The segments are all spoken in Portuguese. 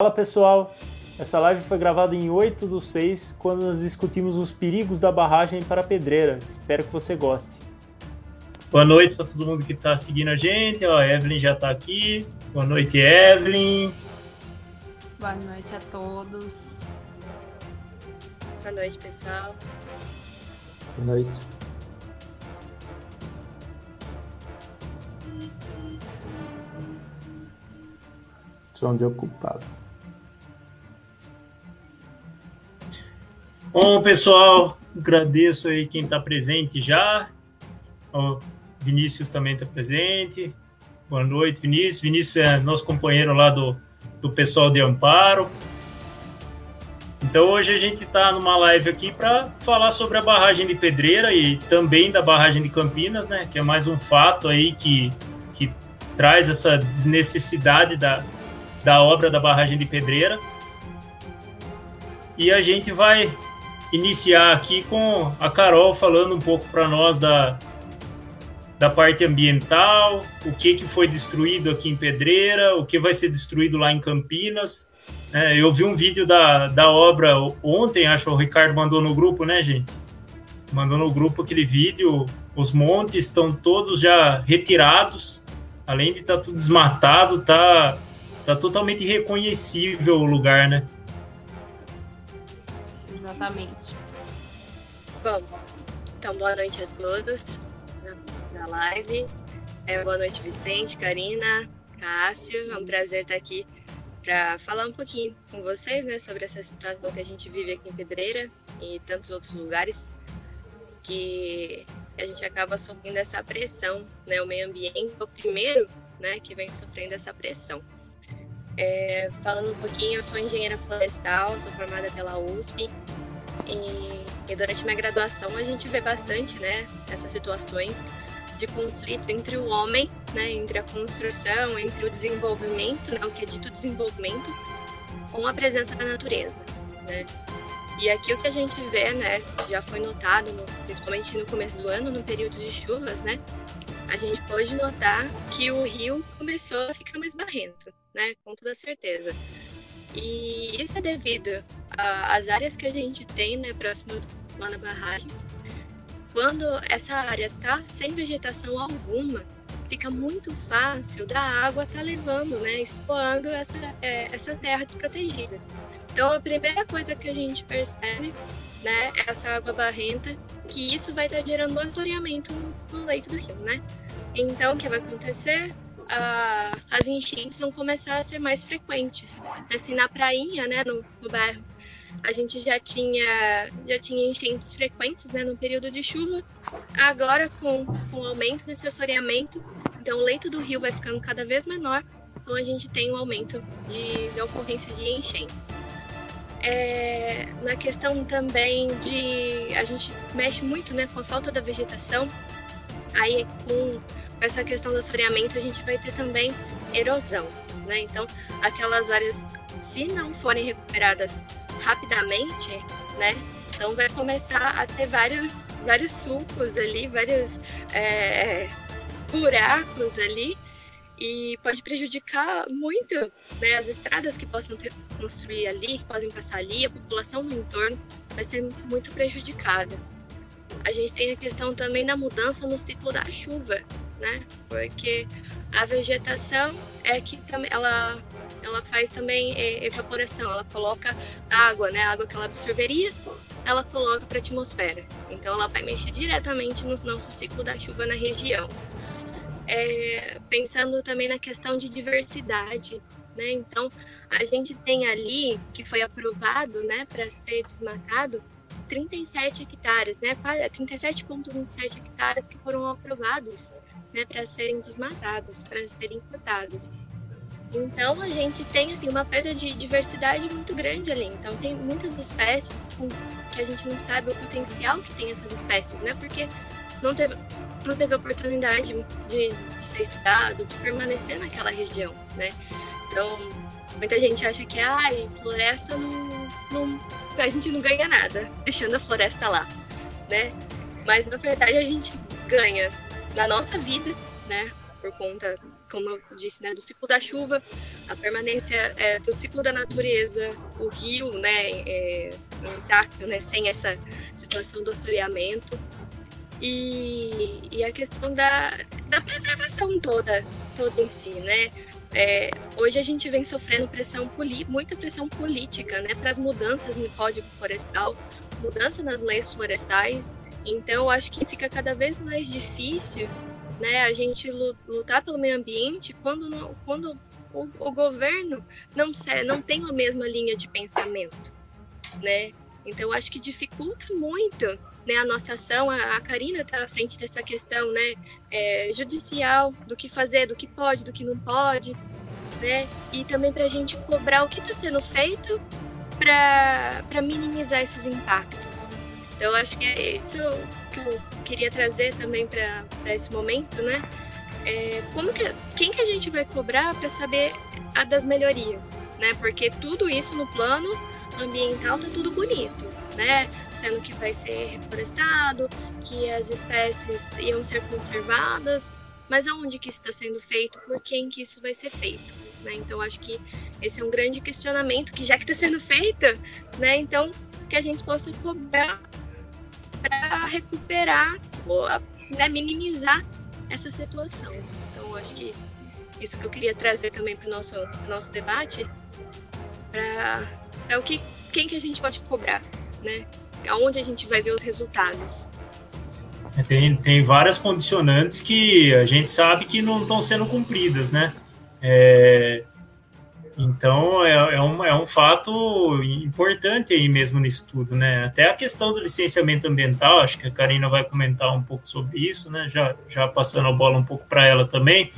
Fala pessoal, essa live foi gravada em 8 do 6, quando nós discutimos os perigos da barragem para a pedreira. Espero que você goste. Boa noite para todo mundo que está seguindo a gente. Ó, a Evelyn já está aqui. Boa noite, Evelyn. Boa noite a todos. Boa noite, pessoal. Boa noite. Som de ocupado. Bom, pessoal, agradeço aí quem está presente já. O Vinícius também está presente. Boa noite, Vinícius. Vinícius é nosso companheiro lá do, do pessoal de Amparo. Então hoje a gente está numa live aqui para falar sobre a barragem de Pedreira e também da barragem de Campinas, né? Que é mais um fato aí que, que traz essa desnecessidade da, da obra da barragem de Pedreira. E a gente vai iniciar aqui com a Carol falando um pouco para nós da, da parte ambiental, o que, que foi destruído aqui em Pedreira, o que vai ser destruído lá em Campinas. É, eu vi um vídeo da, da obra ontem, acho que o Ricardo mandou no grupo, né, gente? Mandou no grupo aquele vídeo. Os montes estão todos já retirados, além de estar tá tudo desmatado, tá, tá totalmente irreconhecível o lugar, né? Exatamente. Bom, então boa noite a todos na live. É, boa noite, Vicente, Karina, Cássio. É um prazer estar aqui para falar um pouquinho com vocês né, sobre essa situação que a gente vive aqui em Pedreira e tantos outros lugares que a gente acaba sofrendo essa pressão, né? O meio ambiente é o primeiro, né, que vem sofrendo essa pressão. É, falando um pouquinho, eu sou engenheira florestal, sou formada pela USP e, e durante minha graduação a gente vê bastante, né, essas situações de conflito entre o homem, né, entre a construção, entre o desenvolvimento, né, o que é dito desenvolvimento, com a presença da natureza, né. E aqui o que a gente vê, né, já foi notado, no, principalmente no começo do ano, no período de chuvas, né, a gente pode notar que o rio começou a ficar mais barrento, né, com toda certeza. E isso é devido às áreas que a gente tem, né, próximo lá na barragem, quando essa área tá sem vegetação alguma, fica muito fácil da água estar tá levando, né, escoando essa, é, essa terra desprotegida. Então, a primeira coisa que a gente percebe, né, é essa água barrenta, que isso vai estar tá gerando um assoreamento no leito do rio, né? Então, o que vai acontecer? Ah, as enchentes vão começar a ser mais frequentes. Assim, na prainha, né, no, no bairro, a gente já tinha, já tinha enchentes frequentes né, no período de chuva. Agora, com, com o aumento desse assoreamento, então o leito do rio vai ficando cada vez menor, então a gente tem um aumento de, de ocorrência de enchentes. É, na questão também de. A gente mexe muito né, com a falta da vegetação, aí com essa questão do assoreamento a gente vai ter também erosão. Né? Então, aquelas áreas, se não forem recuperadas rapidamente, né? Então vai começar a ter vários, vários sulcos ali, vários é, buracos ali e pode prejudicar muito né, as estradas que possam ter, construir ali, que podem passar ali, a população no entorno vai ser muito prejudicada. A gente tem a questão também da mudança no ciclo da chuva, né? Porque a vegetação é que ela ela faz também é, evaporação, ela coloca água, né? A água que ela absorveria, ela coloca para a atmosfera. Então ela vai mexer diretamente no nosso ciclo da chuva na região. É, pensando também na questão de diversidade, né? Então a gente tem ali que foi aprovado, né, para ser desmatado 37 hectares, né? 37,27 hectares que foram aprovados, né, para serem desmatados, para serem cortados. Então a gente tem assim uma perda de diversidade muito grande ali. Então tem muitas espécies com, que a gente não sabe o potencial que tem essas espécies, né? Porque não teve, não teve oportunidade de, de ser estudado, de permanecer naquela região, né? Então muita gente acha que ai, floresta não, não a gente não ganha nada deixando a floresta lá, né? Mas na verdade a gente ganha na nossa vida, né? Por conta como eu disse, né, do ciclo da chuva, a permanência é, do ciclo da natureza, o rio, né, é, intacto, né, sem essa situação do assoreamento e, e a questão da, da preservação toda, toda em si, né? É, hoje a gente vem sofrendo pressão muita pressão política, né, para as mudanças no Código Florestal, mudança nas leis florestais. Então, acho que fica cada vez mais difícil, né, a gente lutar pelo meio ambiente quando não, quando o, o governo não não tem a mesma linha de pensamento, né? Então, acho que dificulta muito né, a nossa ação, a, a Karina está à frente dessa questão né, é, judicial, do que fazer, do que pode, do que não pode, né, e também para a gente cobrar o que está sendo feito para minimizar esses impactos. Então, acho que é isso que eu queria trazer também para esse momento, né? É, como que, quem que a gente vai cobrar para saber a das melhorias, né? Porque tudo isso no plano ambiental tá tudo bonito, né? Sendo que vai ser reflorestado, que as espécies iam ser conservadas, mas aonde que isso está sendo feito? Por quem que isso vai ser feito? Né? Então acho que esse é um grande questionamento que já que está sendo feita, né? Então que a gente possa cobrar para recuperar ou né, minimizar essa situação. Então acho que isso que eu queria trazer também para o nosso, nosso debate, para o que quem que a gente pode cobrar, né? Aonde a gente vai ver os resultados? É, tem, tem várias condicionantes que a gente sabe que não estão sendo cumpridas, né? É, então é, é, um, é um fato importante aí mesmo no estudo, né? Até a questão do licenciamento ambiental, acho que a Karina vai comentar um pouco sobre isso, né? Já, já passando a bola um pouco para ela também,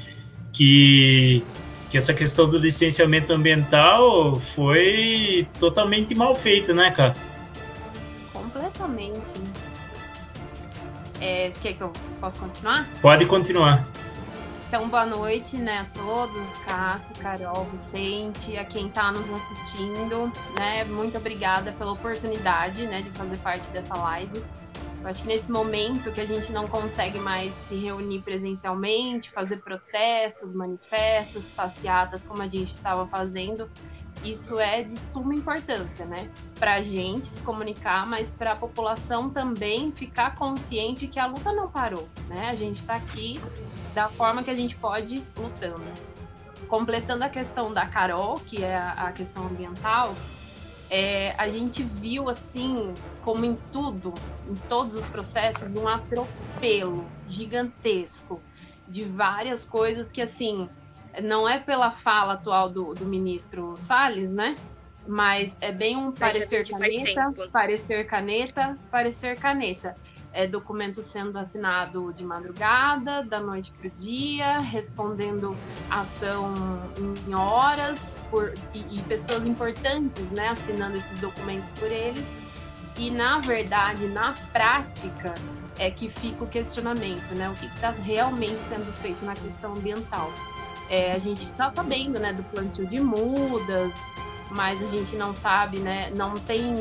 que que essa questão do licenciamento ambiental foi totalmente mal feita, né, cara? Completamente. É, quer que eu possa continuar? Pode continuar. Então, boa noite, né, a todos, Cássio, Carol, Vicente, a quem está nos assistindo, né, muito obrigada pela oportunidade, né, de fazer parte dessa live. Eu acho que nesse momento que a gente não consegue mais se reunir presencialmente, fazer protestos, manifestos, passeatas como a gente estava fazendo, isso é de suma importância, né? Para a gente se comunicar, mas para a população também ficar consciente que a luta não parou, né? A gente está aqui da forma que a gente pode lutando. Completando a questão da Carol, que é a questão ambiental, é, a gente viu assim, como em tudo, em todos os processos, um atropelo gigantesco de várias coisas que assim não é pela fala atual do, do ministro Salles, né? Mas é bem um parecer caneta, parecer caneta, parecer caneta é, documento sendo assinado de madrugada, da noite para o dia, respondendo ação em horas, por, e, e, pessoas importantes né, assinando esses documentos por eles. E, na verdade, na prática, é que fica o questionamento, né? O que está realmente sendo feito na questão ambiental. É, a gente está sabendo né, do plantio de mudas, mas a gente não sabe, né? Não tem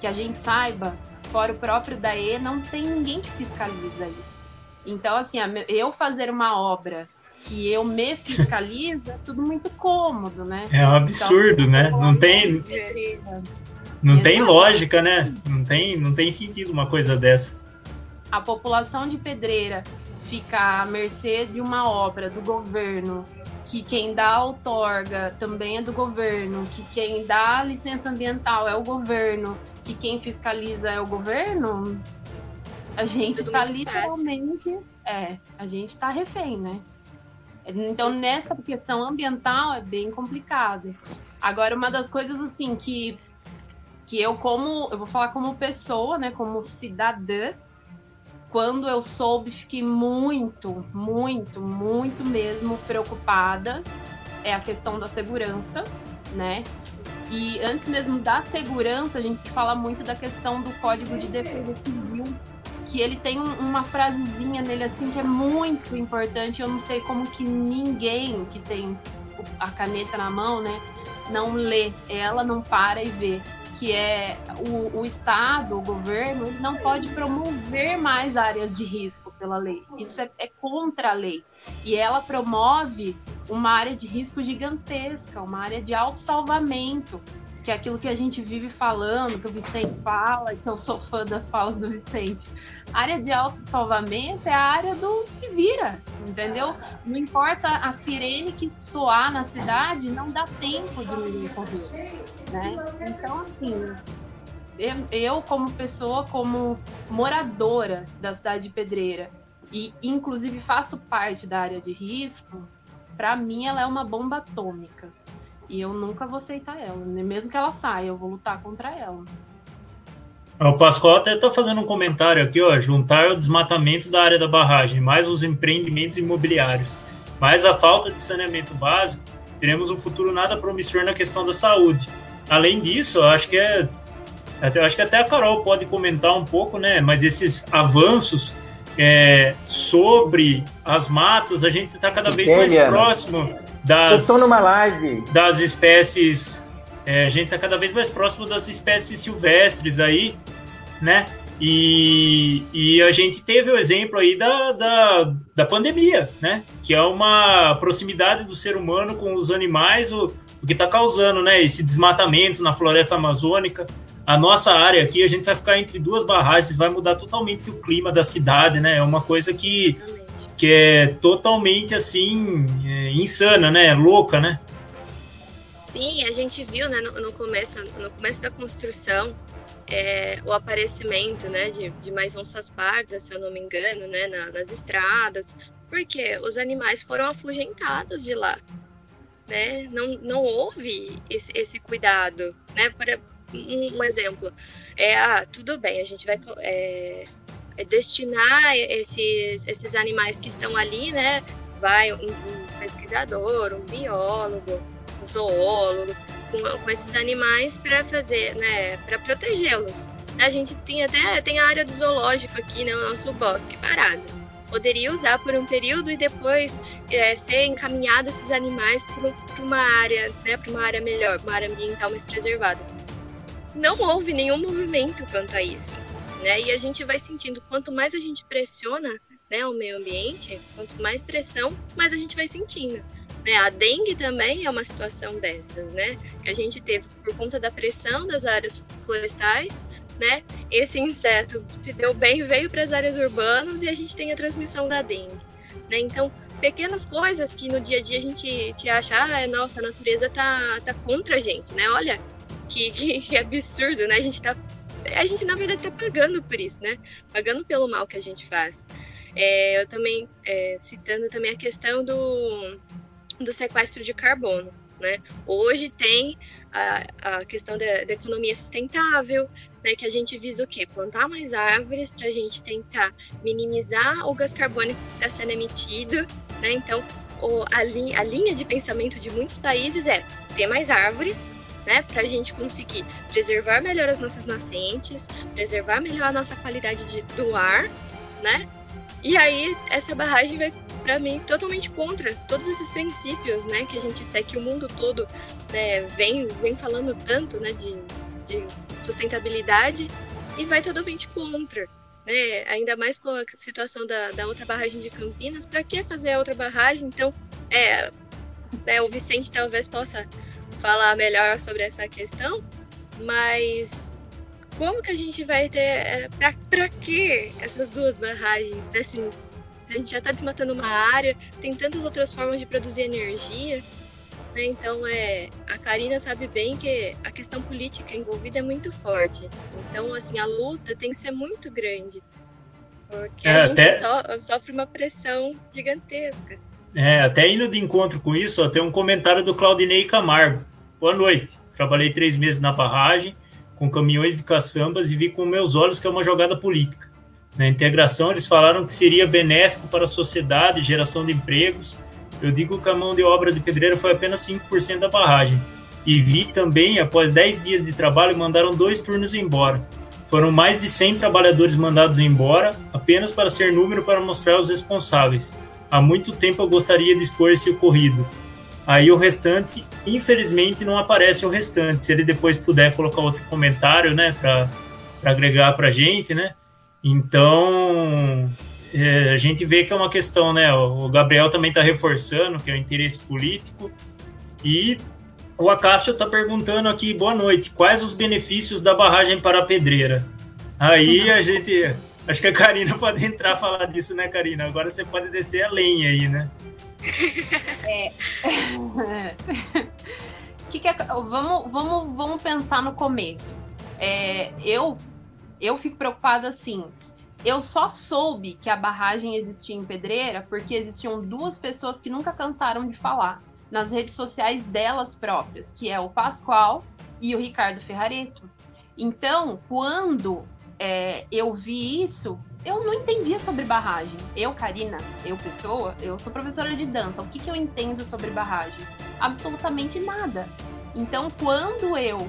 que a gente saiba fora o próprio DAE, não tem ninguém que fiscaliza isso. Então, assim, eu fazer uma obra que eu me fiscalizo é tudo muito cômodo, né? É um absurdo, então, né? Não tem. Não tem lógica, né? Não tem, não tem sentido uma coisa dessa. A população de Pedreira fica à mercê de uma obra do governo, que quem dá a outorga também é do governo, que quem dá a licença ambiental é o governo, que quem fiscaliza é o governo, a gente está literalmente. Fácil. É, a gente está refém, né? Então, nessa questão ambiental é bem complicado. Agora, uma das coisas assim que, que eu, como. Eu vou falar como pessoa, né? Como cidadã, quando eu soube, fiquei muito, muito, muito mesmo preocupada. É a questão da segurança, né? E antes mesmo da segurança, a gente fala muito da questão do Código de Defesa Civil, que ele tem um, uma frasezinha nele assim que é muito importante. Eu não sei como que ninguém que tem a caneta na mão, né, não lê ela, não para e vê. Que é o, o Estado, o governo, não pode promover mais áreas de risco pela lei. Isso é, é contra a lei. E ela promove uma área de risco gigantesca, uma área de autossalvamento, que é aquilo que a gente vive falando, que o Vicente fala, que eu sou fã das falas do Vicente. A área de autossalvamento é a área do se vira, entendeu? Não importa a sirene que soar na cidade, não dá tempo de ninguém correr, né? Então, assim, eu como pessoa, como moradora da cidade de Pedreira, e inclusive faço parte da área de risco, para mim ela é uma bomba atômica. E eu nunca vou aceitar ela. Mesmo que ela saia, eu vou lutar contra ela. O Pascoal até está fazendo um comentário aqui, ó. Juntar o desmatamento da área da barragem, mais os empreendimentos imobiliários, mais a falta de saneamento básico, teremos um futuro nada promissor na questão da saúde. Além disso, acho que é. Eu acho que até a Carol pode comentar um pouco, né? Mas esses avanços é, sobre as matas, a gente está cada vez mais próximo das. numa live. Das espécies. É, a gente está cada vez mais próximo das espécies silvestres aí, né? E, e a gente teve o exemplo aí da, da, da pandemia, né? Que é uma proximidade do ser humano com os animais, o, o que está causando, né? Esse desmatamento na floresta amazônica a nossa área aqui, a gente vai ficar entre duas barragens, vai mudar totalmente o clima da cidade, né? É uma coisa que, que é totalmente assim, é, insana, né? Louca, né? Sim, a gente viu né, no, no começo, no começo da construção é, o aparecimento né, de, de mais onças pardas, se eu não me engano, né, na, nas estradas, porque os animais foram afugentados de lá. Né? Não, não houve esse, esse cuidado. Né? Por, um, exemplo. É, ah, tudo bem, a gente vai é, é destinar esses, esses animais que estão ali, né? Vai um, um pesquisador, um biólogo, um zoólogo, com, com esses animais para fazer, né? Para protegê-los. A gente tem até tem a área do zoológico aqui, né? O nosso bosque parado. Poderia usar por um período e depois é, ser encaminhado esses animais para uma área, né? Para uma área melhor, uma área ambiental mais preservada não houve nenhum movimento quanto a isso. Né? E a gente vai sentindo, quanto mais a gente pressiona né, o meio ambiente, quanto mais pressão, mais a gente vai sentindo. Né? A dengue também é uma situação dessas, né? Que a gente teve por conta da pressão das áreas florestais, né? Esse inseto se deu bem, veio para as áreas urbanas e a gente tem a transmissão da dengue. Né? Então, pequenas coisas que no dia a dia a gente te acha, ah, nossa, a natureza tá, tá contra a gente, né? Olha, que, que, que absurdo, né? A gente tá. A gente, na verdade, tá pagando por isso, né? Pagando pelo mal que a gente faz. É, eu também, é, citando também a questão do, do sequestro de carbono, né? Hoje tem a, a questão da, da, economia sustentável, né, que a gente visa o quê? Plantar mais árvores para a gente tentar minimizar o gás carbônico que está sendo emitido, né? Então, o, a, li, a linha de pensamento de muitos países é ter mais árvores né, para a gente conseguir preservar melhor as nossas nascentes, preservar melhor a nossa qualidade de, do ar, né? E aí essa barragem vai para mim totalmente contra todos esses princípios, né, que a gente segue que o mundo todo né, vem vem falando tanto, né, de, de sustentabilidade e vai totalmente contra. Né? Ainda mais com a situação da, da outra barragem de Campinas, para que fazer a outra barragem? Então, é, né, o Vicente talvez possa falar melhor sobre essa questão, mas como que a gente vai ter. É, pra, pra que essas duas barragens? Né? Assim, a gente já está desmatando uma área, tem tantas outras formas de produzir energia. Né? Então, é, a Karina sabe bem que a questão política envolvida é muito forte. Então, assim, a luta tem que ser muito grande. Porque é, a gente até... so, sofre uma pressão gigantesca. É, até indo de encontro com isso, ó, tem um comentário do Claudinei Camargo. Boa noite. Trabalhei três meses na barragem, com caminhões de caçambas, e vi com meus olhos que é uma jogada política. Na integração, eles falaram que seria benéfico para a sociedade, geração de empregos. Eu digo que a mão de obra de pedreiro foi apenas 5% da barragem. E vi também, após 10 dias de trabalho, mandaram dois turnos embora. Foram mais de 100 trabalhadores mandados embora, apenas para ser número para mostrar os responsáveis. Há muito tempo eu gostaria de expor esse ocorrido. Aí o restante, infelizmente, não aparece o restante. Se ele depois puder colocar outro comentário, né, para agregar para a gente, né? Então, é, a gente vê que é uma questão, né? O Gabriel também está reforçando que é o interesse político. E o Acácio está perguntando aqui, boa noite, quais os benefícios da barragem para a pedreira? Aí a gente. Acho que a Karina pode entrar e falar disso, né, Karina? Agora você pode descer a lenha aí, né? É. que que é... vamos, vamos, vamos pensar no começo. É, eu, eu fico preocupada assim. Eu só soube que a barragem existia em Pedreira porque existiam duas pessoas que nunca cansaram de falar nas redes sociais delas próprias, que é o Pascoal e o Ricardo Ferrareto. Então, quando é, eu vi isso, eu não entendia sobre barragem. Eu, Karina, eu, pessoa, eu sou professora de dança. O que, que eu entendo sobre barragem? Absolutamente nada. Então, quando eu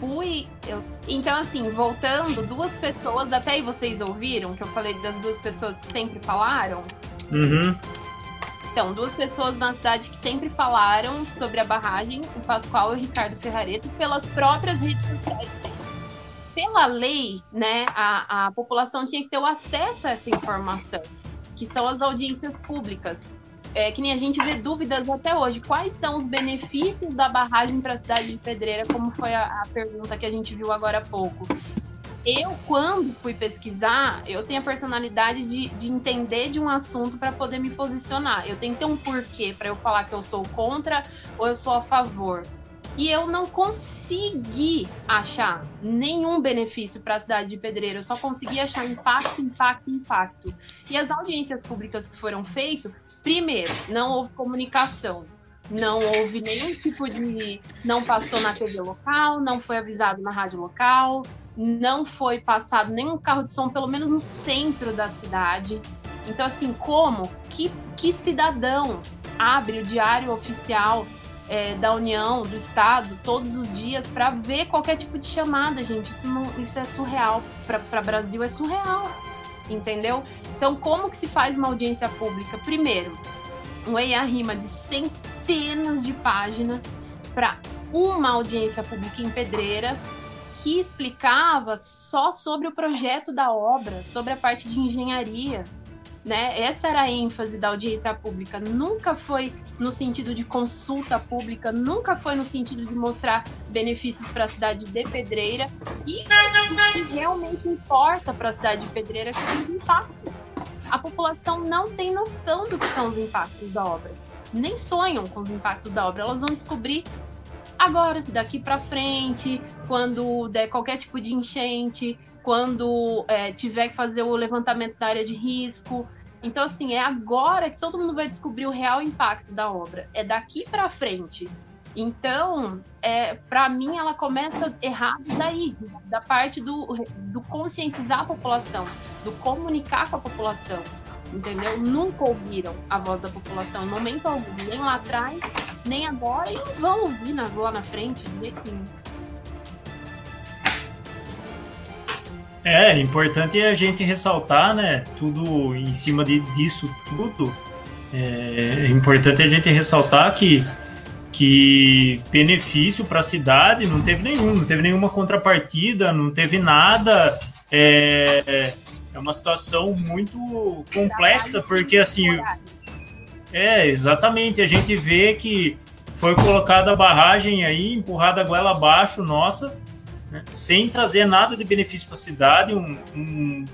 fui. Eu... Então, assim, voltando, duas pessoas, até aí vocês ouviram que eu falei das duas pessoas que sempre falaram? Uhum. Então, duas pessoas na cidade que sempre falaram sobre a barragem, o Pascoal e o Ricardo Ferrareto, pelas próprias redes sociais. Pela lei, né, a, a população tinha que ter o acesso a essa informação, que são as audiências públicas. É, que nem a gente vê dúvidas até hoje. Quais são os benefícios da barragem para a cidade de Pedreira, como foi a, a pergunta que a gente viu agora há pouco? eu, quando fui pesquisar, eu tenho a personalidade de, de entender de um assunto para poder me posicionar. Eu tenho que ter um porquê para eu falar que eu sou contra ou eu sou a favor. E eu não consegui achar nenhum benefício para a cidade de Pedreira. Eu só consegui achar impacto, impacto, impacto. E as audiências públicas que foram feitas, primeiro, não houve comunicação não houve nenhum tipo de. Não passou na TV local, não foi avisado na rádio local, não foi passado nenhum carro de som, pelo menos no centro da cidade. Então, assim, como? Que, que cidadão abre o diário oficial é, da União, do Estado, todos os dias para ver qualquer tipo de chamada, gente? Isso, não, isso é surreal. Para Brasil é surreal. Entendeu? Então, como que se faz uma audiência pública? Primeiro, um EIA-RIMA de centenas de páginas para uma audiência pública em Pedreira que explicava só sobre o projeto da obra, sobre a parte de engenharia. Né? Essa era a ênfase da audiência pública. Nunca foi no sentido de consulta pública, nunca foi no sentido de mostrar benefícios para a cidade de Pedreira. E o que realmente importa para a cidade de Pedreira são os impactos. A população não tem noção do que são os impactos da obra. Nem sonham com os impactos da obra. Elas vão descobrir agora, daqui para frente, quando der qualquer tipo de enchente, quando é, tiver que fazer o levantamento da área de risco. Então, assim, é agora que todo mundo vai descobrir o real impacto da obra. É daqui para frente. Então, é, para mim, ela começa errado daí, da parte do, do conscientizar a população, do comunicar com a população, entendeu? Nunca ouviram a voz da população, em momento algum, nem lá atrás, nem agora, e não vão ouvir lá na frente, de jeito nenhum. É, importante é a gente ressaltar, né? Tudo em cima de, disso tudo. É, é importante a gente ressaltar que, que benefício para a cidade não teve nenhum, não teve nenhuma contrapartida, não teve nada. É, é uma situação muito complexa, porque assim. É, exatamente. A gente vê que foi colocada a barragem aí, empurrada a goela abaixo, nossa, né? sem trazer nada de benefício para a cidade, um, um,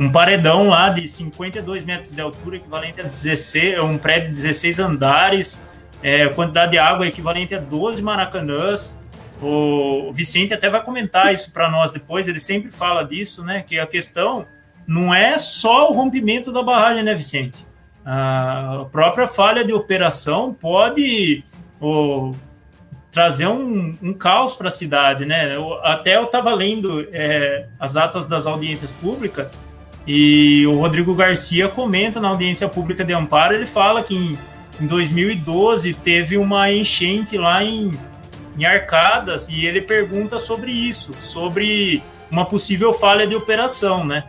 um, paredão lá de 52 metros de altura, equivalente a 16, um prédio de 16 andares, é, quantidade de água equivalente a 12 maracanãs. O Vicente até vai comentar isso para nós depois, ele sempre fala disso, né? Que a questão não é só o rompimento da barragem, né, Vicente? A própria falha de operação pode trazer um, um caos para a cidade, né? Eu, até eu estava lendo é, as atas das audiências públicas e o Rodrigo Garcia comenta na audiência pública de Amparo, ele fala que em, em 2012 teve uma enchente lá em, em Arcadas e ele pergunta sobre isso, sobre uma possível falha de operação, né?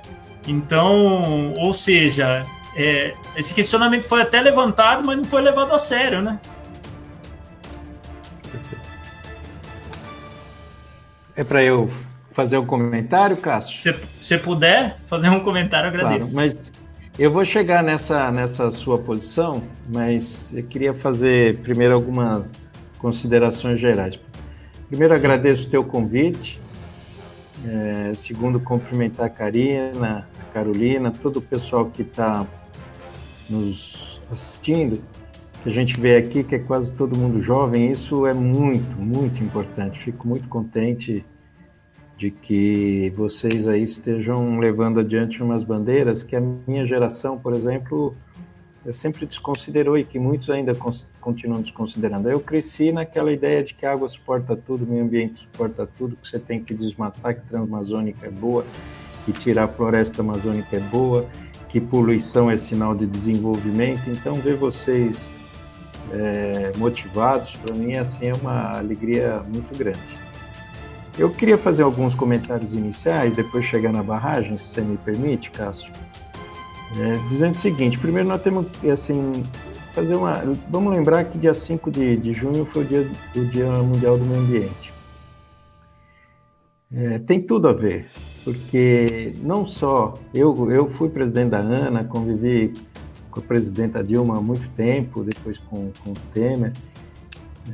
Então, ou seja, é, esse questionamento foi até levantado, mas não foi levado a sério, né? É para eu fazer um comentário, Cássio? Se você puder fazer um comentário, agradeço. Claro, mas eu vou chegar nessa, nessa sua posição, mas eu queria fazer primeiro algumas considerações gerais. Primeiro, Sim. agradeço o teu convite. É, segundo, cumprimentar a Karina, a Carolina, todo o pessoal que está nos assistindo, que a gente vê aqui, que é quase todo mundo jovem. Isso é muito, muito importante. Fico muito contente de que vocês aí estejam levando adiante umas bandeiras que a minha geração, por exemplo, sempre desconsiderou e que muitos ainda continuam desconsiderando. Eu cresci naquela ideia de que a água suporta tudo, o meio ambiente suporta tudo, que você tem que desmatar, que Transamazônica é boa, que tirar a floresta amazônica é boa, que poluição é sinal de desenvolvimento. Então, ver vocês é, motivados, para mim, assim, é uma alegria muito grande. Eu queria fazer alguns comentários iniciais, depois chegar na barragem, se você me permite, Cássio. É, dizendo o seguinte: primeiro, nós temos assim, fazer uma. Vamos lembrar que dia 5 de, de junho foi o dia, o dia Mundial do Meio Ambiente. É, tem tudo a ver, porque não só eu, eu fui presidente da ANA, convivi com a presidenta Dilma há muito tempo, depois com, com o Temer.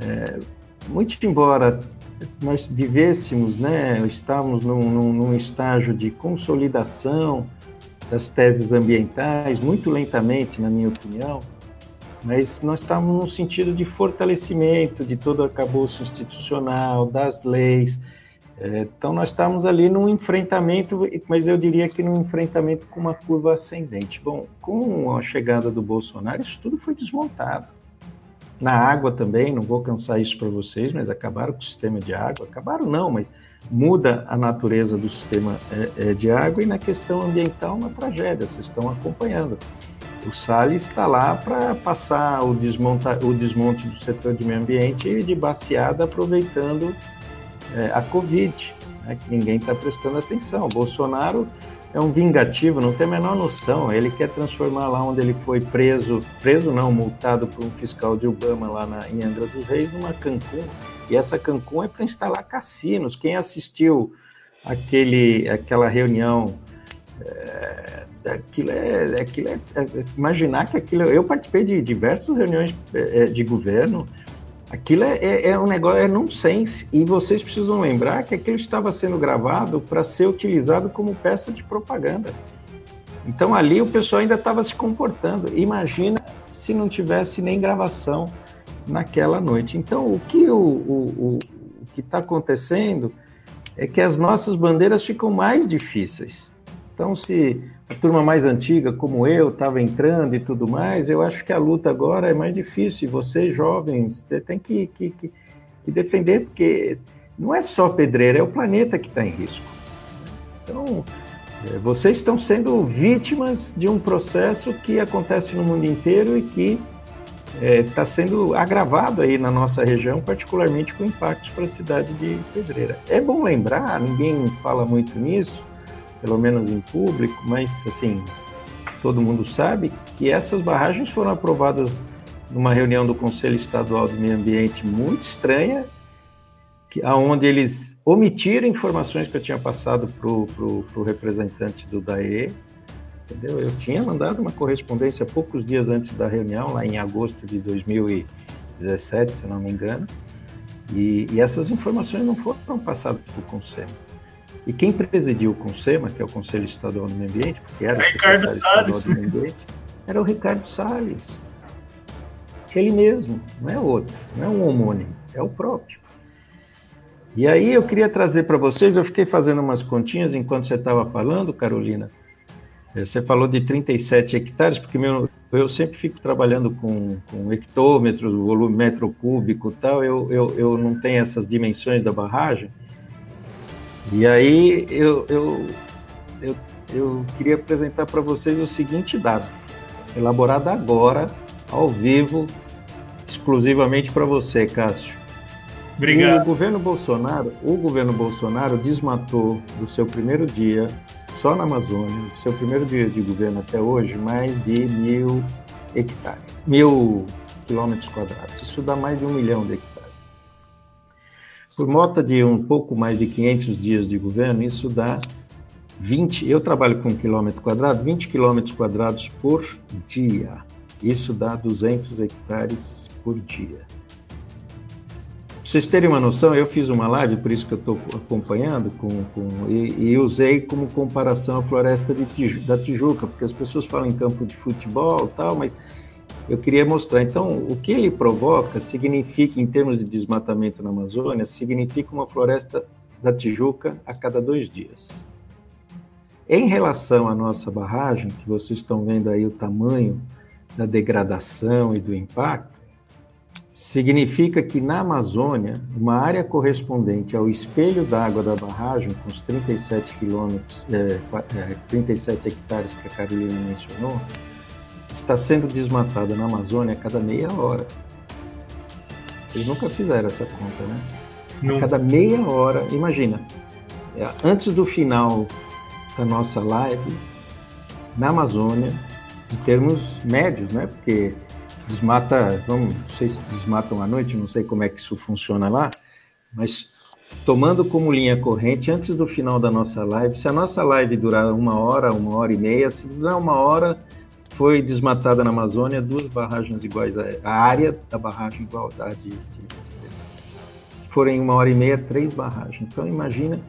É, muito embora nós vivêssemos, né, estávamos num, num, num, estágio de consolidação das teses ambientais, muito lentamente, na minha opinião, mas nós estávamos num sentido de fortalecimento de todo o arcabouço institucional, das leis. É, então, nós estávamos ali num enfrentamento, mas eu diria que num enfrentamento com uma curva ascendente. Bom, com a chegada do Bolsonaro, isso tudo foi desmontado na água também, não vou cansar isso para vocês, mas acabaram com o sistema de água. Acabaram não, mas muda a natureza do sistema é, é, de água e na questão ambiental uma tragédia, vocês estão acompanhando. O Salles está lá para passar o, desmonta, o desmonte do setor de meio ambiente de baseada aproveitando é, a Covid, né, que ninguém está prestando atenção. O Bolsonaro é um vingativo, não tem a menor noção. Ele quer transformar lá onde ele foi preso, preso não, multado por um fiscal de Obama lá na, em Angra dos Reis, numa Cancún. E essa Cancún é para instalar cassinos. Quem assistiu aquele, aquela reunião, é, aquilo é, aquilo é, é, imaginar que aquilo. Eu participei de diversas reuniões é, de governo Aquilo é, é, é, um negócio, é nonsense, e vocês precisam lembrar que aquilo estava sendo gravado para ser utilizado como peça de propaganda. Então ali o pessoal ainda estava se comportando. Imagina se não tivesse nem gravação naquela noite. Então o que o, o, o que está acontecendo é que as nossas bandeiras ficam mais difíceis. Então se a turma mais antiga, como eu, estava entrando e tudo mais, eu acho que a luta agora é mais difícil. Vocês, jovens, têm que, que, que, que defender, porque não é só pedreira, é o planeta que está em risco. Então, é, vocês estão sendo vítimas de um processo que acontece no mundo inteiro e que está é, sendo agravado aí na nossa região, particularmente com impactos para a cidade de Pedreira. É bom lembrar, ninguém fala muito nisso, pelo menos em público, mas assim, todo mundo sabe que essas barragens foram aprovadas numa reunião do Conselho Estadual do Meio Ambiente muito estranha, que, aonde eles omitiram informações que eu tinha passado para o representante do DAE, entendeu? Eu tinha mandado uma correspondência poucos dias antes da reunião, lá em agosto de 2017, se não me engano, e, e essas informações não foram passadas para o Conselho. E quem presidiu o CONSEMA, que é o Conselho Estadual do Meio Ambiente, porque era o Ricardo Salles. Ambiente, era o Ricardo Salles. Ele mesmo, não é outro, não é um homônimo, é o próprio. E aí eu queria trazer para vocês, eu fiquei fazendo umas continhas enquanto você estava falando, Carolina. É, você falou de 37 hectares, porque meu, eu sempre fico trabalhando com, com hectômetros, volume metro cúbico e tal, eu, eu, eu não tenho essas dimensões da barragem. E aí eu, eu, eu, eu queria apresentar para vocês o seguinte dado, elaborado agora, ao vivo, exclusivamente para você, Cássio. Obrigado. O governo Bolsonaro, o governo Bolsonaro desmatou do seu primeiro dia, só na Amazônia, do seu primeiro dia de governo até hoje, mais de mil hectares, mil quilômetros quadrados. Isso dá mais de um milhão de hectares. Por volta de um pouco mais de 500 dias de governo, isso dá 20, eu trabalho com quilômetro quadrado, 20 quilômetros quadrados por dia. Isso dá 200 hectares por dia. Pra vocês terem uma noção, eu fiz uma live, por isso que eu estou acompanhando, com, com e, e, usei como comparação a floresta de, da Tijuca, porque as pessoas falam em campo de futebol tal, mas eu queria mostrar. Então, o que ele provoca significa, em termos de desmatamento na Amazônia, significa uma floresta da Tijuca a cada dois dias. Em relação à nossa barragem, que vocês estão vendo aí o tamanho da degradação e do impacto, significa que na Amazônia, uma área correspondente ao espelho d'água da barragem, com os 37 quilômetros, é, é, 37 hectares que a Carolina mencionou, está sendo desmatada na Amazônia a cada meia hora. Vocês nunca fizeram essa conta, né? Não. A cada meia hora, imagina, é, antes do final da nossa live, na Amazônia, em termos médios, né? Porque desmata, vamos, não sei se desmatam à noite, não sei como é que isso funciona lá, mas tomando como linha corrente, antes do final da nossa live, se a nossa live durar uma hora, uma hora e meia, se durar uma hora, foi desmatada na Amazônia duas barragens iguais a, área da barragem igualdade. De, se forem uma hora e meia, três barragens. Então imagina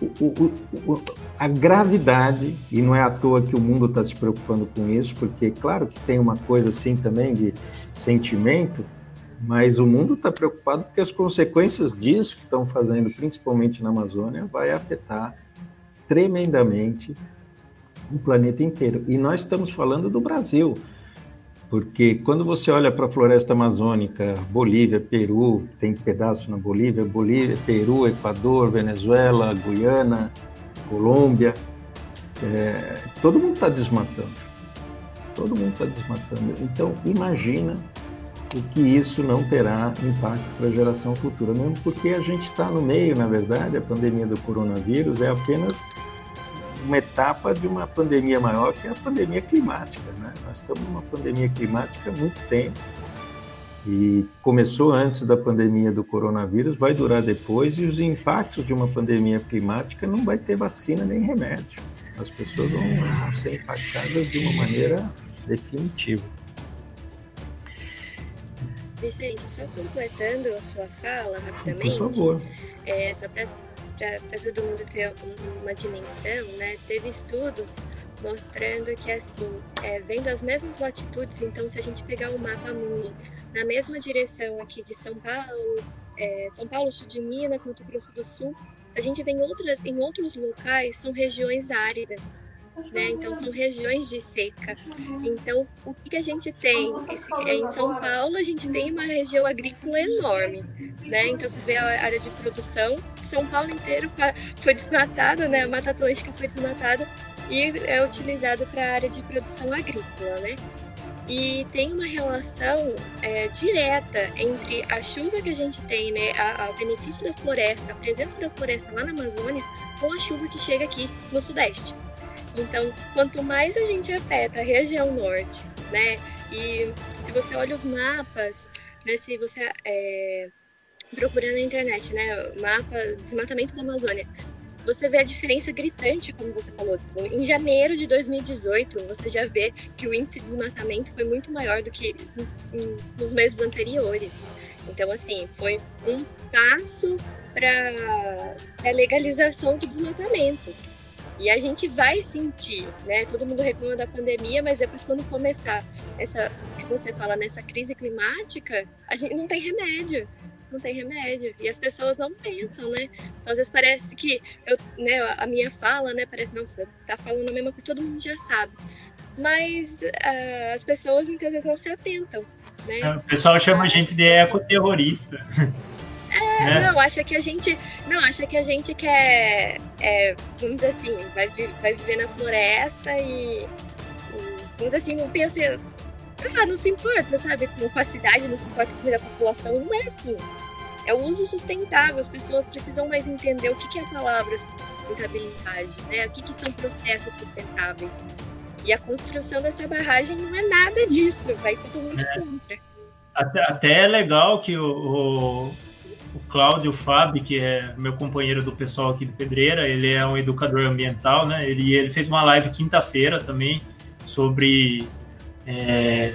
o, o, o, a gravidade, e não é à toa que o mundo está se preocupando com isso, porque claro que tem uma coisa assim também de sentimento, mas o mundo está preocupado porque as consequências disso que estão fazendo, principalmente na Amazônia, vai afetar tremendamente o planeta inteiro. E nós estamos falando do Brasil, porque quando você olha para a floresta amazônica, Bolívia, Peru, tem pedaço na Bolívia, Bolívia, Peru, Equador, Venezuela, Guiana, Colômbia, é, todo mundo está desmatando. Todo mundo está desmatando. Então, imagina o que isso não terá impacto para a geração futura, mesmo porque a gente está no meio, na verdade, a pandemia do coronavírus é apenas uma etapa de uma pandemia maior, que é a pandemia climática. Né? Nós estamos numa pandemia climática há muito tempo e começou antes da pandemia do coronavírus, vai durar depois e os impactos de uma pandemia climática não vai ter vacina nem remédio. As pessoas vão, vão ser impactadas de uma maneira definitiva. Vicente, só completando a sua fala rapidamente. Por favor. É, só para para todo mundo ter uma dimensão, né? Teve estudos mostrando que assim, é, vendo as mesmas latitudes, então se a gente pegar o mapa mundi na mesma direção aqui de São Paulo, é, São Paulo, sul de Minas, Mato Grosso do Sul, se a gente vê em outras, em outros locais, são regiões áridas. Né? Então são regiões de seca. Então o que, a gente tem? Em São Paulo a gente tem uma região agrícola enorme, né? Então você vê a área de produção, São Paulo inteiro foi desmatada, né? A Mata Atlântica foi desmatada e é utilizado para a área de produção agrícola, né? E tem uma relação é, direta entre a chuva que a gente tem, né, o benefício da floresta, a presença da floresta lá na Amazônia, com a chuva que chega aqui no Sudeste. Então, quanto mais a gente afeta a região norte, né? E se você olha os mapas, né? Se você é, procurando na internet, né? Mapa desmatamento da Amazônia, você vê a diferença gritante, como você falou. Em janeiro de 2018, você já vê que o índice de desmatamento foi muito maior do que nos meses anteriores. Então, assim, foi um passo para a legalização do desmatamento. E a gente vai sentir, né? Todo mundo reclama da pandemia, mas depois quando começar essa, que você fala nessa crise climática, a gente não tem remédio, não tem remédio. E as pessoas não pensam, né? Então às vezes parece que eu, né, a minha fala, né, parece não, você tá falando a mesma coisa todo mundo já sabe. Mas uh, as pessoas muitas vezes não se atentam, né? É, o pessoal chama a gente de ecoterrorista. É, né? não, acha que a gente. Não, acha que a gente quer. É, vamos dizer assim, vai, vai viver na floresta e, e. Vamos dizer assim, não pensa. Ah, não se importa, sabe? Com a cidade, não se importa com a população. Não é assim. É o uso sustentável. As pessoas precisam mais entender o que, que é a palavra sustentabilidade, né? O que, que são processos sustentáveis. E a construção dessa barragem não é nada disso. Vai todo mundo é. contra. Até, até é legal que o, o Cláudio Fábio, que é meu companheiro do pessoal aqui do Pedreira, ele é um educador ambiental, né? Ele, ele fez uma live quinta-feira também sobre é,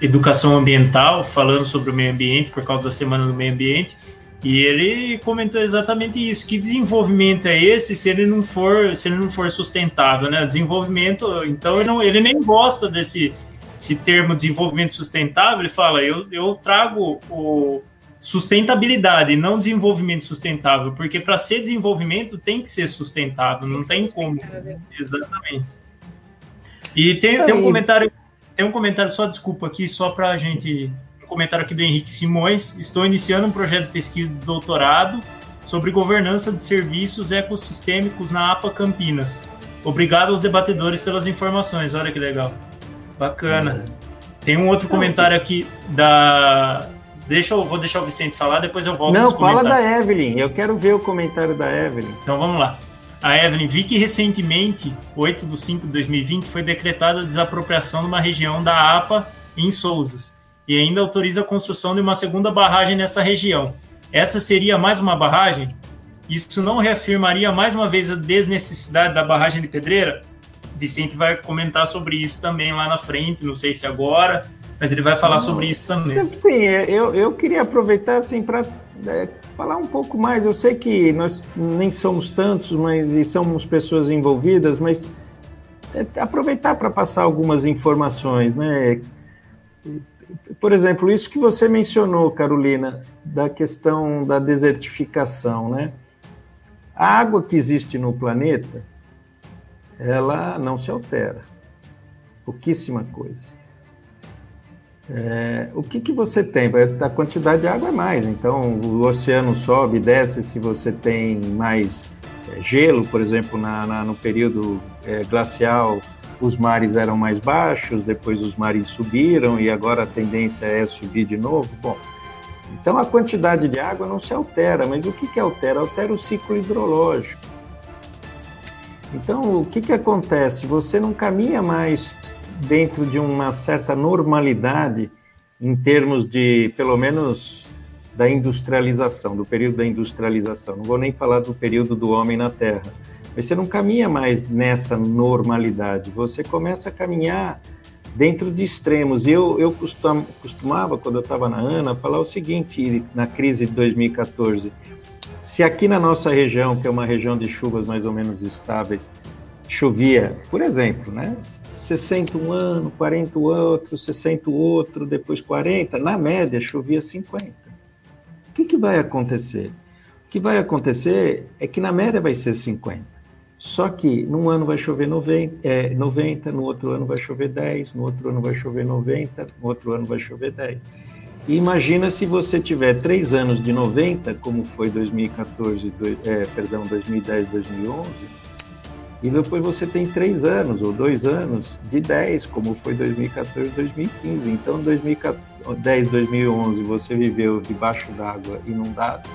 educação ambiental, falando sobre o meio ambiente por causa da Semana do Meio Ambiente. E ele comentou exatamente isso. Que desenvolvimento é esse se ele não for, se ele não for sustentável, né? Desenvolvimento, então ele, não, ele nem gosta desse esse termo desenvolvimento sustentável. Ele fala, eu, eu trago o sustentabilidade, não desenvolvimento sustentável, porque para ser desenvolvimento tem que ser sustentável, não tem como. Exatamente. E tem, tem um comentário, tem um comentário só desculpa aqui, só para a gente comentário aqui do Henrique Simões. Estou iniciando um projeto de pesquisa de doutorado sobre governança de serviços ecossistêmicos na APA Campinas. Obrigado aos debatedores pelas informações. Olha que legal. Bacana. Tem um outro comentário aqui da. Deixa eu vou deixar o Vicente falar, depois eu volto. Não, fala da Evelyn. Eu quero ver o comentário da Evelyn. Então vamos lá. A Evelyn, vi que recentemente, 8 de 5 de 2020, foi decretada a desapropriação de uma região da APA em Souzas e ainda autoriza a construção de uma segunda barragem nessa região. Essa seria mais uma barragem? Isso não reafirmaria mais uma vez a desnecessidade da barragem de Pedreira? Vicente vai comentar sobre isso também lá na frente, não sei se agora, mas ele vai falar sobre isso também. Sim, eu, eu queria aproveitar assim para é, falar um pouco mais. Eu sei que nós nem somos tantos, mas e somos pessoas envolvidas, mas é, aproveitar para passar algumas informações, né? por exemplo, isso que você mencionou, Carolina, da questão da desertificação, né? A água que existe no planeta, ela não se altera. Pouquíssima coisa. É, o que, que você tem? A quantidade de água é mais, então o oceano sobe, desce se você tem mais é, gelo, por exemplo, na, na no período é, glacial, os mares eram mais baixos, depois os mares subiram e agora a tendência é subir de novo. Bom, então a quantidade de água não se altera, mas o que, que altera? Altera o ciclo hidrológico. Então, o que, que acontece? Você não caminha mais dentro de uma certa normalidade em termos de, pelo menos, da industrialização, do período da industrialização. Não vou nem falar do período do homem na Terra mas você não caminha mais nessa normalidade, você começa a caminhar dentro de extremos. Eu, eu costum, costumava, quando eu estava na ANA, falar o seguinte, na crise de 2014, se aqui na nossa região, que é uma região de chuvas mais ou menos estáveis, chovia, por exemplo, né, 60 um ano, 40 o outro, 60 o outro, depois 40, na média chovia 50. O que, que vai acontecer? O que vai acontecer é que na média vai ser 50. Só que num ano vai chover 90, é, 90, no outro ano vai chover 10, no outro ano vai chover 90, no outro ano vai chover 10. E imagina se você tiver três anos de 90, como foi 2014, é, perdão, 2010, 2011, e depois você tem três anos ou dois anos de 10, como foi 2014, 2015. Então, 2010, 2011 você viveu debaixo d'água inundado,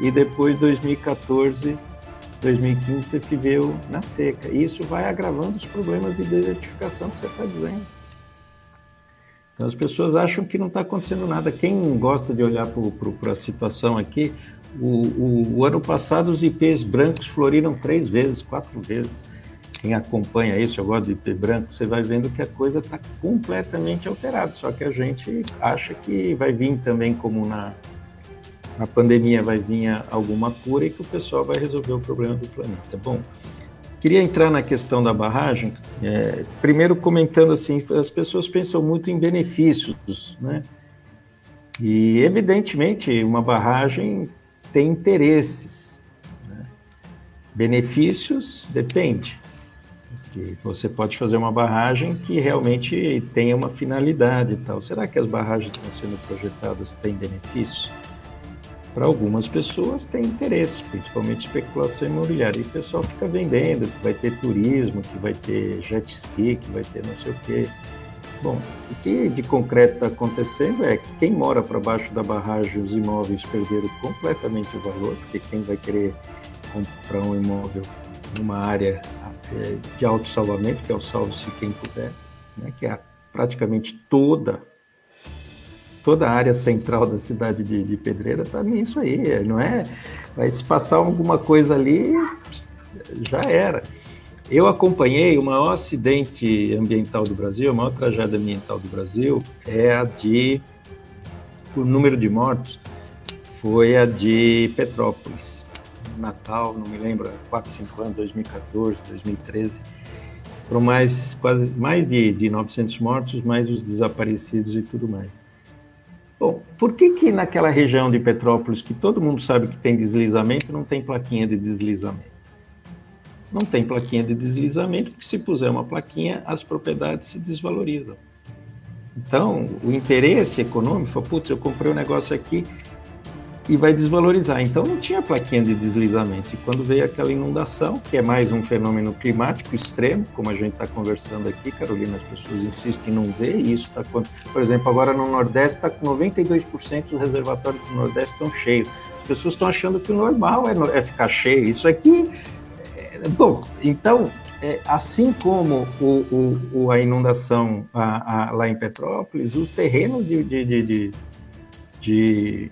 e depois 2014 2015 você viveu na seca. E isso vai agravando os problemas de desertificação que você está dizendo. Então as pessoas acham que não está acontecendo nada. Quem gosta de olhar para a situação aqui, o, o, o, ano passado os IPs brancos floriram três vezes, quatro vezes. Quem acompanha isso, eu gosto de IP branco, você vai vendo que a coisa está completamente alterada. Só que a gente acha que vai vir também como na, na pandemia vai vir alguma cura e que o pessoal vai resolver o problema do planeta. Bom, queria entrar na questão da barragem, é, primeiro comentando assim, as pessoas pensam muito em benefícios, né? E evidentemente uma barragem tem interesses. Né? Benefícios depende. Porque você pode fazer uma barragem que realmente tenha uma finalidade e tal. Será que as barragens que estão sendo projetadas têm benefícios? para algumas pessoas tem interesse, principalmente especulação imobiliária. E o pessoal fica vendendo que vai ter turismo, que vai ter jet ski, que vai ter não sei o quê. Bom, o que de concreto está acontecendo é que quem mora para baixo da barragem, os imóveis perderam completamente o valor, porque quem vai querer comprar um imóvel numa área é, de alto salvamento, que é o salve-se quem puder, né, que é praticamente toda toda a área central da cidade de, de Pedreira está nisso aí, não é? Vai se passar alguma coisa ali, já era. Eu acompanhei o maior acidente ambiental do Brasil, a maior tragédia ambiental do Brasil é a de. O número de mortos foi a de Petrópolis. Natal, não me lembro, 4, 5 anos, 2014, 2013. Foram mais, quase, mais de, de 900 mortos, mais os desaparecidos e tudo mais. Bom, por que que naquela região de Petrópolis, que todo mundo sabe que tem deslizamento, não tem plaquinha de deslizamento? Não tem plaquinha de deslizamento, porque se puser uma plaquinha, as propriedades se desvalorizam. Então, o interesse econômico foi, putz, eu comprei um negócio aqui e vai desvalorizar. Então, não tinha plaquinha de deslizamento. E quando veio aquela inundação, que é mais um fenômeno climático extremo, como a gente está conversando aqui, Carolina, as pessoas insistem em não ver, e isso está, por exemplo, agora no Nordeste está com 92% dos reservatórios do Nordeste estão cheios. As pessoas estão achando que o normal é, é ficar cheio. Isso aqui Bom, então, é, assim como o, o, a inundação a, a, lá em Petrópolis, os terrenos de, de, de, de, de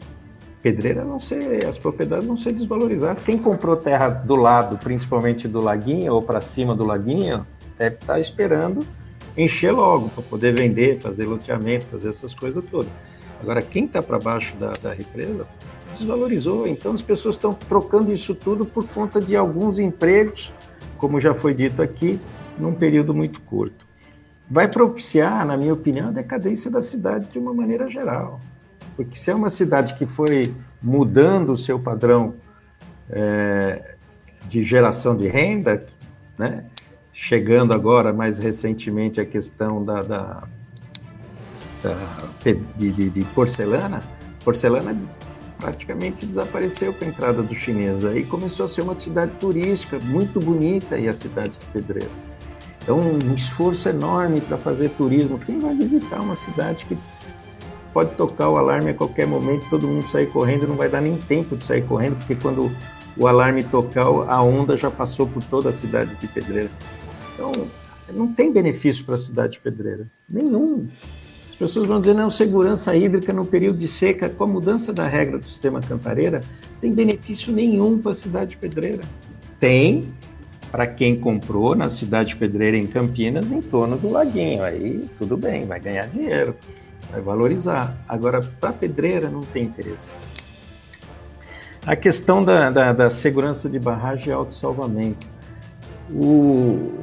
pedreira não ser, as propriedades não ser desvalorizadas. Quem comprou terra do lado, principalmente do laguinho ou para cima do laguinho, deve estar tá esperando encher logo para poder vender, fazer loteamento, fazer essas coisas todas. Agora, quem está para baixo da, da represa desvalorizou. Então as pessoas estão trocando isso tudo por conta de alguns empregos, como já foi dito aqui, num período muito curto. Vai propiciar, na minha opinião, a decadência da cidade de uma maneira geral. Porque se é uma cidade que foi mudando o seu padrão é, de geração de renda, né? chegando agora mais recentemente a questão da, da, da de, de, porcelana, porcelana praticamente desapareceu com a entrada dos chineses. Aí começou a ser uma cidade turística muito bonita e a cidade de Pedreira. Então, um esforço enorme para fazer turismo. Quem vai visitar uma cidade que pode tocar o alarme a qualquer momento, todo mundo sair correndo, não vai dar nem tempo de sair correndo, porque quando o alarme tocar, a onda já passou por toda a cidade de Pedreira. Então, não tem benefício para a cidade de Pedreira. Nenhum pessoas vão dizer, não, segurança hídrica no período de seca, com a mudança da regra do sistema Cantareira, tem benefício nenhum para a cidade de Pedreira. Tem para quem comprou na cidade de Pedreira, em Campinas, em torno do laguinho. Aí tudo bem, vai ganhar dinheiro, vai valorizar. Agora, para Pedreira não tem interesse. A questão da, da, da segurança de barragem e autossalvamento. O,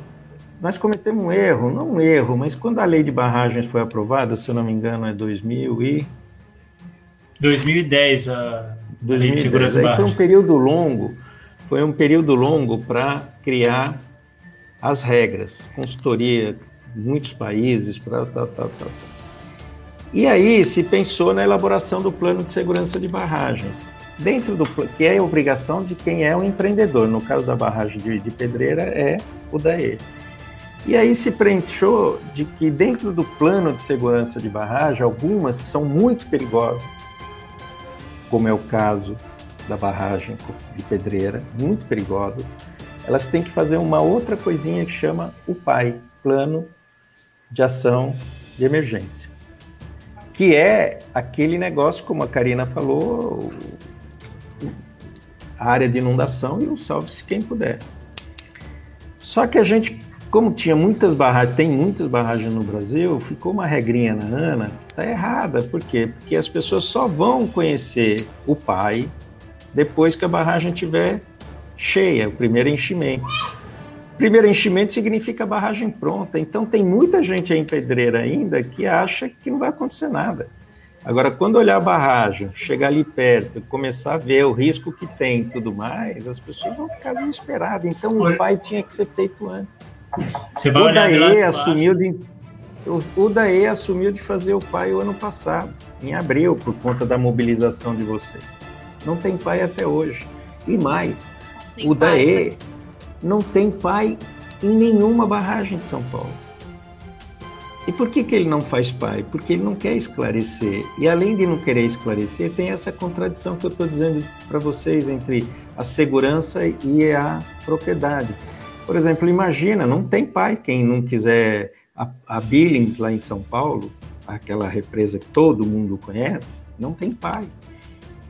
nós cometemos um erro, não um erro, mas quando a lei de barragens foi aprovada, se eu não me engano, é 2000 e 2010 a 2010. lei de segurança Aí foi um período longo, foi um período longo para criar as regras, consultoria muitos países para tal, tal, tal. E aí se pensou na elaboração do plano de segurança de barragens, dentro do que é a obrigação de quem é um empreendedor. No caso da barragem de, de Pedreira é o DAE. E aí se preencheu de que dentro do plano de segurança de barragem, algumas que são muito perigosas, como é o caso da barragem de Pedreira, muito perigosas, elas têm que fazer uma outra coisinha que chama o PAI, Plano de Ação de Emergência, que é aquele negócio, como a Karina falou, a área de inundação e o salve-se quem puder. Só que a gente como tinha muitas barragens, tem muitas barragens no Brasil, ficou uma regrinha na ANA, está errada. Por quê? Porque as pessoas só vão conhecer o pai depois que a barragem estiver cheia, o primeiro enchimento. Primeiro enchimento significa barragem pronta. Então tem muita gente aí em Pedreira ainda que acha que não vai acontecer nada. Agora, quando olhar a barragem, chegar ali perto, começar a ver o risco que tem e tudo mais, as pessoas vão ficar desesperadas. Então o pai tinha que ser feito antes. Você vai o olhar Daê assumiu de, o, o Daê assumiu de fazer o pai o ano passado, em abril, por conta da mobilização de vocês. Não tem pai até hoje. E mais, o Daê né? não tem pai em nenhuma barragem de São Paulo. E por que, que ele não faz pai? Porque ele não quer esclarecer. E além de não querer esclarecer, tem essa contradição que eu estou dizendo para vocês entre a segurança e a propriedade. Por exemplo, imagina, não tem pai quem não quiser a, a Billings lá em São Paulo, aquela represa que todo mundo conhece, não tem pai.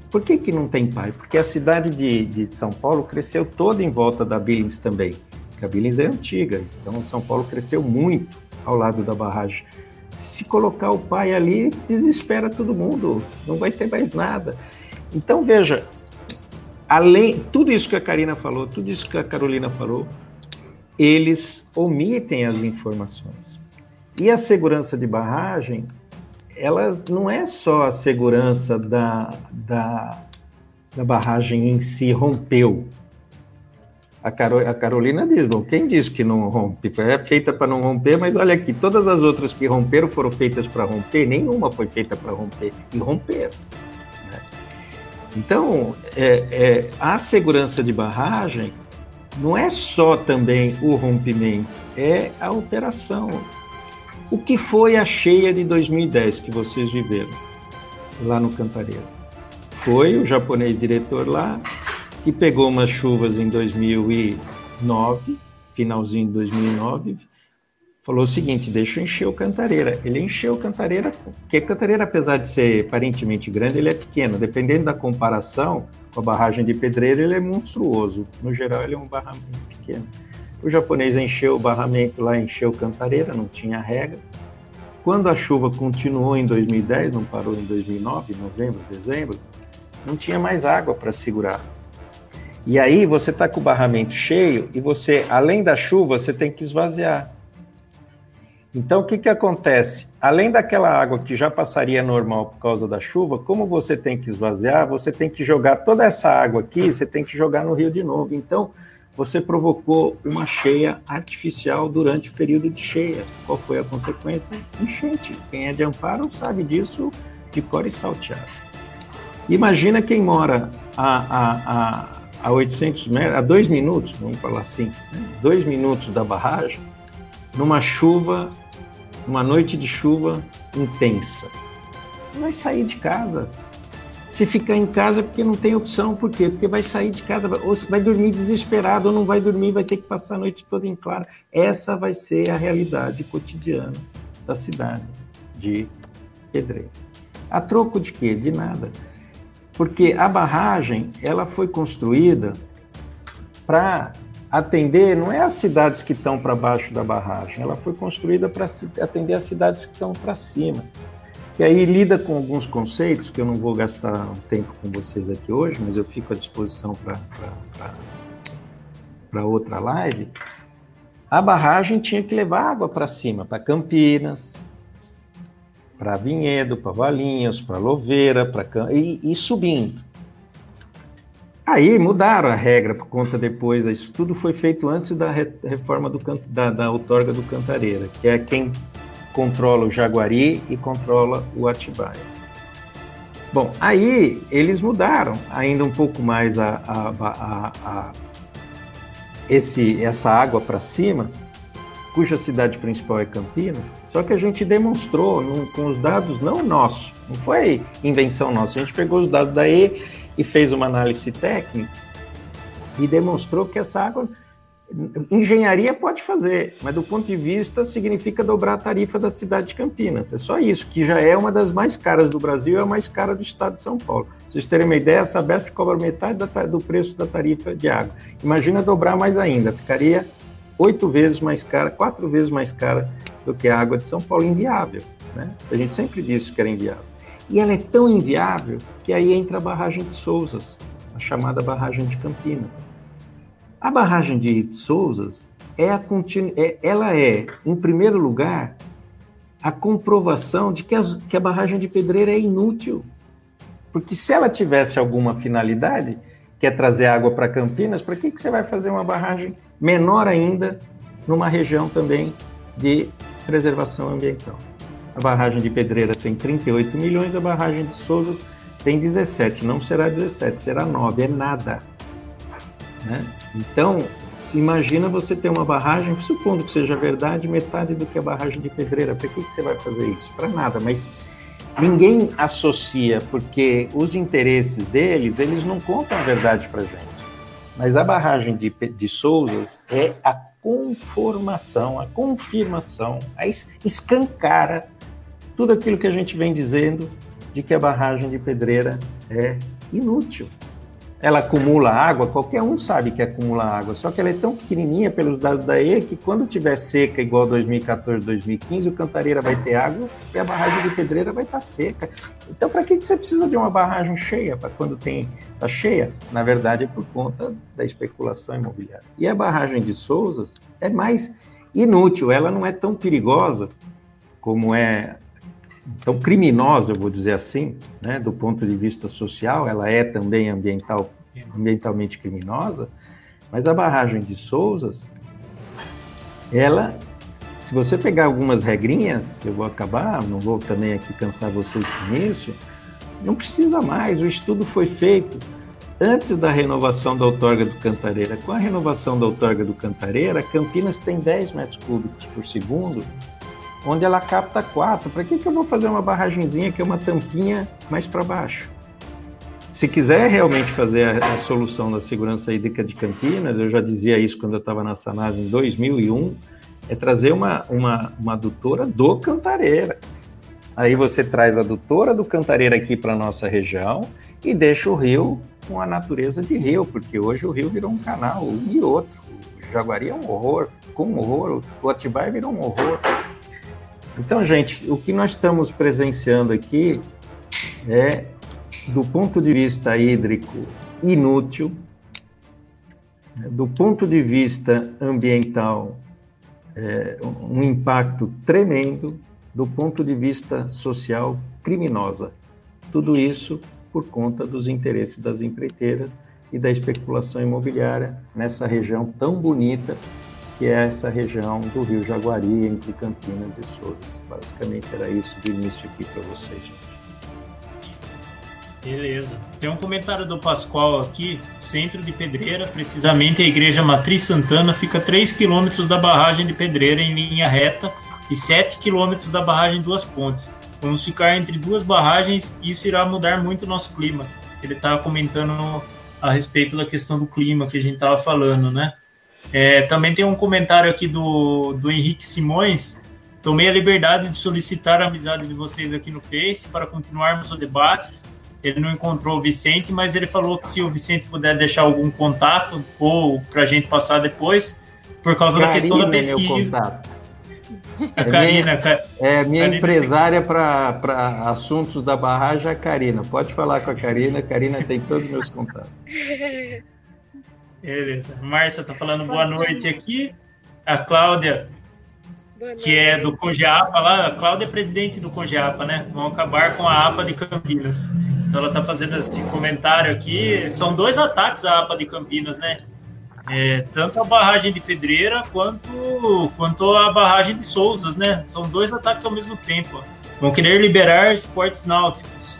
Por que, que não tem pai? Porque a cidade de, de São Paulo cresceu toda em volta da Billings também. Porque a Billings é antiga, então São Paulo cresceu muito ao lado da barragem. Se colocar o pai ali, desespera todo mundo, não vai ter mais nada. Então veja, além tudo isso que a Karina falou, tudo isso que a Carolina falou, eles omitem as informações. E a segurança de barragem, ela não é só a segurança da, da, da barragem em si rompeu. A, Caro, a Carolina diz, bom, quem disse que não rompe? É feita para não romper, mas olha aqui, todas as outras que romperam foram feitas para romper, nenhuma foi feita para romper, e romperam. Então, é, é, a segurança de barragem não é só também o rompimento, é a operação. O que foi a cheia de 2010 que vocês viveram lá no Cantareira? Foi o japonês diretor lá que pegou umas chuvas em 2009, finalzinho de 2009, falou o seguinte: deixa eu encher o Cantareira. Ele encheu o Cantareira, porque Cantareira, apesar de ser aparentemente grande, ele é pequeno. Dependendo da comparação com a barragem de Pedreira, ele é monstruoso. No geral, ele é um barramento pequeno. O japonês encheu o barramento lá, encheu Cantareira, não tinha regra. Quando a chuva continuou em 2010, não parou em 2009, novembro, dezembro, não tinha mais água para segurar. E aí você está com o barramento cheio e você, além da chuva, você tem que esvaziar. Então, o que, que acontece? Além daquela água que já passaria normal por causa da chuva, como você tem que esvaziar, você tem que jogar toda essa água aqui, você tem que jogar no rio de novo. Então, você provocou uma cheia artificial durante o período de cheia. Qual foi a consequência? Enchente. Quem é de Amparo sabe disso de cor e salteado. Imagina quem mora a, a, a, a 800 metros, a dois minutos, vamos falar assim, né? dois minutos da barragem, numa chuva, uma noite de chuva intensa. Vai sair de casa, se ficar em casa porque não tem opção, por quê? Porque vai sair de casa, ou vai dormir desesperado, ou não vai dormir, vai ter que passar a noite toda em claro. Essa vai ser a realidade cotidiana da cidade de Pedreira. A troco de quê? De nada. Porque a barragem, ela foi construída para atender, não é as cidades que estão para baixo da barragem, ela foi construída para atender as cidades que estão para cima. E aí lida com alguns conceitos que eu não vou gastar tempo com vocês aqui hoje, mas eu fico à disposição para outra live. A barragem tinha que levar água para cima, para Campinas, para Vinhedo, para Valinhos, para Louveira, para e, e subindo. Aí mudaram a regra por conta depois, isso tudo foi feito antes da reforma do, da, da outorga do Cantareira, que é quem controla o Jaguari e controla o Atibaia. Bom, aí eles mudaram ainda um pouco mais a, a, a, a esse, essa água para cima, cuja cidade principal é Campinas, só que a gente demonstrou num, com os dados não nossos, não foi invenção nossa, a gente pegou os dados daí e fez uma análise técnica e demonstrou que essa água Engenharia pode fazer, mas do ponto de vista significa dobrar a tarifa da cidade de Campinas. É só isso, que já é uma das mais caras do Brasil, é a mais cara do estado de São Paulo. Pra vocês terem uma ideia, a Sabesp cobra metade do preço da tarifa de água. Imagina dobrar mais ainda, ficaria oito vezes mais cara, quatro vezes mais cara do que a água de São Paulo, inviável. Né? A gente sempre disse que era inviável. E ela é tão inviável que aí entra a barragem de Souzas, a chamada barragem de Campinas. A barragem de Souzas é a continu... é, ela é, em primeiro lugar, a comprovação de que, as, que a barragem de Pedreira é inútil. Porque se ela tivesse alguma finalidade, que é trazer água para Campinas, para que, que você vai fazer uma barragem menor ainda numa região também de preservação ambiental? A barragem de Pedreira tem 38 milhões, a barragem de Souzas tem 17. Não será 17, será 9, é nada. Né? Então, imagina você ter uma barragem, supondo que seja verdade, metade do que a barragem de pedreira. Para que, que você vai fazer isso? Para nada, mas ninguém associa, porque os interesses deles, eles não contam a verdade para gente. Mas a barragem de, de Souzas é a conformação, a confirmação, a escancara tudo aquilo que a gente vem dizendo de que a barragem de Pedreira é inútil. Ela acumula água, qualquer um sabe que acumula água, só que ela é tão pequenininha pelos dados da E que quando tiver seca igual 2014, 2015, o Cantareira vai ter água e a barragem de Pedreira vai estar tá seca. Então, para que você precisa de uma barragem cheia para quando tem está cheia? Na verdade, é por conta da especulação imobiliária. E a barragem de Souza é mais inútil, ela não é tão perigosa como é tão criminosa, eu vou dizer assim, né, do ponto de vista social, ela é também ambiental, ambientalmente criminosa, mas a barragem de Souzas, ela, se você pegar algumas regrinhas, eu vou acabar, não vou também aqui cansar vocês com isso, não precisa mais, o estudo foi feito antes da renovação da outorga do Cantareira. Com a renovação da outorga do Cantareira, Campinas tem 10 metros cúbicos por segundo, onde ela capta 4. Para que, que eu vou fazer uma barragenzinha que é uma tampinha mais para baixo? Se quiser realmente fazer a, a, solução da segurança hídrica de Campinas, eu já dizia isso quando eu estava na Sanasa em 2001, é trazer uma, uma, uma adutora do Cantareira. Aí você traz a adutora do Cantareira aqui para nossa região e deixa o rio com a natureza de rio, porque hoje o rio virou um canal, e outro. O Jaguari é um horror, com um horror, o Atibaia virou um horror. Então, gente, o que nós estamos presenciando aqui é, do ponto de vista hídrico, inútil, né, do ponto de vista ambiental, é, um impacto tremendo, do ponto de vista social, criminosa. Tudo isso por conta dos interesses das empreiteiras e da especulação imobiliária nessa região tão bonita que é essa região do Rio Jaguari, entre Campinas e Souzas. Basicamente era isso de início aqui para vocês. Beleza. Tem um comentário do Pascoal aqui. Centro de Pedreira, precisamente a Igreja Matriz Santana, fica 3 quilômetros da barragem de Pedreira em linha reta e 7 quilômetros da barragem Duas Pontes. Vamos ficar entre duas barragens e isso irá mudar muito o nosso clima. Ele estava comentando a respeito da questão do clima que a gente estava falando, né? É, também tem um comentário aqui do, do Henrique Simões. Tomei a liberdade de solicitar a amizade de vocês aqui no Face para continuarmos o debate. Ele não encontrou o Vicente, mas ele falou que se o Vicente puder deixar algum contato ou para a gente passar depois, por causa Karina, da questão da pesquisa. A Karina, é minha, é minha Karina empresária para assuntos da barragem, a Karina. Pode falar com a Karina, a Karina tem todos os meus contatos. Beleza. Márcia tá falando boa noite aqui. A Cláudia, que é do Congeapa lá, a Cláudia é presidente do Congeapa, né? Vão acabar com a APA de Campinas. Então ela tá fazendo esse comentário aqui. São dois ataques à APA de Campinas, né? É, tanto a barragem de Pedreira quanto, quanto a barragem de Souzas, né? São dois ataques ao mesmo tempo. Vão querer liberar esportes náuticos.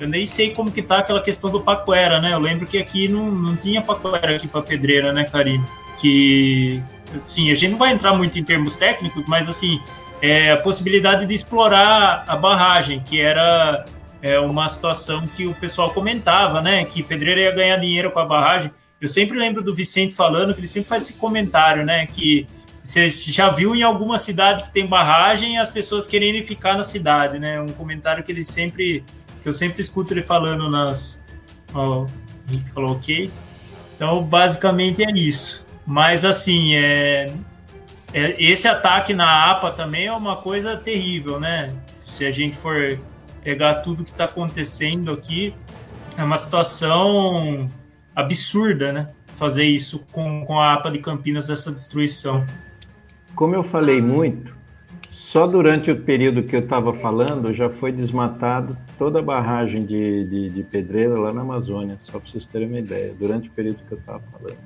Eu nem sei como que tá aquela questão do Paquera, né? Eu lembro que aqui não, não tinha Paquera aqui para Pedreira, né, Karine? Que, sim, a gente não vai entrar muito em termos técnicos, mas assim, é a possibilidade de explorar a barragem, que era é, uma situação que o pessoal comentava, né? Que Pedreira ia ganhar dinheiro com a barragem. Eu sempre lembro do Vicente falando que ele sempre faz esse comentário, né? Que você já viu em alguma cidade que tem barragem as pessoas querendo ficar na cidade, né? Um comentário que ele sempre que eu sempre escuto ele falando nas. Ó, o Henrique falou ok. Então, basicamente é isso. Mas, assim, é, é, esse ataque na APA também é uma coisa terrível, né? Se a gente for pegar tudo que está acontecendo aqui, é uma situação absurda, né? Fazer isso com, com a APA de Campinas, essa destruição. Como eu falei muito, só durante o período que eu estava falando, já foi desmatado toda a barragem de, de, de pedreira lá na Amazônia, só para vocês terem uma ideia, durante o período que eu estava falando.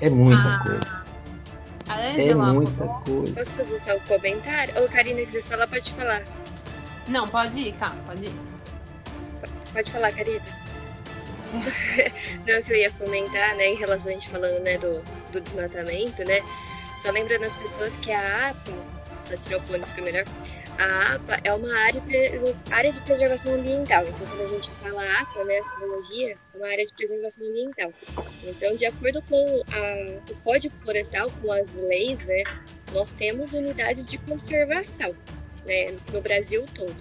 É muita ah. coisa. é muita coisa. Posso fazer só um comentário? Ô, Karina, quiser falar, pode falar. Não, pode ir, cá, pode ir. Pode falar, Karina. Não, que eu ia comentar, né, em relação a gente falando, né, do, do desmatamento, né, só lembrando as pessoas que a APA, só tirar o fone fica melhor, a APA é uma área área de preservação ambiental. Então, quando a gente fala APA, né, simbologia, é uma área de preservação ambiental. Então, de acordo com a, o Código Florestal, com as leis, né, nós temos unidades de conservação. né, no Brasil todo.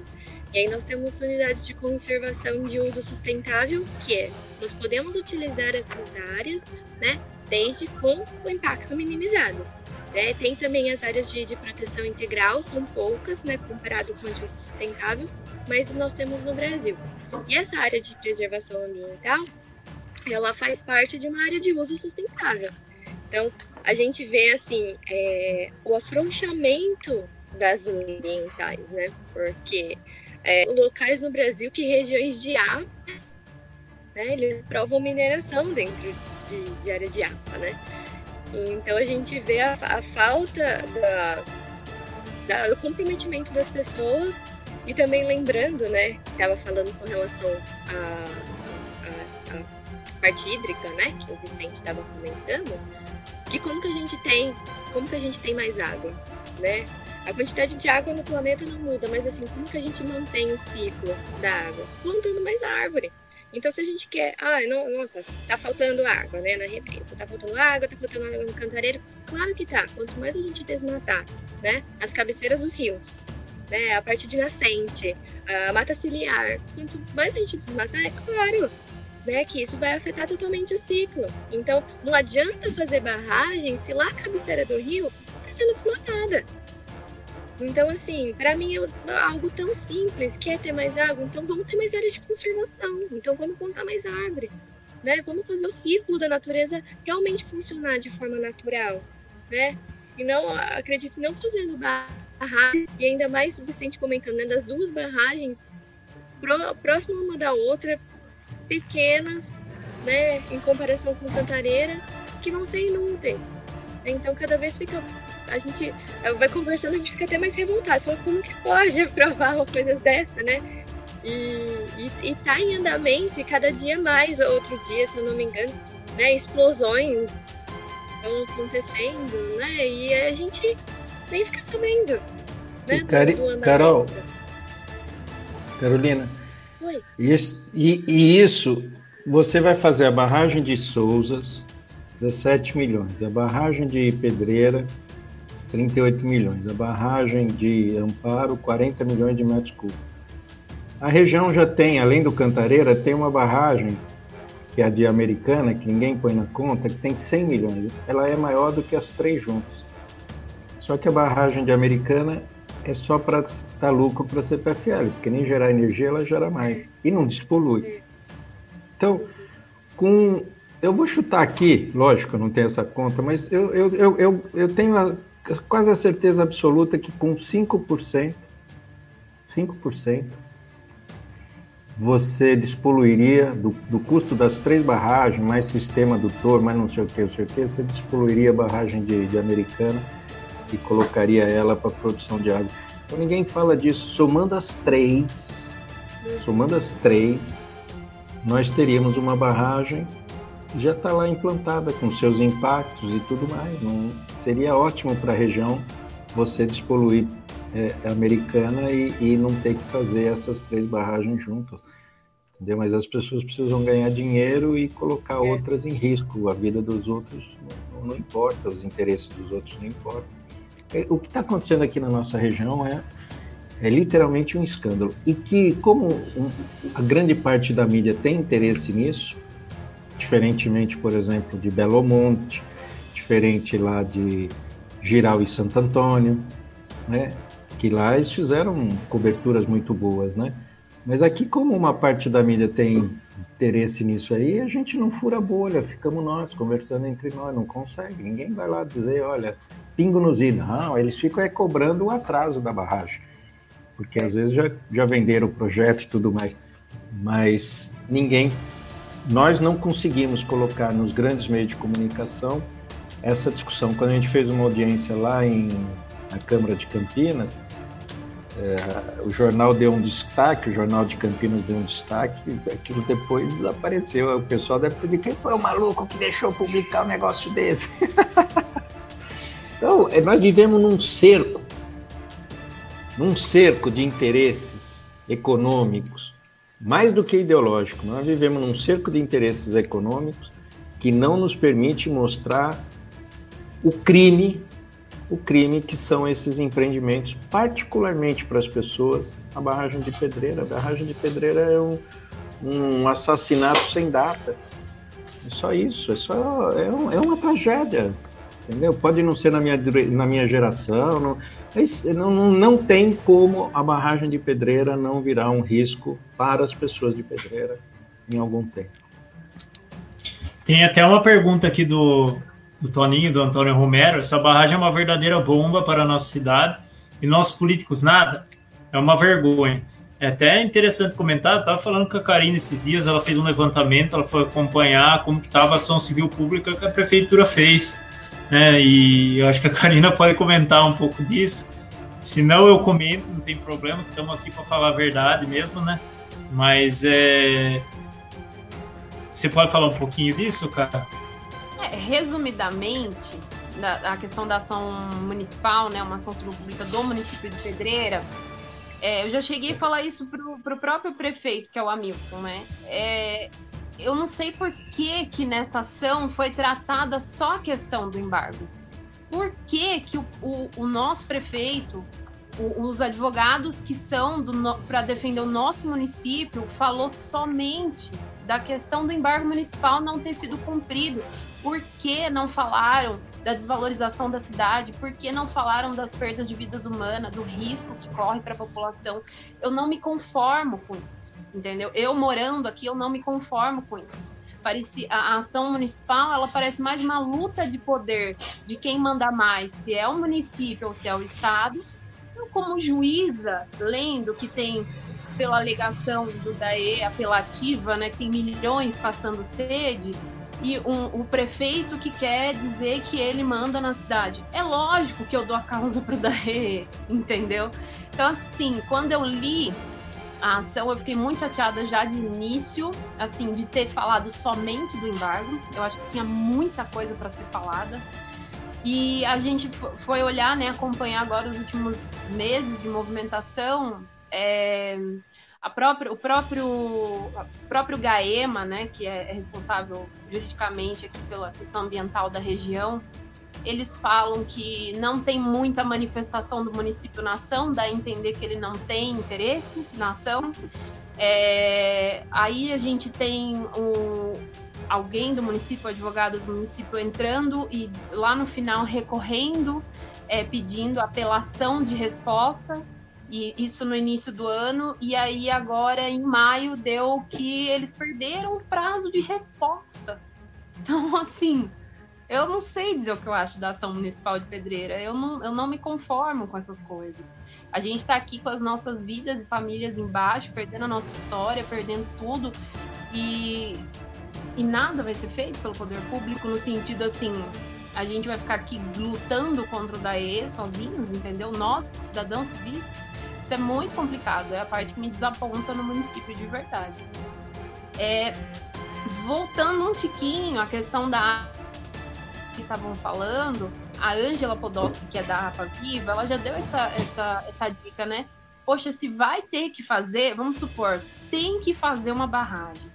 E aí nós temos unidades de conservação de uso sustentável, que é nós podemos utilizar essas áreas, né, desde com o impacto minimizado. Né? Tem também as áreas de, de, proteção integral, são poucas, né, comparado com o de uso sustentável, mas nós temos no Brasil. E essa área de preservação ambiental, ela faz parte de uma área de uso sustentável. Então, a gente vê assim é, o afrouxamento das ambientais, né? Porque é, locais no Brasil que regiões de água, né, eles provam mineração dentro de, de, área de água, né? Então a gente vê a, a falta da, da, do comprometimento das pessoas e também lembrando, né, estava falando com relação à parte hídrica, né, que o Vicente estava comentando, que como que a gente tem, como que a gente tem mais água, né? A quantidade de água no planeta não muda, mas assim, como que a gente mantém o ciclo da água? Plantando mais árvore. Então, se a gente quer, ah, não, nossa, tá faltando água, né, na represa, tá faltando água, tá faltando água no cantareiro, claro que tá. Quanto mais a gente desmatar, né, as cabeceiras dos rios, né, a parte de nascente, a mata ciliar, quanto mais a gente desmatar, é claro, né, que isso vai afetar totalmente o ciclo. Então, não adianta fazer barragem se lá a cabeceira do rio está sendo desmatada. Então, assim, para mim é algo tão simples, que é ter mais água, então vamos ter mais áreas de conservação, então vamos plantar mais árvore, né? Vamos fazer o ciclo da natureza realmente funcionar de forma natural, né? E não, acredito, não fazendo barragem, e ainda mais o Vicente comentando, né, das duas barragens próxima uma da outra, pequenas, né, em comparação com Cantareira, que vão ser inúteis. Então, cada vez fica. A gente vai conversando, a gente fica até mais revoltado. Fala, como que pode aprovar uma coisa dessa, né? E, e, e tá em andamento, e cada dia mais, outro dia, se eu não me engano, né, explosões estão acontecendo, né? E a gente nem fica sabendo, né? Do, Cari do Carol, Carolina, Oi. Isso, e, e, isso, você vai fazer a barragem de Souzas, 17 milhões, a barragem de Pedreira, 38 milhões, a barragem de Amparo, 40 milhões de metros cúbicos. A região já tem, além do Cantareira, tem uma barragem, que é a de Americana, que ninguém põe na conta, que tem 100 milhões. Ela é maior do que as três juntas. Só que a barragem de Americana é só para dar lucro para a CPFL, porque nem gerar energia ela gera mais e não despolui. Então, com eu vou chutar aqui, lógico, eu não tenho essa conta, mas eu, eu, eu, eu, tenho quase a certeza absoluta que com 5%, 5%, você despoluiria do, do custo das três barragens, mais sistema adutor, mais não sei o que, não sei o que, você despoluiria a barragem de, de Americana e colocaria ela para produção de água. Então ninguém fala disso. Somando as três, somando as três, nós teríamos uma barragem já está lá implantada com seus impactos e tudo mais. Não, seria ótimo para a região você despoluir é, americana e, e, não ter que fazer essas três barragens juntas. Entendeu? Mas as pessoas precisam ganhar dinheiro e colocar é. outras em risco. A vida dos outros não, não importa, os interesses dos outros não importam. É, o que está acontecendo aqui na nossa região é, é literalmente um escândalo. E que, como um, a grande parte da mídia tem interesse nisso, diferentemente, por exemplo, de Belo Monte, diferente lá de Giral e Santo Antônio, né? que lá eles fizeram coberturas muito boas, né? Mas aqui, como uma parte da mídia tem interesse nisso aí, a gente não fura bolha, ficamos nós conversando entre nós, não consegue. Ninguém vai lá dizer, olha, pingo nos i. Não, eles ficam é, cobrando o atraso da barragem. Porque às vezes já, já venderam o projeto e tudo mais. Mas ninguém. Nós não conseguimos colocar nos grandes meios de comunicação essa discussão. Quando a gente fez uma audiência lá em, na Câmara de Campinas, é, o jornal deu um destaque, o Jornal de Campinas deu um destaque, aquilo depois desapareceu. O pessoal deve pedir quem foi o maluco que deixou publicar um negócio desse? então, é, nós vivemos num cerco, num cerco de interesses econômicos, mais do que ideológico. Nós vivemos num cerco de interesses econômicos que não nos permite mostrar o crime o crime que são esses empreendimentos, particularmente para as pessoas, a barragem de pedreira. A barragem de pedreira é um, um assassinato sem data. É só isso, é só é, um, é uma tragédia. Entendeu? Pode não ser na minha, na minha geração, não, não, não tem como a barragem de pedreira não virar um risco para as pessoas de pedreira em algum tempo. Tem até uma pergunta aqui do, do Toninho, do Antônio Romero. Essa barragem é uma verdadeira bomba para a nossa cidade e nossos políticos nada. É uma vergonha. É até interessante comentar, estava falando com a Karine esses dias, ela fez um levantamento, ela foi acompanhar como estava a ação civil pública que a prefeitura fez né? E eu acho que a Karina pode comentar um pouco disso. Se não, eu comento, não tem problema, estamos aqui para falar a verdade mesmo, né? Mas é. Você pode falar um pouquinho disso, cara? É, resumidamente, a questão da ação municipal, né? Uma ação civil pública do município de Pedreira. É, eu já cheguei a falar isso para o próprio prefeito, que é o Hamilton, né? É, eu não sei por que que nessa ação foi tratada só a questão do embargo. Por que que o, o, o nosso prefeito, o, os advogados que são para defender o nosso município, falou somente da questão do embargo municipal não ter sido cumprido? Por que não falaram da desvalorização da cidade? Por que não falaram das perdas de vidas humanas, do risco que corre para a população? Eu não me conformo com isso entendeu? Eu morando aqui, eu não me conformo com isso. Parece, a ação municipal, ela parece mais uma luta de poder de quem manda mais, se é o município ou se é o estado. Eu, como juíza, lendo que tem pela alegação do DAE apelativa, né, tem milhões passando sede, e um, o prefeito que quer dizer que ele manda na cidade. É lógico que eu dou a causa para o DAE, entendeu? Então, assim, quando eu li a ação, eu fiquei muito chateada já de início, assim, de ter falado somente do embargo. Eu acho que tinha muita coisa para ser falada. E a gente foi olhar, né, acompanhar agora os últimos meses de movimentação. É, a própria, o próprio, o próprio GAEMA, né, que é responsável juridicamente aqui pela questão ambiental da região, eles falam que não tem muita manifestação do município na ação, dá a entender que ele não tem interesse na ação. É, aí a gente tem um, alguém do município, advogado do município, entrando e lá no final recorrendo, é, pedindo apelação de resposta. E isso no início do ano, e aí agora em maio deu que eles perderam o prazo de resposta. Então, assim, eu não sei dizer o que eu acho da ação municipal de pedreira. Eu não, eu não me conformo com essas coisas. A gente está aqui com as nossas vidas e famílias embaixo, perdendo a nossa história, perdendo tudo. E, e nada vai ser feito pelo poder público no sentido assim, a gente vai ficar aqui lutando contra o DAE sozinhos, entendeu? Nós, cidadãos civis. Isso é muito complicado, é a parte que me desaponta no município de verdade. É, voltando um tiquinho à questão da que estavam falando, a Ângela Podolski, que é da Rafa Viva, ela já deu essa, essa, essa dica, né? Poxa, se vai ter que fazer, vamos supor, tem que fazer uma barragem.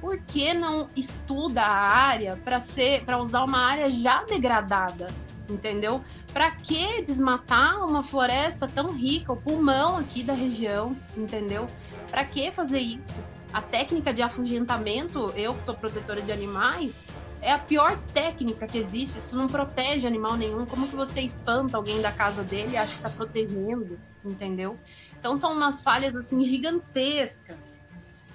Por que não estuda a área para ser para usar uma área já degradada? Entendeu? Para que desmatar uma floresta tão rica, o pulmão aqui da região, entendeu? Para que fazer isso? A técnica de afugentamento, eu que sou protetora de animais, é a pior técnica que existe. Isso não protege animal nenhum. Como que você espanta alguém da casa dele e acha que está protegendo, entendeu? Então são umas falhas assim gigantescas.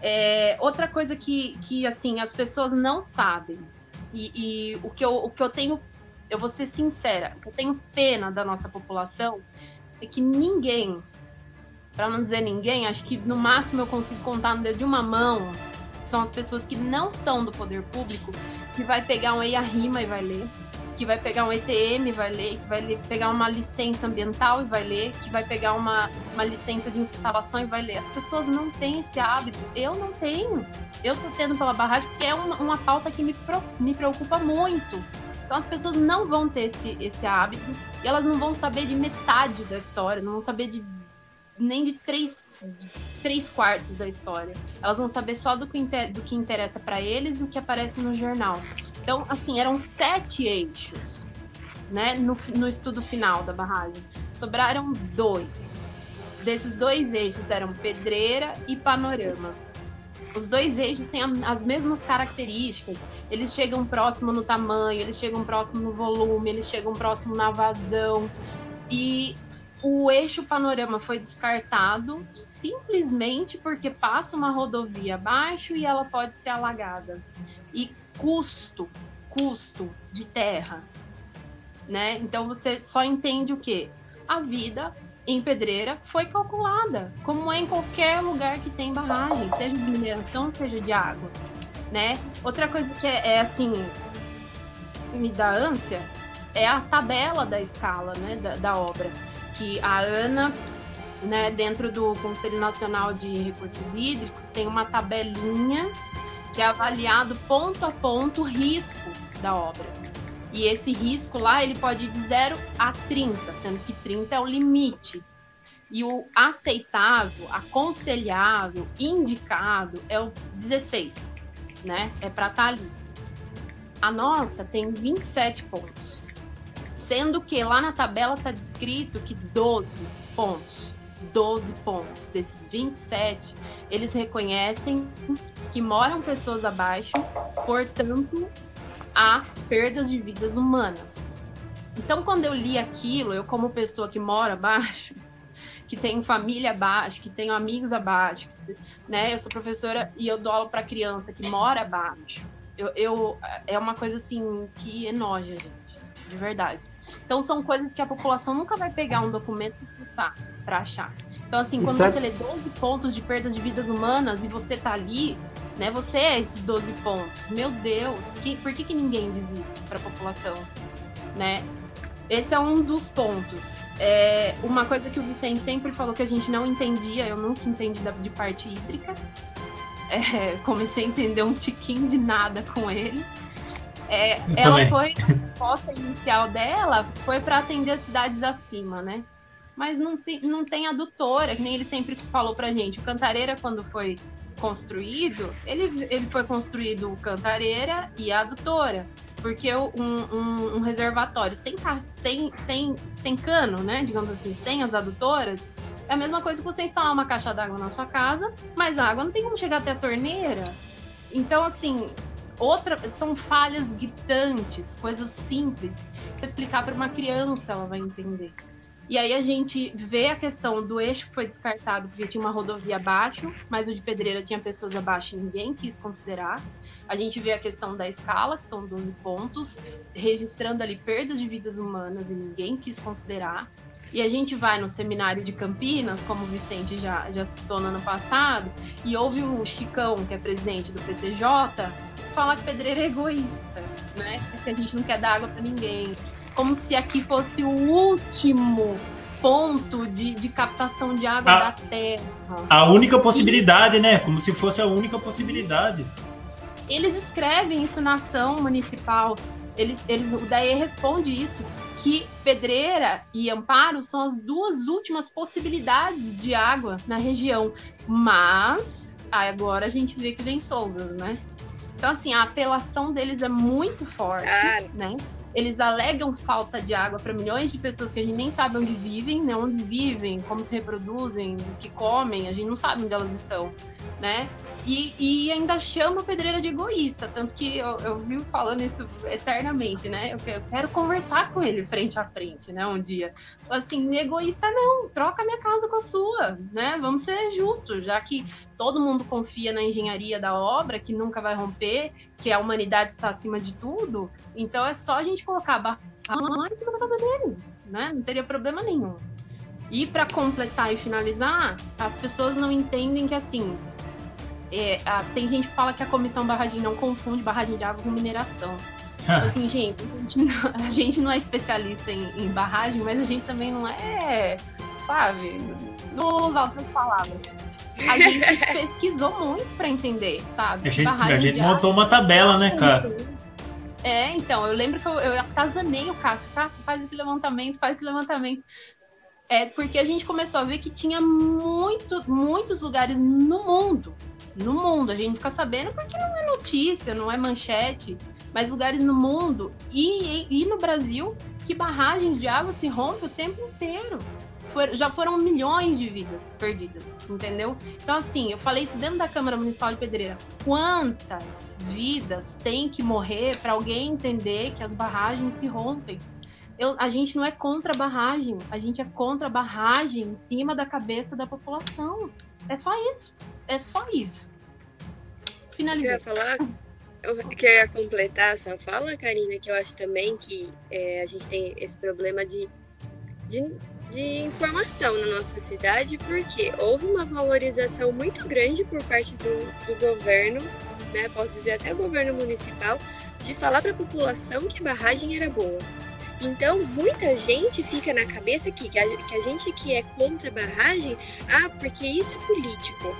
É, outra coisa que, que assim as pessoas não sabem e, e, o que eu o que eu tenho, eu vou ser sincera, eu tenho pena da nossa população é que ninguém, para não dizer ninguém, acho que no máximo eu consigo contar no dedo de uma mão são as pessoas que não são do poder público, que vai pegar um EIA-RIMA e vai ler, que vai pegar um ETM e vai ler, que vai pegar uma licença ambiental e vai ler, que vai pegar uma, uma licença de instalação e vai ler. As pessoas não têm esse hábito. Eu não tenho. Eu tô tendo pela barragem porque é uma, uma pauta que me, me preocupa muito. Então as pessoas não vão ter esse, esse hábito e elas não vão saber de metade da história, não vão saber de nem de três, três quartos da história. Elas vão saber só do que, do que interessa para eles e o que aparece no jornal. Então, assim, eram sete eixos né, no, no estudo final da barragem. Sobraram dois. Desses dois eixos eram pedreira e panorama. Os dois eixos têm as mesmas características. Eles chegam próximo no tamanho, eles chegam próximo no volume, eles chegam próximo na vazão. E o eixo panorama foi descartado simplesmente porque passa uma rodovia abaixo e ela pode ser alagada. E custo, custo de terra, né? Então você só entende o que a vida em Pedreira foi calculada, como é em qualquer lugar que tem barragem, seja de mineração, seja de água, né? Outra coisa que é, é assim me dá ânsia é a tabela da escala, né, da, da obra que a Ana, né, dentro do Conselho Nacional de Recursos Hídricos, tem uma tabelinha que é avaliado ponto a ponto o risco da obra. E esse risco lá, ele pode ir de 0 a 30, sendo que 30 é o limite. E o aceitável, aconselhável, indicado é o 16, né? É para estar tá ali. A nossa tem 27 pontos. Sendo que lá na tabela está descrito que 12 pontos, 12 pontos desses 27, eles reconhecem que moram pessoas abaixo, portanto, há perdas de vidas humanas. Então, quando eu li aquilo, eu como pessoa que mora abaixo, que tenho família abaixo, que tenho amigos abaixo, né? Eu sou professora e eu dou aula para criança que mora abaixo. Eu, eu, é uma coisa assim que enoja, gente, de verdade. Então são coisas que a população nunca vai pegar um documento e pulsar para achar. Então, assim, quando você lê 12 pontos de perdas de vidas humanas e você tá ali, né? Você é esses 12 pontos. Meu Deus, que, por que, que ninguém diz isso para a população? Né? Esse é um dos pontos. É, uma coisa que o Vicente sempre falou que a gente não entendia, eu nunca entendi de parte hídrica. É, comecei a entender um tiquinho de nada com ele. É, ela foi, a resposta inicial dela foi para atender as cidades acima, né? Mas não tem, não tem adutora, que nem ele sempre falou pra gente. O Cantareira, quando foi construído, ele, ele foi construído Cantareira e a adutora. Porque um, um, um reservatório sem, sem, sem, sem cano, né? Digamos assim, sem as adutoras, é a mesma coisa que você instalar uma caixa d'água na sua casa, mas a água não tem como chegar até a torneira. Então, assim, outra são falhas gritantes, coisas simples. Se explicar para uma criança, ela vai entender. E aí a gente vê a questão do eixo que foi descartado porque tinha uma rodovia abaixo, mas o de Pedreira tinha pessoas abaixo e ninguém quis considerar. A gente vê a questão da escala, que são 12 pontos, registrando ali perdas de vidas humanas e ninguém quis considerar. E a gente vai no seminário de Campinas, como o Vicente já, já citou no ano passado, e ouve o Chicão, que é presidente do PCJ, falar que pedreiro é egoísta, né? Que a gente não quer dar água para ninguém. Como se aqui fosse o último ponto de, de captação de água a, da terra. A única possibilidade, né? Como se fosse a única possibilidade. Eles escrevem isso na ação municipal. Eles, eles, o DAE responde isso, que Pedreira e Amparo são as duas últimas possibilidades de água na região. Mas agora a gente vê que vem Souzas, né? Então, assim, a apelação deles é muito forte, ah. né? Eles alegam falta de água para milhões de pessoas que a gente nem sabe onde vivem, né? Onde vivem, como se reproduzem, o que comem, a gente não sabe onde elas estão, né? E, e ainda chama a pedreira de egoísta, tanto que eu, eu vivo falando isso eternamente, né? Eu quero, eu quero, conversar com ele frente a frente, né? Um dia. Assim, egoísta não, troca minha casa com a sua, né? Vamos ser justos, já que todo mundo confia na engenharia da obra, que nunca vai romper, que a humanidade está acima de tudo, então é só a gente colocar a barra em cima da casa dele, né? Não teria problema nenhum. E para completar e finalizar, as pessoas não entendem que assim. É, a, tem gente que fala que a comissão barragem não confunde barragem de água com mineração. Então, assim, gente, a gente, não, a gente não é especialista em, em, barragem, mas a gente também não é, sabe, não usar outras palavras a gente pesquisou muito para entender, sabe? A gente, a gente montou uma tabela, né, cara? É, então, eu lembro que eu, eu atazanei o Cássio. Cássio, faz esse levantamento, faz esse levantamento. É porque a gente começou a ver que tinha muito, muitos lugares no mundo. No mundo. A gente fica sabendo porque não é notícia, não é manchete. Mas lugares no mundo e, e no Brasil que barragens de água se rompem o tempo inteiro. For, já foram milhões de vidas perdidas, entendeu? Então, assim, eu falei isso dentro da Câmara Municipal de Pedreira. Quantas vidas tem que morrer para alguém entender que as barragens se rompem? Eu, a gente não é contra a barragem, a gente é contra a barragem em cima da cabeça da população. É só isso. É só isso. Finalizei. Ia falar, eu queria completar a sua fala, Karina, que eu acho também que é, a gente tem esse problema de, de, de, informação na nossa cidade, porque houve uma valorização muito grande por parte do, do governo, né, posso dizer até o governo municipal, de falar para a população que a barragem era boa. Então, muita gente fica na cabeça que, que, a, que a gente que é contra a barragem, ah, porque isso é político.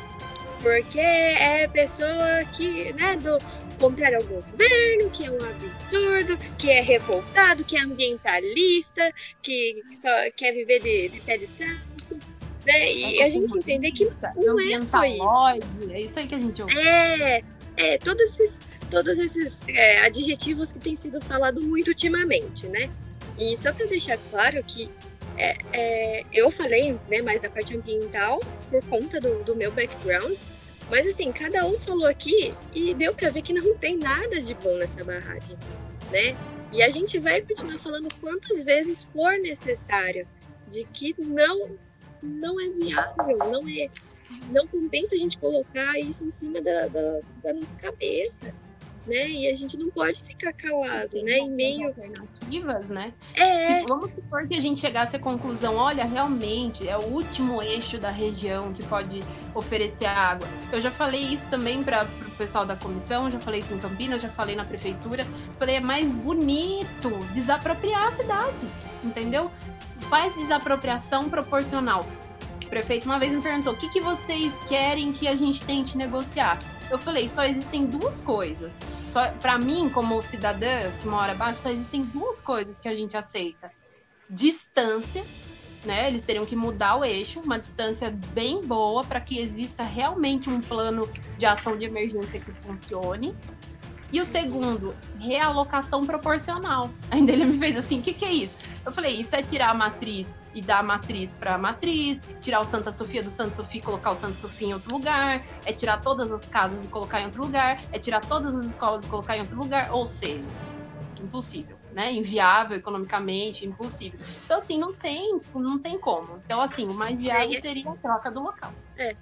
Porque é pessoa que, né, do contrário ao governo, que é um absurdo, que é revoltado, que é ambientalista, que só quer viver de, de pé descalço. Né? E é a gente entender que não é só isso. É isso aí que a gente ouve. É, é todos esses, todos esses é, adjetivos que têm sido falados muito ultimamente, né? E só para deixar claro que é, é, eu falei né, mais da parte ambiental por conta do, do meu background, mas assim, cada um falou aqui e deu para ver que não tem nada de bom nessa barragem, né? E a gente vai continuar falando quantas vezes for necessário de que não não é viável, não é não compensa a gente colocar isso em cima da, da, da nossa cabeça né? E a gente não pode ficar calado, né? Em meio alternativas, né? É. Se, vamos supor que a gente chegasse à conclusão, olha, realmente é o último eixo da região que pode oferecer água. Eu já falei isso também para o pessoal da comissão, já falei isso em Campinas, já falei na prefeitura. Falei, é mais bonito desapropriar a cidade, entendeu? Faz desapropriação proporcional. O prefeito uma vez me perguntou: o que, que vocês querem que a gente tente negociar? Eu falei, só existem duas coisas. Só para mim, como cidadã que mora abaixo, só existem duas coisas que a gente aceita: distância, né? Eles teriam que mudar o eixo, uma distância bem boa para que exista realmente um plano de ação de emergência que funcione. E o segundo, realocação proporcional. Ainda ele me fez assim: o que, que é isso? Eu falei: isso é tirar a matriz e dar a matriz para matriz, tirar o Santa Sofia do Santa Sofia e colocar o Santa Sofia em outro lugar, é tirar todas as casas e colocar em outro lugar, é tirar todas as escolas e colocar em outro lugar, ou seja, impossível, né? Inviável economicamente, impossível. Então assim, não tem, não tem como. Então assim, o mais viável é, seria a troca do local. É.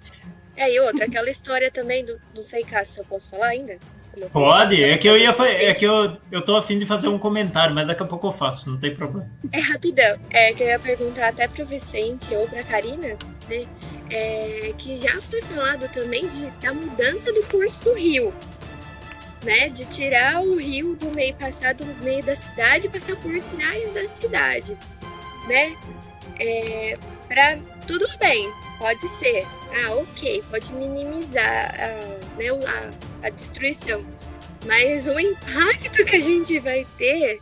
É, e outra, aquela história também do, não sei, Cássio, se eu posso falar ainda? Pode, é que eu ia é que eu, eu tô afim de fazer um comentário, mas daqui a pouco eu faço, não tem problema. É rapidão, é que eu ia perguntar até pro Vicente ou pra Karina, né? É, que já foi falado também de, da mudança do curso do rio, né? De tirar o rio do meio, passar do meio da cidade e passar por trás da cidade, né? É, pra, tudo bem, pode ser. Ah, ok, pode minimizar a, né, a, a destruição. Mas o impacto que a gente vai ter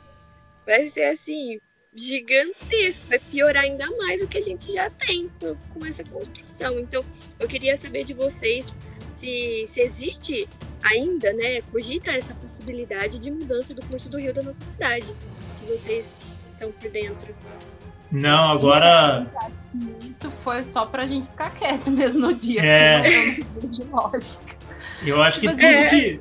vai ser assim gigantesco, vai piorar ainda mais o que a gente já tem com, com essa construção. Então, eu queria saber de vocês se, se existe ainda, né, cogita essa possibilidade de mudança do curso do rio da nossa cidade, que vocês estão por dentro. Não, agora. Isso foi só pra gente ficar quieto mesmo no dia. É. De lógica. Eu acho que tudo é. que.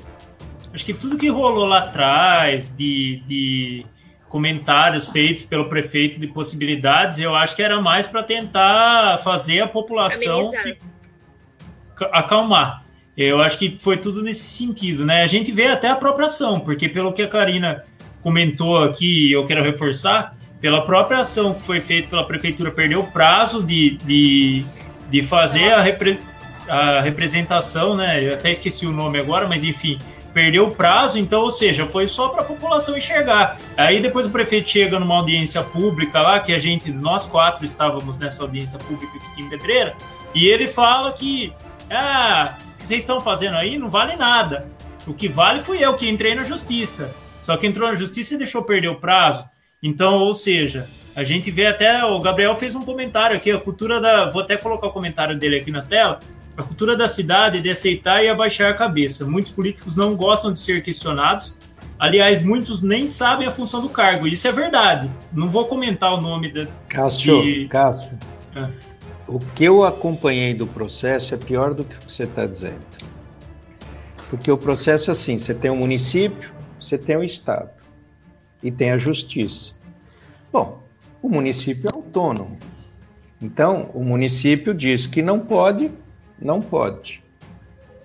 Acho que tudo que rolou lá atrás de, de comentários feitos pelo prefeito de possibilidades, eu acho que era mais para tentar fazer a população acalmar. Eu acho que foi tudo nesse sentido, né? A gente vê até a própria ação, porque pelo que a Karina comentou aqui, eu quero reforçar, pela própria ação que foi feita pela prefeitura, perdeu o prazo de, de, de fazer a, repre, a representação, né? Eu até esqueci o nome agora, mas enfim, perdeu o prazo, então, ou seja, foi só para a população enxergar. Aí depois o prefeito chega numa audiência pública lá, que a gente, nós quatro estávamos nessa audiência pública aqui em Pedreira, e ele fala que, ah, o que vocês estão fazendo aí não vale nada. O que vale fui eu que entrei na justiça. Só que entrou na justiça e deixou perder o prazo. Então, ou seja, a gente vê até. O Gabriel fez um comentário aqui, a cultura da. Vou até colocar o comentário dele aqui na tela. A cultura da cidade é de aceitar e abaixar a cabeça. Muitos políticos não gostam de ser questionados Aliás, muitos nem sabem a função do cargo. Isso é verdade. Não vou comentar o nome da. Cássio, de... Cássio. Ah. O que eu acompanhei do processo é pior do que o que você está dizendo. Porque o processo é assim: você tem o um município, você tem o um Estado e tem a justiça. Bom, o município é autônomo. Então, o município diz que não pode, não pode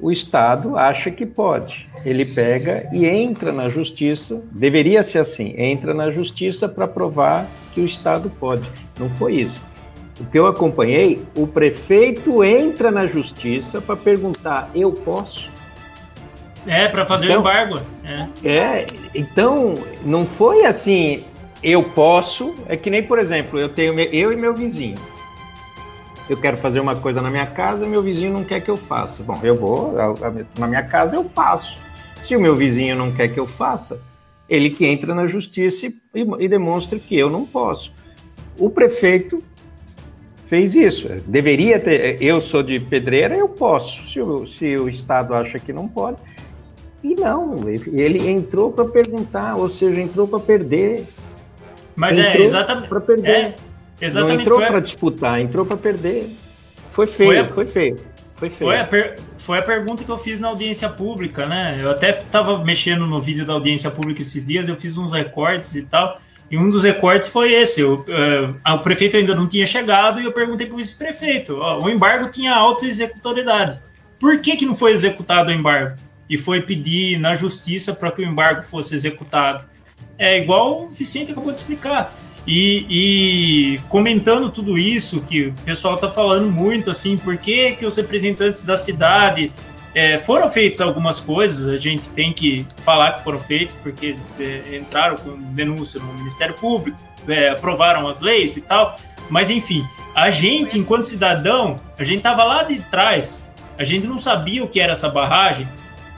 o Estado acha que pode. Ele pega e entra na justiça, deveria ser assim, entra na justiça para provar que o Estado pode. Não foi isso. O que eu acompanhei, o prefeito entra na justiça para perguntar: eu posso? É, para fazer então, o embargo. É. é, então não foi assim, eu posso, é que nem, por exemplo, eu tenho eu e meu vizinho eu quero fazer uma coisa na minha casa, meu vizinho não quer que eu faça. Bom, eu vou, na minha casa eu faço. Se o meu vizinho não quer que eu faça, ele que entra na justiça e, e demonstra que eu não posso. O prefeito fez isso. Deveria ter. Eu sou de pedreira, eu posso. Se o, se o Estado acha que não pode. E não, ele entrou para perguntar, ou seja, entrou para perder. Mas é entrou é exatamente. Para perder. É Exatamente. Não entrou para disputar, entrou para perder. Foi feio, foi, a... foi feio. Foi, feio. Foi, a per... foi a pergunta que eu fiz na audiência pública, né? Eu até estava mexendo no vídeo da audiência pública esses dias, eu fiz uns recortes e tal. E um dos recortes foi esse. Eu, uh, o prefeito ainda não tinha chegado e eu perguntei para o vice-prefeito: o embargo tinha auto-executoriedade. Por que, que não foi executado o embargo? E foi pedir na justiça para que o embargo fosse executado. É igual o Vicente acabou de explicar. E, e, comentando tudo isso, que o pessoal está falando muito, assim, por que, que os representantes da cidade é, foram feitas algumas coisas, a gente tem que falar que foram feitas, porque eles é, entraram com denúncia no Ministério Público, é, aprovaram as leis e tal, mas enfim, a gente, enquanto cidadão, a gente estava lá de trás, a gente não sabia o que era essa barragem,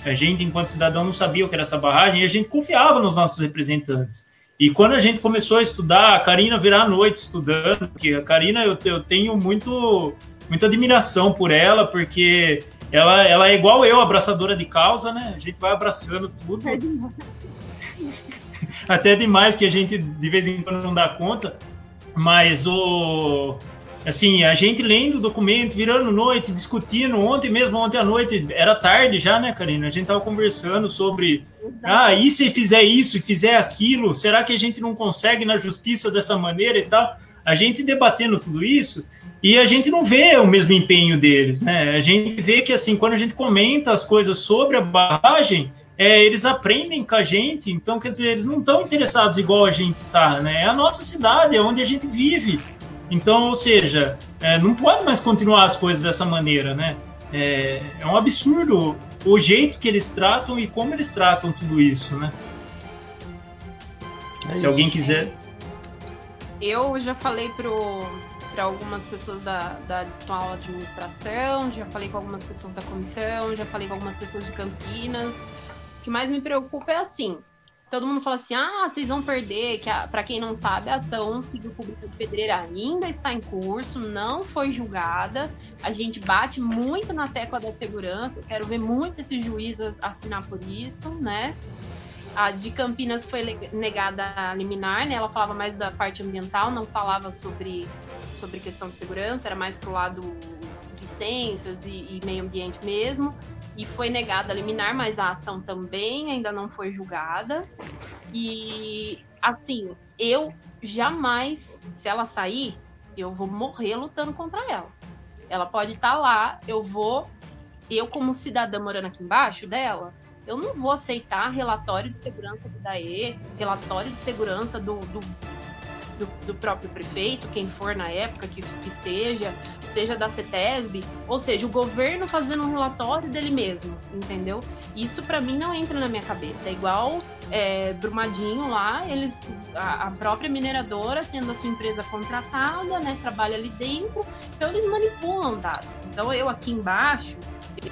a gente, enquanto cidadão, não sabia o que era essa barragem e a gente confiava nos nossos representantes. E quando a gente começou a estudar, a Karina virar a noite estudando, porque a Karina eu, eu tenho muito, muita admiração por ela, porque ela, ela é igual eu, abraçadora de causa, né? A gente vai abraçando tudo. É demais. Até demais que a gente de vez em quando não dá conta. Mas o assim, a gente lendo o documento, virando noite, discutindo, ontem mesmo, ontem à noite, era tarde já, né, Karina? A gente tava conversando sobre, ah, e se fizer isso e fizer aquilo, será que a gente não consegue na justiça dessa maneira e tal? A gente debatendo tudo isso e a gente não vê o mesmo empenho deles, né? A gente vê que, assim, quando a gente comenta as coisas sobre a barragem, é, eles aprendem com a gente, então, quer dizer, eles não estão interessados igual a gente tá, né? É a nossa cidade, é onde a gente vive. Então, ou seja, é, não pode mais continuar as coisas dessa maneira, né? É, é, um absurdo o jeito que eles tratam e como eles tratam tudo isso, né? É Se isso. alguém quiser. Eu já falei para algumas pessoas da, da atual administração, já falei com algumas pessoas da comissão, já falei com algumas pessoas de Campinas. O que mais me preocupa é assim: todo mundo fala assim: ah, vocês vão perder. Que para quem não sabe, a ação civil pública de Pedreira ainda está em curso, não foi julgada. A gente bate muito na tecla da segurança. Quero ver muito esse juiz assinar por isso, né? A de Campinas foi negada a liminar, né? Ela falava mais da parte ambiental, não falava sobre, sobre questão de segurança, era mais pro lado licenças e, e meio ambiente mesmo e foi negada a liminar, mas a ação também ainda não foi julgada. E assim, eu jamais, se ela sair, eu vou morrer lutando contra ela. Ela pode estar tá lá, eu vou, eu como cidadã morando aqui embaixo dela, eu não vou aceitar relatório de segurança do DAE, relatório de segurança do, do, do, do próprio prefeito, quem for na época que, que seja, seja da CETESB, ou seja, o governo fazendo um relatório dele mesmo, entendeu? Isso para mim não entra na minha cabeça. É igual é, Brumadinho lá, eles, a, a, própria mineradora tendo a sua empresa contratada, né, trabalha ali dentro, então eles manipulam dados. Então eu aqui embaixo,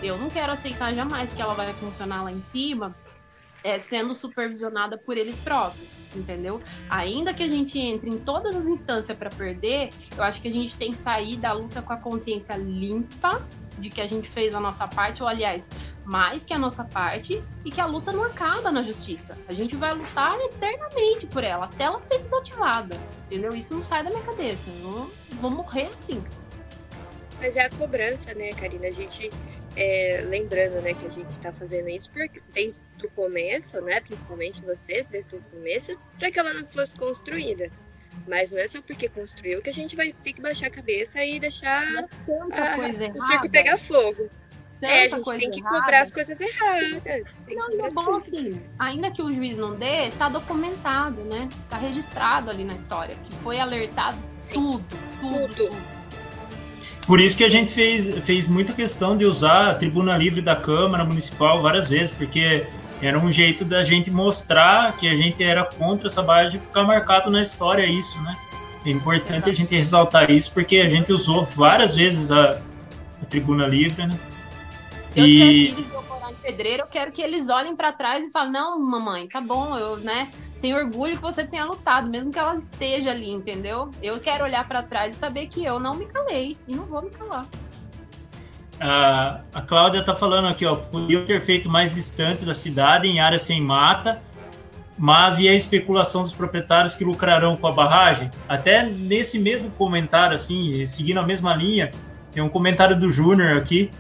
eu não quero aceitar jamais que ela vai funcionar lá em cima é, sendo supervisionada por eles próprios, entendeu? Ainda que a gente entre em todas as instâncias para perder, eu acho que a gente tem que sair da luta com a consciência limpa de que a gente fez a nossa parte, ou aliás, mais que a nossa parte, e que a luta não acaba na justiça. A gente vai lutar eternamente por ela, até ela ser desativada, entendeu? Isso não sai da minha cabeça. Eu vou morrer assim. Mas é a cobrança, né, Karina? A gente, é, lembrando, né, que a gente está fazendo isso porque, desde o começo, né, principalmente vocês, desde o começo, para que ela não fosse construída. Mas não é só porque construiu que a gente vai ter que baixar a cabeça e deixar a, o circo pegar fogo. é, a gente tem que errada. cobrar as coisas erradas. Não, não é bom assim. Ainda que o juiz não dê, tá documentado, né? Tá registrado ali na história. Que foi alertado Sim. tudo, tudo. tudo. tudo. Por isso que a gente fez, fez muita questão de usar a tribuna livre da Câmara Municipal várias vezes, porque era um jeito da gente mostrar que a gente era contra essa barra e ficar marcado na história isso, né? É importante a gente ressaltar isso, porque a gente usou várias vezes a, a tribuna livre, né? Eu e... pedreiro, eu quero que eles olhem para trás e falem, não, mamãe, tá bom, eu, né? Tenho orgulho que você tenha lutado, mesmo que ela esteja ali, entendeu? Eu quero olhar para trás e saber que eu não me calei e não vou me calar. A, a Cláudia tá falando aqui, ó, podiam ter feito mais distante da cidade, em área sem mata, mas e a especulação dos proprietários que lucrarão com a barragem? Até nesse mesmo comentário, assim, seguindo a mesma linha, tem um comentário do Júnior aqui,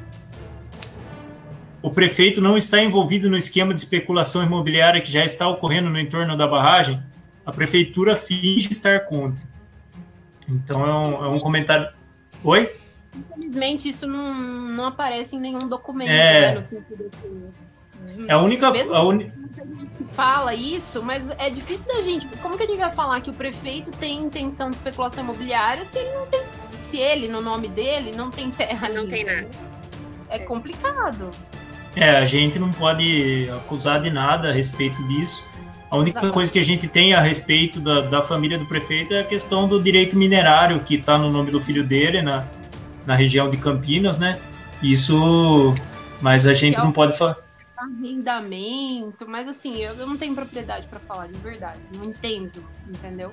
o prefeito não está envolvido no esquema de especulação imobiliária que já está ocorrendo no entorno da barragem, a prefeitura finge estar contra. Então é um, é um comentário. Oi? Infelizmente, isso não, não aparece em nenhum documento, é... né, É a única. Mesmo a uni... fala isso, mas é difícil da gente. Como que a gente vai falar que o prefeito tem intenção de especulação imobiliária se ele não tem. Se ele, no nome dele, não tem terra Não ali, tem nada. É complicado. É, a gente não pode acusar de nada a respeito disso. A única coisa que a gente tem a respeito da, da família do prefeito é a questão do direito minerário que está no nome do filho dele na, na região de Campinas, né? Isso, mas a gente não pode falar. Arrendamento, mas assim, eu, eu não tenho propriedade para falar de verdade, não entendo, entendeu?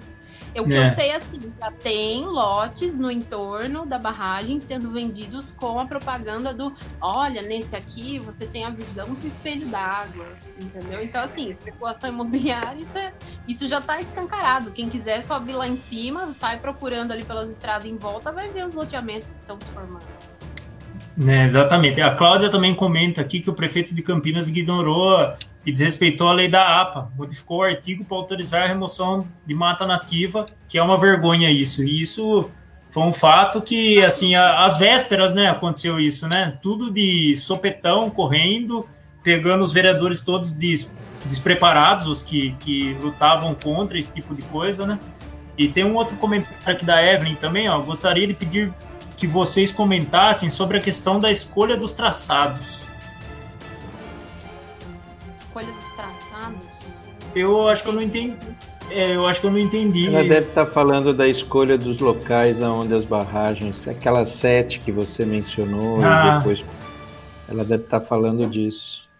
O que é. eu sei é assim, já tem lotes no entorno da barragem sendo vendidos com a propaganda do olha, nesse aqui você tem a visão do espelho d'água, entendeu? Então, assim, especulação imobiliária, isso, é, isso já está escancarado. Quem quiser sobe lá em cima, sai procurando ali pelas estradas em volta, vai ver os loteamentos que estão se formando. É, exatamente. A Cláudia também comenta aqui que o prefeito de Campinas ignorou e desrespeitou a lei da APA, modificou o artigo para autorizar a remoção de mata nativa, que é uma vergonha isso. E isso foi um fato que, assim, às vésperas, né, aconteceu isso, né? Tudo de sopetão, correndo, pegando os vereadores todos des, despreparados, os que, que lutavam contra esse tipo de coisa, né? E tem um outro comentário aqui da Evelyn também, ó. Gostaria de pedir que vocês comentassem sobre a questão da escolha dos traçados. Escolha dos traçados? Eu acho que eu não entendi. É, eu acho que eu não entendi. Ela deve estar falando da escolha dos locais onde as barragens, aquelas sete que você mencionou, ah. e depois. Ela deve estar falando disso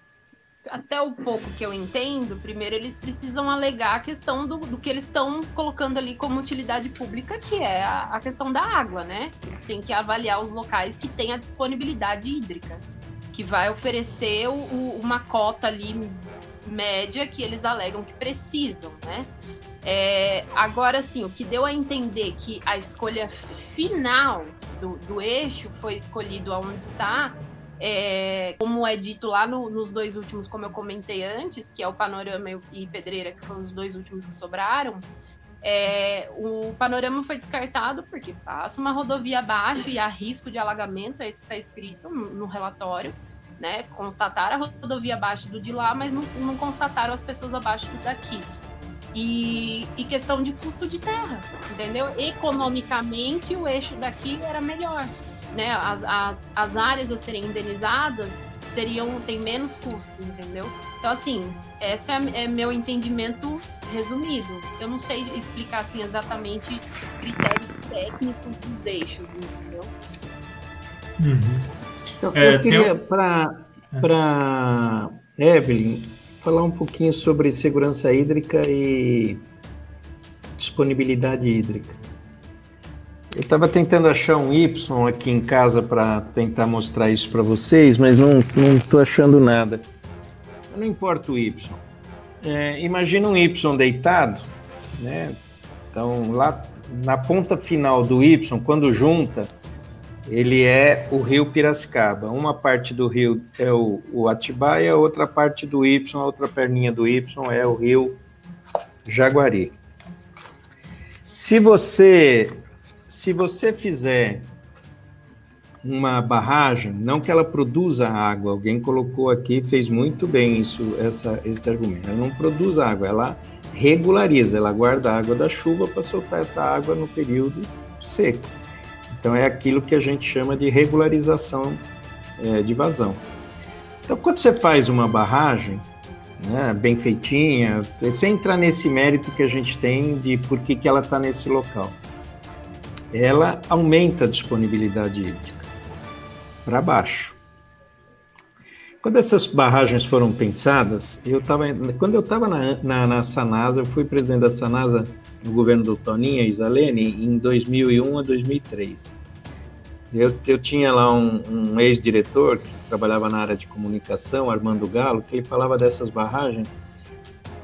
até o pouco que eu entendo, primeiro eles precisam alegar a questão do, do que eles estão colocando ali como utilidade pública, que é a, a, questão da água, né? Eles têm que avaliar os locais que têm a disponibilidade hídrica, que vai oferecer o, uma cota ali média que eles alegam que precisam, né? É, agora, sim, o que deu a entender que a escolha final do, do eixo foi escolhido aonde está é, como é dito lá no, nos dois últimos, como eu comentei antes, que é o Panorama e Pedreira, que foram os dois últimos que sobraram, é, o panorama foi descartado porque passa uma rodovia abaixo e há risco de alagamento, é isso que está escrito no, relatório. Né? Constataram a rodovia abaixo do de lá, mas não, não constataram as pessoas abaixo do daqui. E, e, questão de custo de terra, entendeu? Economicamente, o eixo daqui era melhor né, as, as, as áreas a serem indenizadas seriam tem menos custo, entendeu? Então assim, esse é, é, meu entendimento resumido. Eu não sei explicar assim exatamente critérios técnicos dos eixos, entendeu? Uhum. Eu, é, eu queria para para Evelyn falar um pouquinho sobre segurança hídrica e disponibilidade hídrica. Eu estava tentando achar um Y aqui em casa para tentar mostrar isso para vocês, mas não estou achando nada. Não importa o Y. É, imagina um Y deitado, né? Então, lá na ponta final do Y, quando junta, ele é o rio Piracicaba. Uma parte do rio é o, o Atibaia, outra parte do Y, a outra perninha do Y é o rio Jaguari. Se você se você fizer uma barragem, não que ela produza água, alguém colocou aqui, fez muito bem isso, essa, esse argumento. Ela não produz água, ela regulariza, ela guarda a água da chuva para soltar essa água no período seco. Então é aquilo que a gente chama de regularização é, de vazão. Então quando você faz uma barragem né, bem feitinha, você entra nesse mérito que a gente tem de por que, que ela está nesse local. Ela aumenta a disponibilidade hídrica para baixo. Quando essas barragens foram pensadas, eu tava, quando eu estava na, na, na, Sanasa, eu fui presidente da Sanasa no governo do Toninho Isalene em 2001 a 2003. Eu, eu tinha lá um, um ex-diretor que trabalhava na área de comunicação, Armando Galo, que ele falava dessas barragens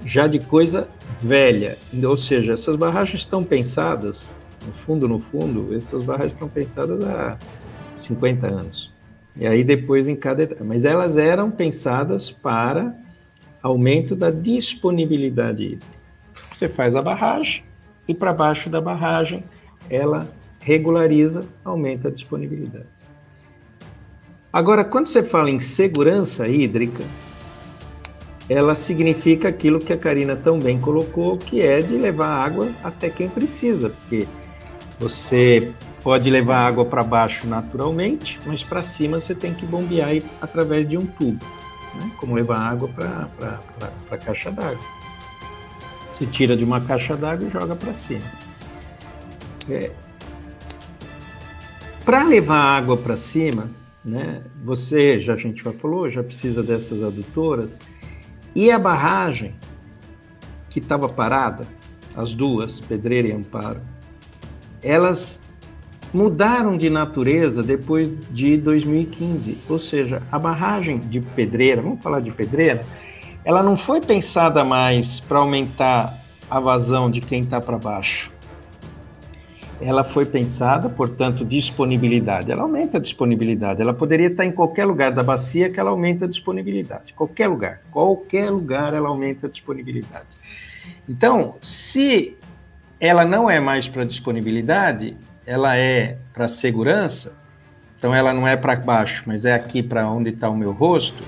já de coisa velha. Ou seja, essas barragens estão pensadas, no fundo, no fundo, essas barragens estão pensadas há 50 anos. E aí depois em cada mas elas eram pensadas para aumento da disponibilidade hídrica. Você faz a barragem e para baixo da barragem ela regulariza, aumenta a disponibilidade. Agora, quando você fala em segurança hídrica, ela significa aquilo que a Karina tão bem colocou, que é de levar água até quem precisa, porque você pode levar água para baixo naturalmente, mas para cima você tem que bombear através de um tubo, né? como levar água para a caixa d'água. Você tira de uma caixa d'água e joga para cima. É. Para levar água para cima, né, você, já a gente já falou, já precisa dessas adutoras, e a barragem que estava parada, as duas, Pedreira e Amparo, elas mudaram de natureza depois de 2015. Ou seja, a barragem de Pedreira, vamos falar de Pedreira, ela não foi pensada mais para aumentar a vazão de quem está para baixo. Ela foi pensada, portanto, disponibilidade. Ela aumenta a disponibilidade. Ela poderia estar em qualquer lugar da bacia que ela aumenta a disponibilidade. Qualquer lugar. Qualquer lugar ela aumenta a disponibilidade. Então, se ela não é mais para disponibilidade, ela é para segurança, então ela não é para baixo, mas é aqui para onde está o meu rosto,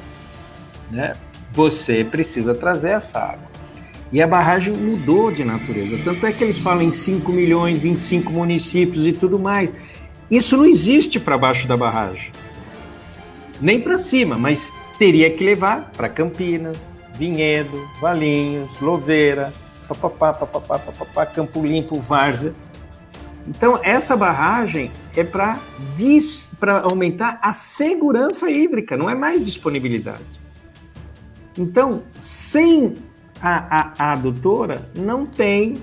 né? Você precisa trazer essa água. E a barragem mudou de natureza. Tanto é que eles falam em 5 milhões, 25 municípios e tudo mais. Isso não existe para baixo da barragem. Nem para cima, mas teria que levar para Campinas, Vinhedo, Valinhos, Louveira, papapá, papapá, papapá, Campo Limpo, Várzea. Então, essa barragem é para aumentar a segurança hídrica, não é mais disponibilidade. Então, sem a, a, a adutora, não tem,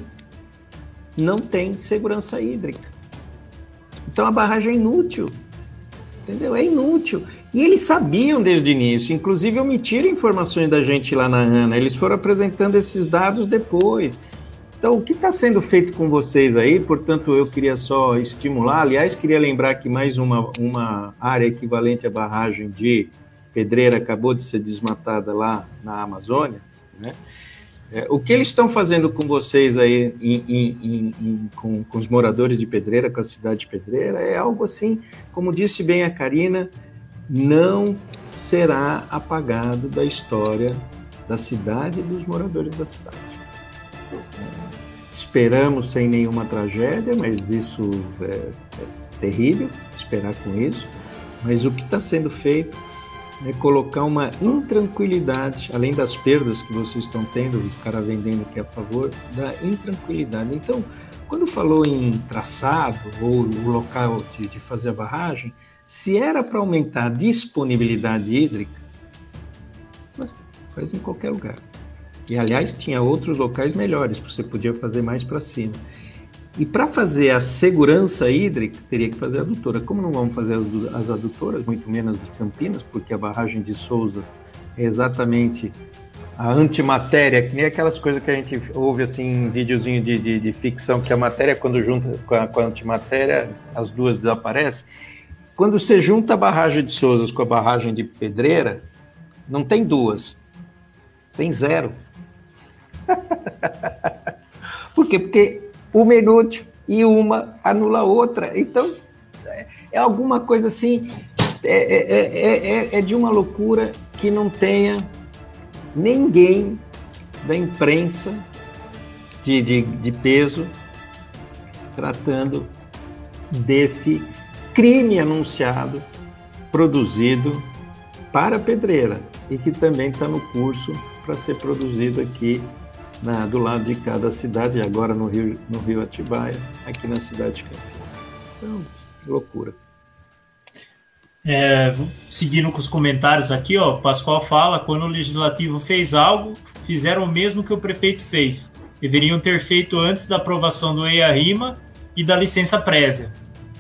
não tem segurança hídrica. Então, a barragem é inútil. Entendeu? É inútil. E eles sabiam desde o início, inclusive omitiram informações da gente lá na ANA. Eles foram apresentando esses dados depois. Então, o que está sendo feito com vocês aí? Portanto, eu queria só estimular. Aliás, queria lembrar que mais uma, uma área equivalente à barragem de Pedreira acabou de ser desmatada lá na Amazônia. Né? É, o que eles estão fazendo com vocês aí, em, em, em, com, com os moradores de Pedreira, com a cidade de Pedreira, é algo assim, como disse bem a Karina, não será apagado da história da cidade e dos moradores da cidade. Esperamos sem nenhuma tragédia, mas isso é, é terrível, esperar com isso. Mas o que está sendo feito é colocar uma intranquilidade, além das perdas que vocês estão tendo, o cara vendendo aqui a favor, da intranquilidade. Então, quando falou em traçado ou o local de, de fazer a barragem, se era para aumentar a disponibilidade hídrica, faz em qualquer lugar. E aliás, tinha outros locais melhores, você podia fazer mais para cima. E para fazer a segurança hídrica, teria que fazer a adutora. Como não vamos fazer as, as adutoras, muito menos de Campinas, porque a barragem de Souzas é exatamente a antimatéria, que nem aquelas coisas que a gente ouve assim em videozinho de, de, de ficção, que a matéria, quando junta com a, com a antimatéria, as duas desaparecem. Quando você junta a barragem de Souzas com a barragem de Pedreira, não tem duas, tem zero. Por quê? Porque uma é inútil e uma anula a outra. Então, é alguma coisa assim, é, é, é, é de uma loucura que não tenha ninguém da imprensa de, de, de peso tratando desse crime anunciado, produzido para Pedreira e que também está no curso para ser produzido aqui na, do lado de cada cidade, agora no Rio, no Rio Atibaia, aqui na cidade de Campinas. Então, loucura. É, seguindo com os comentários aqui, ó, Pascoal fala: quando o legislativo fez algo, fizeram o mesmo que o prefeito fez. Deveriam ter feito antes da aprovação do EIA-RIMA e da licença prévia.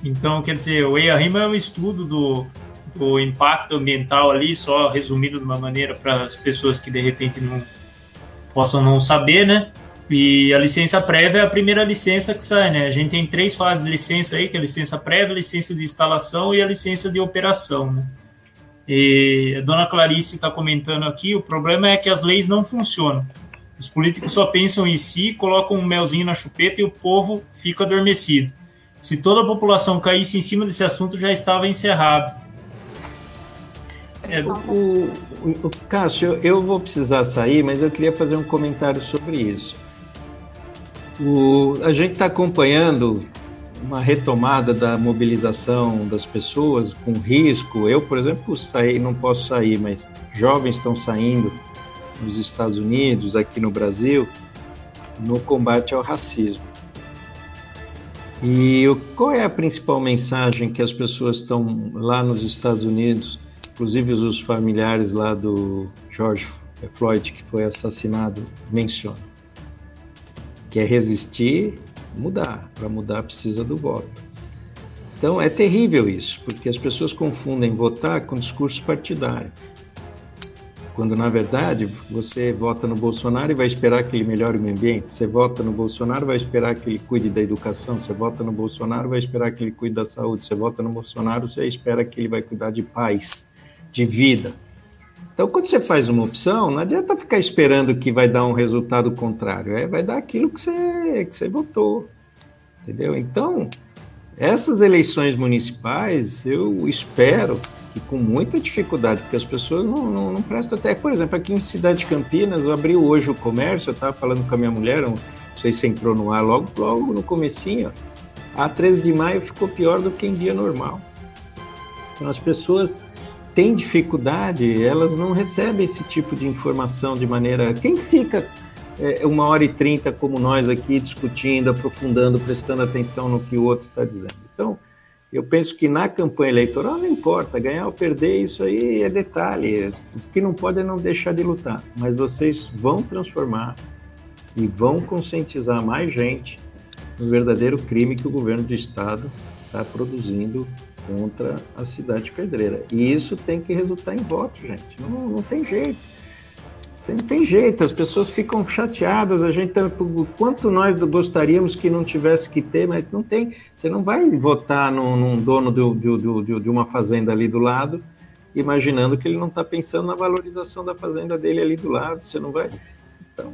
Então, quer dizer, o EIA-RIMA é um estudo do, do impacto ambiental ali, só resumindo de uma maneira para as pessoas que de repente não possam não saber, né? E a licença prévia é a primeira licença que sai, né? A gente tem três fases de licença aí, que é a licença prévia, a licença de instalação e a licença de operação, né? E a dona Clarice está comentando aqui, o problema é que as leis não funcionam. Os políticos só pensam em si, colocam um melzinho na chupeta e o povo fica adormecido. Se toda a população caísse em cima desse assunto, já estava encerrado. É, o, o, Cássio, eu vou precisar sair, mas eu queria fazer um comentário sobre isso. O, a gente está acompanhando uma retomada da mobilização das pessoas com risco. Eu, por exemplo, saí, não posso sair, mas jovens estão saindo nos Estados Unidos, aqui no Brasil, no combate ao racismo. E qual é a principal mensagem que as pessoas estão lá nos Estados Unidos inclusive os familiares lá do George Floyd, que foi assassinado, mencionam. Que é resistir, mudar. Para mudar precisa do voto. Então é terrível isso, porque as pessoas confundem votar com discurso partidário. Quando na verdade você vota no Bolsonaro e vai esperar que ele melhore o meio ambiente, você vota no Bolsonaro vai esperar que ele cuide da educação, você vota no Bolsonaro vai esperar que ele cuide da saúde, você vota no Bolsonaro você espera que ele vai cuidar de paz de vida. Então, quando você faz uma opção, não adianta ficar esperando que vai dar um resultado contrário, é, vai dar aquilo que você, que você votou, entendeu? Então, essas eleições municipais, eu espero que com muita dificuldade, porque as pessoas não, não, não prestam até. Por exemplo, aqui em Cidade de Campinas, abriu hoje o comércio, eu estava falando com a minha mulher, não sei se entrou no ar logo, logo no comecinho, a 13 de maio ficou pior do que em dia normal. Então, as pessoas têm dificuldade, elas não recebem esse tipo de informação de maneira. Quem fica é, uma hora e trinta como nós aqui discutindo, aprofundando, prestando atenção no que o outro está dizendo? Então, eu penso que na campanha eleitoral não importa, ganhar ou perder, isso aí é detalhe. O que não pode é não deixar de lutar. Mas vocês vão transformar e vão conscientizar mais gente no verdadeiro crime que o governo do Estado está produzindo contra a cidade de Pedreira. E isso tem que resultar em voto, gente. Não, não tem jeito. Não tem jeito, as pessoas ficam chateadas, a gente quanto nós gostaríamos que não tivesse que ter, mas não tem. Você não vai votar num, num dono do, do, do, de uma fazenda ali do lado, imaginando que ele não está pensando na valorização da fazenda dele ali do lado. Você não vai. Então,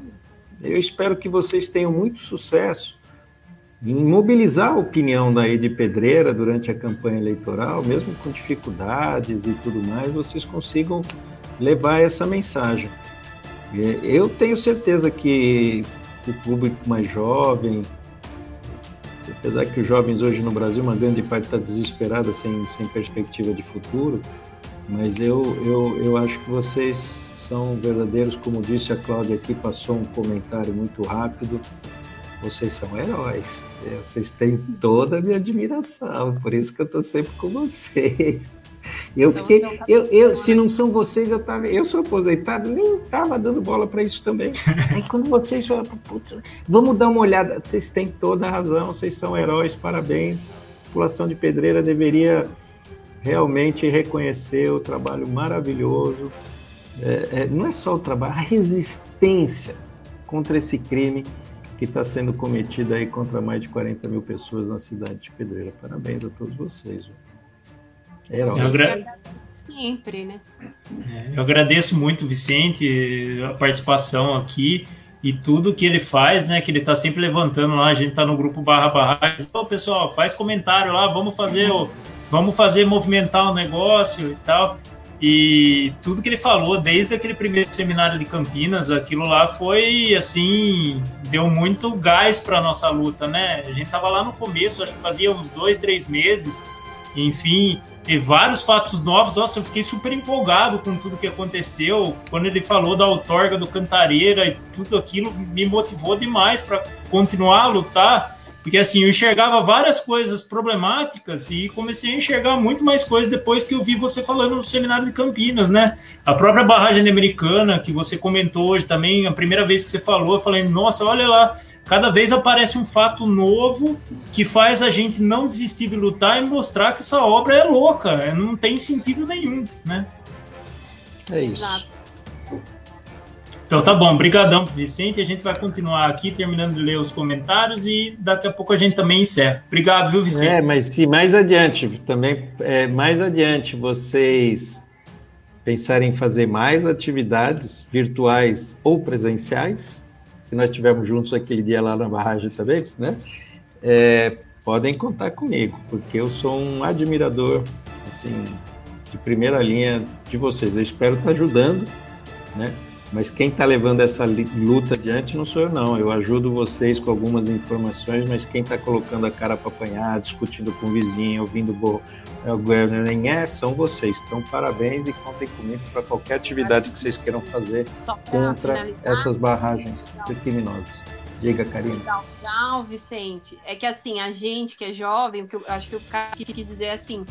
eu espero que vocês tenham muito sucesso em mobilizar a opinião daí de Pedreira durante a campanha eleitoral, mesmo com dificuldades e tudo mais, vocês consigam levar essa mensagem. Eu tenho certeza que o público mais jovem, apesar que os jovens hoje no Brasil, uma grande parte está desesperada, sem, sem perspectiva de futuro, mas eu, eu, eu acho que vocês são verdadeiros, como disse a Cláudia aqui, passou um comentário muito rápido, vocês são heróis. Vocês têm toda a minha admiração. Por isso que eu estou sempre com vocês. Eu então, fiquei, tá eu, eu, se não são vocês, eu tava, eu sou aposentado, nem tava dando bola para isso também. Aí quando vocês falam, vamos dar uma olhada, vocês têm toda a razão, vocês são heróis, parabéns. A população de Pedreira deveria realmente reconhecer o trabalho maravilhoso. É, é, não é só o trabalho, a resistência contra esse crime que está sendo cometido aí contra mais de 40 mil pessoas na cidade de Pedreira. Parabéns a todos vocês. Heróis. Eu agra... Sempre, né? É, eu agradeço muito, Vicente, a participação aqui e tudo que ele faz, né? Que ele está sempre levantando lá. A gente está no grupo barra barra. Então, pessoal, faz comentário lá, vamos fazer o, vamos fazer movimentar o negócio e tal. E tudo que ele falou, desde aquele primeiro seminário de Campinas, aquilo lá foi assim, deu muito gás para nossa luta, né? A gente tava lá no começo, acho que fazia uns dois, três meses, enfim, e vários fatos novos. Nossa, eu fiquei super empolgado com tudo que aconteceu. Quando ele falou da outorga do Cantareira e tudo aquilo me motivou demais para continuar a lutar. Porque assim, eu enxergava várias coisas problemáticas e comecei a enxergar muito mais coisas depois que eu vi você falando no seminário de Campinas, né? A própria barragem americana, que você comentou hoje também, a primeira vez que você falou, eu falei, nossa, olha lá, cada vez aparece um fato novo que faz a gente não desistir de lutar e mostrar que essa obra é louca, não tem sentido nenhum, né? É isso. Então tá bom, brigadão Vicente, a gente vai continuar aqui terminando de ler os comentários e daqui a pouco a gente também encerra. Obrigado, viu, Vicente? É, mas se mais adiante, também é, mais adiante vocês pensarem em fazer mais atividades virtuais ou presenciais, que nós tivemos juntos aquele dia lá na barragem também, né? É, podem contar comigo, porque eu sou um admirador, assim, de primeira linha de vocês. Eu espero estar ajudando, né? Mas quem está levando essa luta adiante não sou eu, não. Eu ajudo vocês com algumas informações, mas quem está colocando a cara para apanhar, discutindo com o vizinho, ouvindo o governo nem é, são vocês. Então, parabéns e contem comigo para qualquer atividade que vocês queiram fazer contra essas barragens criminosas. Diga, Karina. Legal, legal, Vicente. É que assim, a gente que é jovem, que eu acho que o cara quis dizer assim,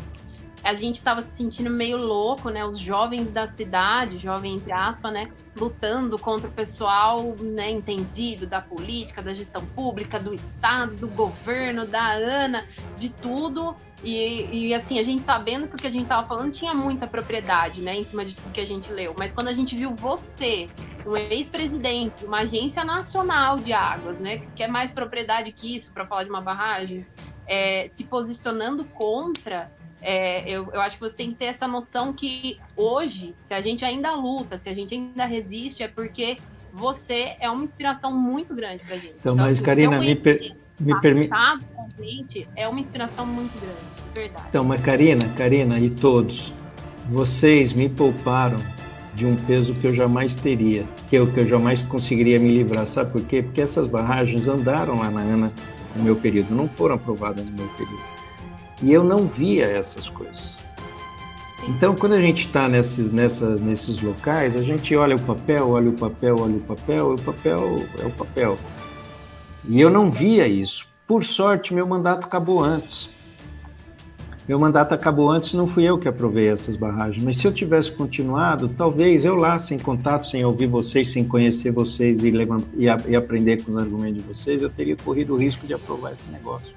a gente estava se sentindo meio louco, né? Os jovens da cidade, jovem entre aspas, né? Lutando contra o pessoal, né? Entendido da política, da gestão pública, do Estado, do governo, da ANA, de tudo. E, e assim, a gente sabendo que o que a gente estava falando tinha muita propriedade, né? Em cima de tudo que a gente leu. Mas quando a gente viu você, um ex-presidente, uma agência nacional de águas, né? Que é mais propriedade que isso para falar de uma barragem, é, se posicionando contra é, eu, eu acho que você tem que ter essa noção que hoje, se a gente ainda luta, se a gente ainda resiste, é porque você é uma inspiração muito grande pra gente. Então, então mas, Karina, me, per, me permite. gente é uma inspiração muito grande, de verdade. Então, mas, Karina, Karina e todos, vocês me pouparam de um peso que eu jamais teria, que eu, que eu jamais conseguiria me livrar. Sabe por quê? Porque essas barragens andaram lá na ANA no meu período, não foram aprovadas no meu período. E eu não via essas coisas. Então, quando a gente está nesses, nessa, nesses locais, a gente olha o papel, olha o papel, olha o papel, e o papel é o papel. E eu não via isso. Por sorte, meu mandato acabou antes. Meu mandato acabou antes, não fui eu que aprovei essas barragens. Mas se eu tivesse continuado, talvez eu lá, sem contato, sem ouvir vocês, sem conhecer vocês e, e, a, e aprender com os argumentos de vocês, eu teria corrido o risco de aprovar esse negócio.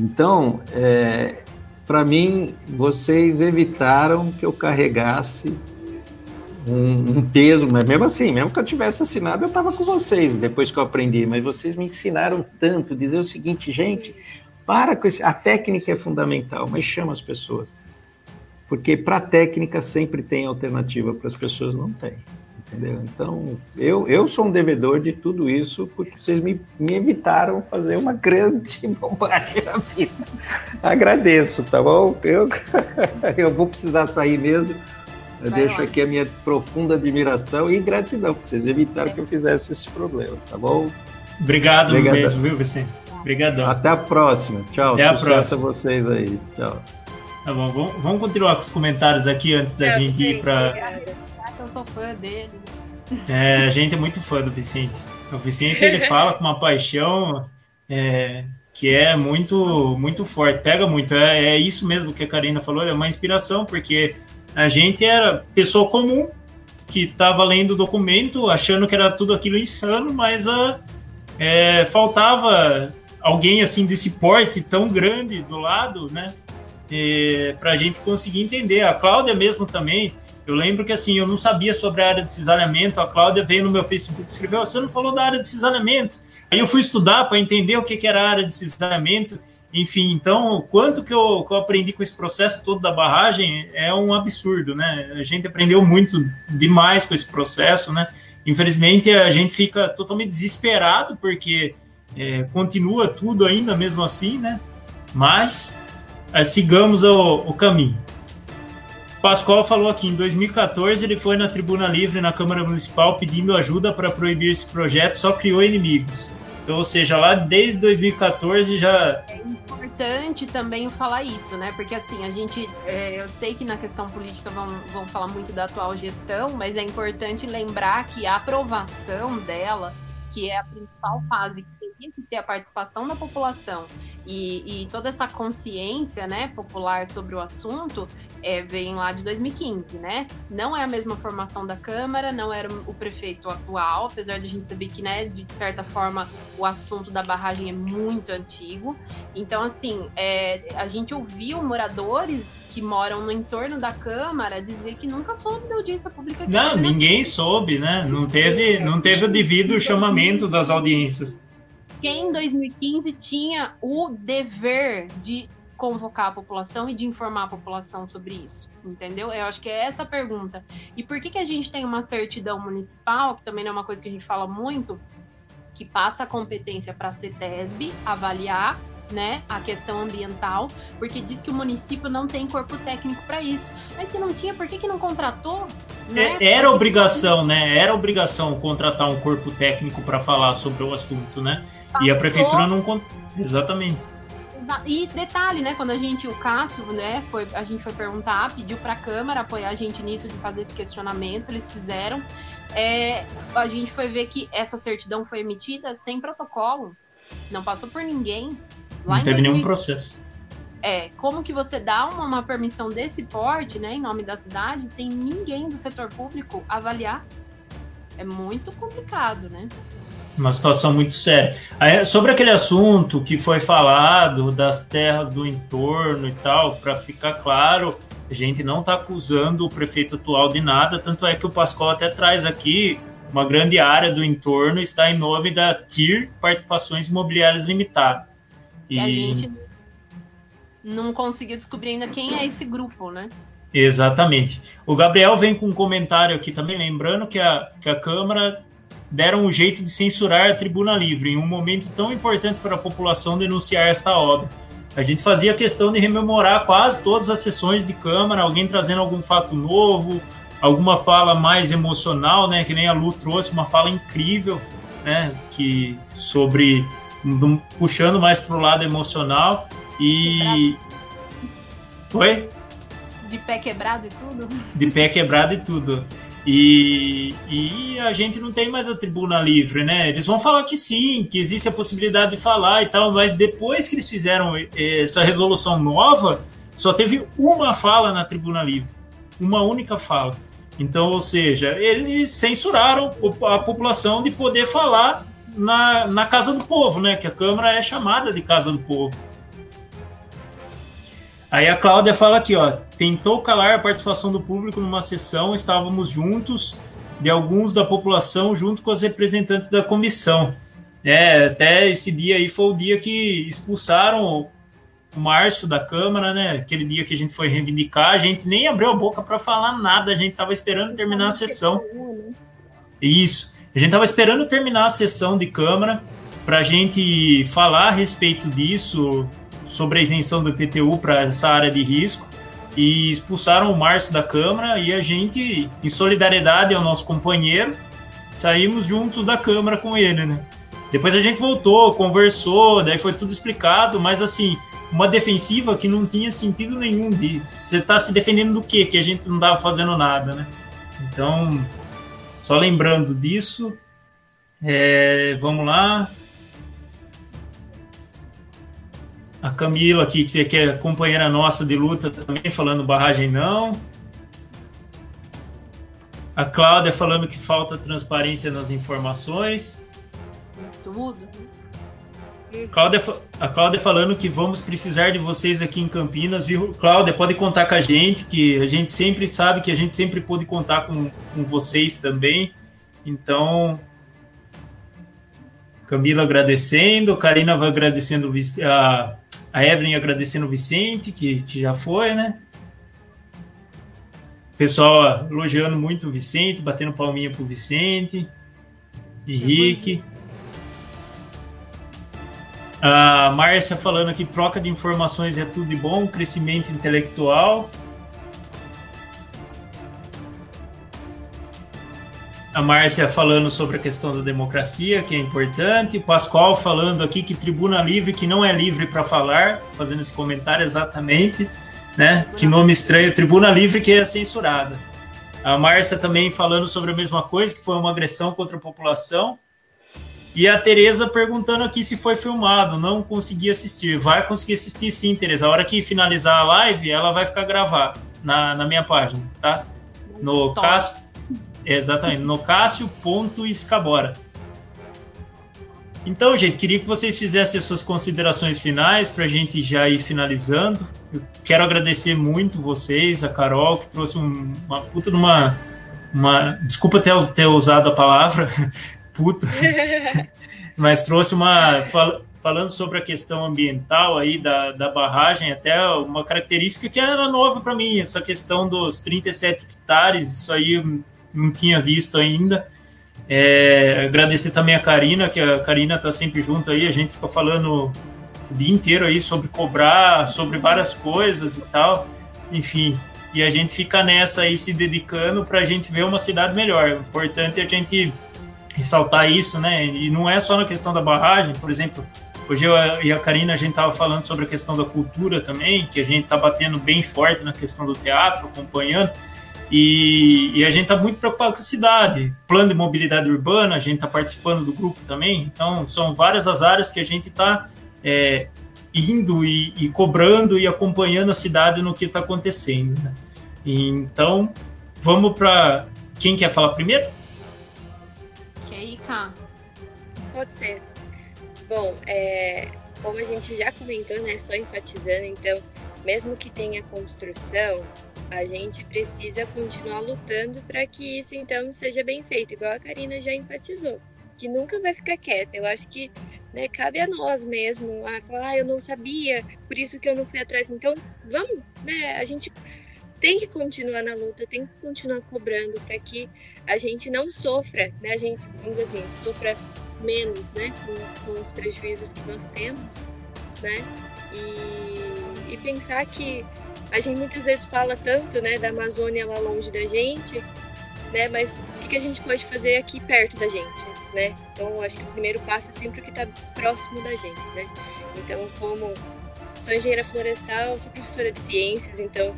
Então, é, para mim, vocês evitaram que eu carregasse um, um, peso, mas mesmo assim, mesmo que eu tivesse assinado, eu estava com vocês depois que eu aprendi, mas vocês me ensinaram tanto, dizer o seguinte, gente, para com esse, a técnica é fundamental, mas chama as pessoas. Porque para a técnica sempre tem alternativa, para as pessoas não tem entendeu? Então, eu, eu sou um devedor de tudo isso porque vocês me, me evitaram fazer uma grande bobagem na vida. Agradeço, tá bom? Eu, eu vou precisar sair mesmo. Eu Vai deixo lá. aqui a minha profunda admiração e gratidão, porque vocês evitaram que eu fizesse esse problema, tá bom? Obrigado Obrigado. mesmo, viu, Vicente? Obrigadão. Até a próxima. Tchau. Até Sucesso a próxima. a vocês aí. Tchau. Tá bom, vamos, vamos continuar com os comentários aqui antes da é, gente ir para sou fã dele. É, a gente é muito fã do Vicente. O Vicente ele fala com uma paixão. É, que é muito muito forte, pega muito. É, é isso mesmo que a Karina falou, é uma inspiração, porque a gente era pessoa comum que estava lendo o documento, achando que era tudo aquilo insano, mas a, ah, é, faltava alguém assim desse porte tão grande do lado, né? para a gente conseguir entender. A Cláudia mesmo também, eu lembro que assim, eu não sabia sobre a área de cisalhamento, a Cláudia veio no meu Facebook e escreveu, você não falou da área de cisalhamento. Aí eu fui estudar para entender o que, era a área de cisalhamento, enfim, então, quanto que eu, que eu aprendi com esse processo todo da barragem é um absurdo, né? A gente aprendeu muito demais com esse processo, né? Infelizmente, a gente fica totalmente desesperado, porque é, continua tudo ainda mesmo assim, né? Mas é, sigamos o, o caminho. Pascoal falou aqui, em 2014 ele foi na Tribuna Livre na Câmara Municipal pedindo ajuda para proibir esse projeto, só criou inimigos. Então, ou seja, lá desde 2014 já. É importante também falar isso, né? Porque assim, a gente. É, eu sei que na questão política vão, vão falar muito da atual gestão, mas é importante lembrar que a aprovação dela, que é a principal fase que teria que ter a participação da população e, e toda essa consciência né, popular sobre o assunto, é, vem lá de 2015, né? Não é a mesma formação da Câmara, não era o prefeito atual, apesar de a gente saber que, né, de certa forma, o assunto da barragem é muito antigo. Então, assim, é, a gente ouviu moradores que moram no entorno da Câmara dizer que nunca soube da audiência pública. Não, ninguém soube, né? Não teve, não teve o devido chamamento das audiências. Quem em 2015 tinha o dever de convocar a população e de informar a população sobre isso, entendeu? Eu acho que é essa a pergunta. E por que, que a gente tem uma certidão municipal, que também não é uma coisa que a gente fala muito, que passa a competência para a CETESB avaliar né, a questão ambiental, porque diz que o município não tem corpo técnico para isso. Mas se não tinha, por que, que não contratou? Né? É, era obrigação, né? Era obrigação contratar um corpo técnico para falar sobre o assunto, né? Passou. E a prefeitura não. Exatamente. E detalhe, né? Quando a gente, o Cássio, né, foi, a gente foi perguntar, pediu para a Câmara apoiar a gente nisso, de fazer esse questionamento, eles fizeram. É, a gente foi ver que essa certidão foi emitida sem protocolo, não passou por ninguém. Lá não teve 2000... nenhum processo. É, como que você dá uma, uma permissão desse porte, né, em nome da cidade, sem ninguém do setor público avaliar? É muito complicado, né? Uma situação muito séria. Aí, sobre aquele assunto que foi falado das terras do entorno e tal, para ficar claro, a gente não está acusando o prefeito atual de nada, tanto é que o Pascoal até traz aqui uma grande área do entorno está em nome da TIR Participações Imobiliárias Limitada. E, a gente não conseguiu descobrir ainda quem é esse grupo, né? Exatamente. O Gabriel vem com um comentário aqui também, lembrando que a, que a Câmara deram um jeito de censurar a Tribuna Livre em um momento tão importante para a população denunciar esta obra. A gente fazia questão de rememorar quase todas as sessões de Câmara, alguém trazendo algum fato novo, alguma fala mais emocional, né? Que nem a Lu trouxe, uma fala incrível, né? Que sobre puxando mais para o lado emocional e Oi? De pé quebrado e tudo? De pé quebrado e tudo. E, e a gente não tem mais a tribuna livre, né? Eles vão falar que sim, que existe a possibilidade de falar e tal, mas depois que eles fizeram essa resolução nova, só teve uma fala na tribuna livre, uma única fala. Então, ou seja, eles censuraram a população de poder falar na, na Casa do Povo, né? Que a Câmara é chamada de Casa do Povo. Aí a Cláudia fala aqui, ó, tentou calar a participação do público numa sessão, estávamos juntos, de alguns da população, junto com os representantes da comissão. É, até esse dia aí foi o dia que expulsaram o Márcio da Câmara, né? Aquele dia que a gente foi reivindicar, a gente nem abriu a boca para falar nada, a gente estava esperando terminar a sessão. Isso. A gente estava esperando terminar a sessão de Câmara para a gente falar a respeito disso, sobre a isenção do IPTU para essa área de risco e expulsaram o Márcio da Câmara e a gente, em solidariedade ao nosso companheiro, saímos juntos da Câmara com ele, né? Depois a gente voltou, conversou, daí foi tudo explicado, mas assim, uma defensiva que não tinha sentido nenhum de você tá se defendendo do quê? Que a gente não tava fazendo nada, né? Então, só lembrando disso, é, vamos lá. A Camila aqui, que é companheira nossa de luta também, falando barragem não. A Cláudia falando que falta transparência nas informações. Tudo. Cláudia, a Cláudia falando que vamos precisar de vocês aqui em Campinas, viu? Cláudia, pode contar com a gente, que a gente sempre sabe que a gente sempre pode contar com, com vocês também. Então, Camila agradecendo, Karina vai agradecendo a, a Evelyn agradecendo o Vicente, que, que já foi, né? Pessoal elogiando muito o Vicente, batendo palminha pro Vicente. Henrique. A Márcia falando que troca de informações é tudo de bom, crescimento intelectual. A Márcia falando sobre a questão da democracia, que é importante. Pascoal falando aqui que tribuna livre, que não é livre para falar, fazendo esse comentário exatamente né? Que nome estranho, Tribuna Livre que é censurada. A Márcia também falando sobre a mesma coisa, que foi uma agressão contra a população. E a Tereza perguntando aqui se foi filmado, não consegui assistir. Vai conseguir assistir sim, Tereza. A hora que finalizar a live, ela vai ficar gravada na, na minha página, tá? No Cássio. Exatamente, no Cássio.escabora. Então, gente, queria que vocês fizessem as suas considerações finais para a gente já ir finalizando. Eu quero agradecer muito vocês, a Carol, que trouxe um, uma puta numa. Uma, desculpa ter, ter usado a palavra puta, mas trouxe uma. Fal, falando sobre a questão ambiental aí da, da barragem, até uma característica que era nova para mim, essa questão dos 37 hectares, isso aí não tinha visto ainda. É, agradecer também a Karina, que a Karina está sempre junto aí, a gente fica falando o dia inteiro aí sobre cobrar, sobre várias coisas e tal, enfim. E a gente fica nessa aí se dedicando para a gente ver uma cidade melhor. O importante é a gente ressaltar isso, né? E não é só na questão da barragem, por exemplo, hoje eu e a Karina a gente tava falando sobre a questão da cultura também, que a gente tá batendo bem forte na questão do teatro, acompanhando. E, e, a gente está muito preocupado com a cidade. Plano de mobilidade urbana, a gente está participando do grupo também. Então, são várias as áreas que a gente está é, indo e, e, cobrando e acompanhando a cidade no que está acontecendo. Né? Então, vamos para. Quem quer falar primeiro? Keika. Pode ser. Bom, é, como a gente já comentou, né, só enfatizando, então, mesmo que tenha construção, a gente precisa continuar lutando para que isso então seja bem feito, igual a Karina já enfatizou, que nunca vai ficar quieta. Eu acho que né, cabe a nós mesmo a falar, ah, eu não sabia, por isso que eu não fui atrás. Então, vamos, né? A gente tem que continuar na luta, tem que continuar cobrando para que a gente não sofra, né? A gente, vamos dizer assim, sofra menos, né? Com, com os prejuízos que nós temos, né? E, e pensar que a gente muitas vezes fala tanto, né, da Amazônia lá longe da gente, né, mas o que a gente pode fazer aqui perto da gente, né? Então, acho que o primeiro passo é sempre o que está próximo da gente, né? Então, como sou engenheira florestal, sou professora de ciências, então,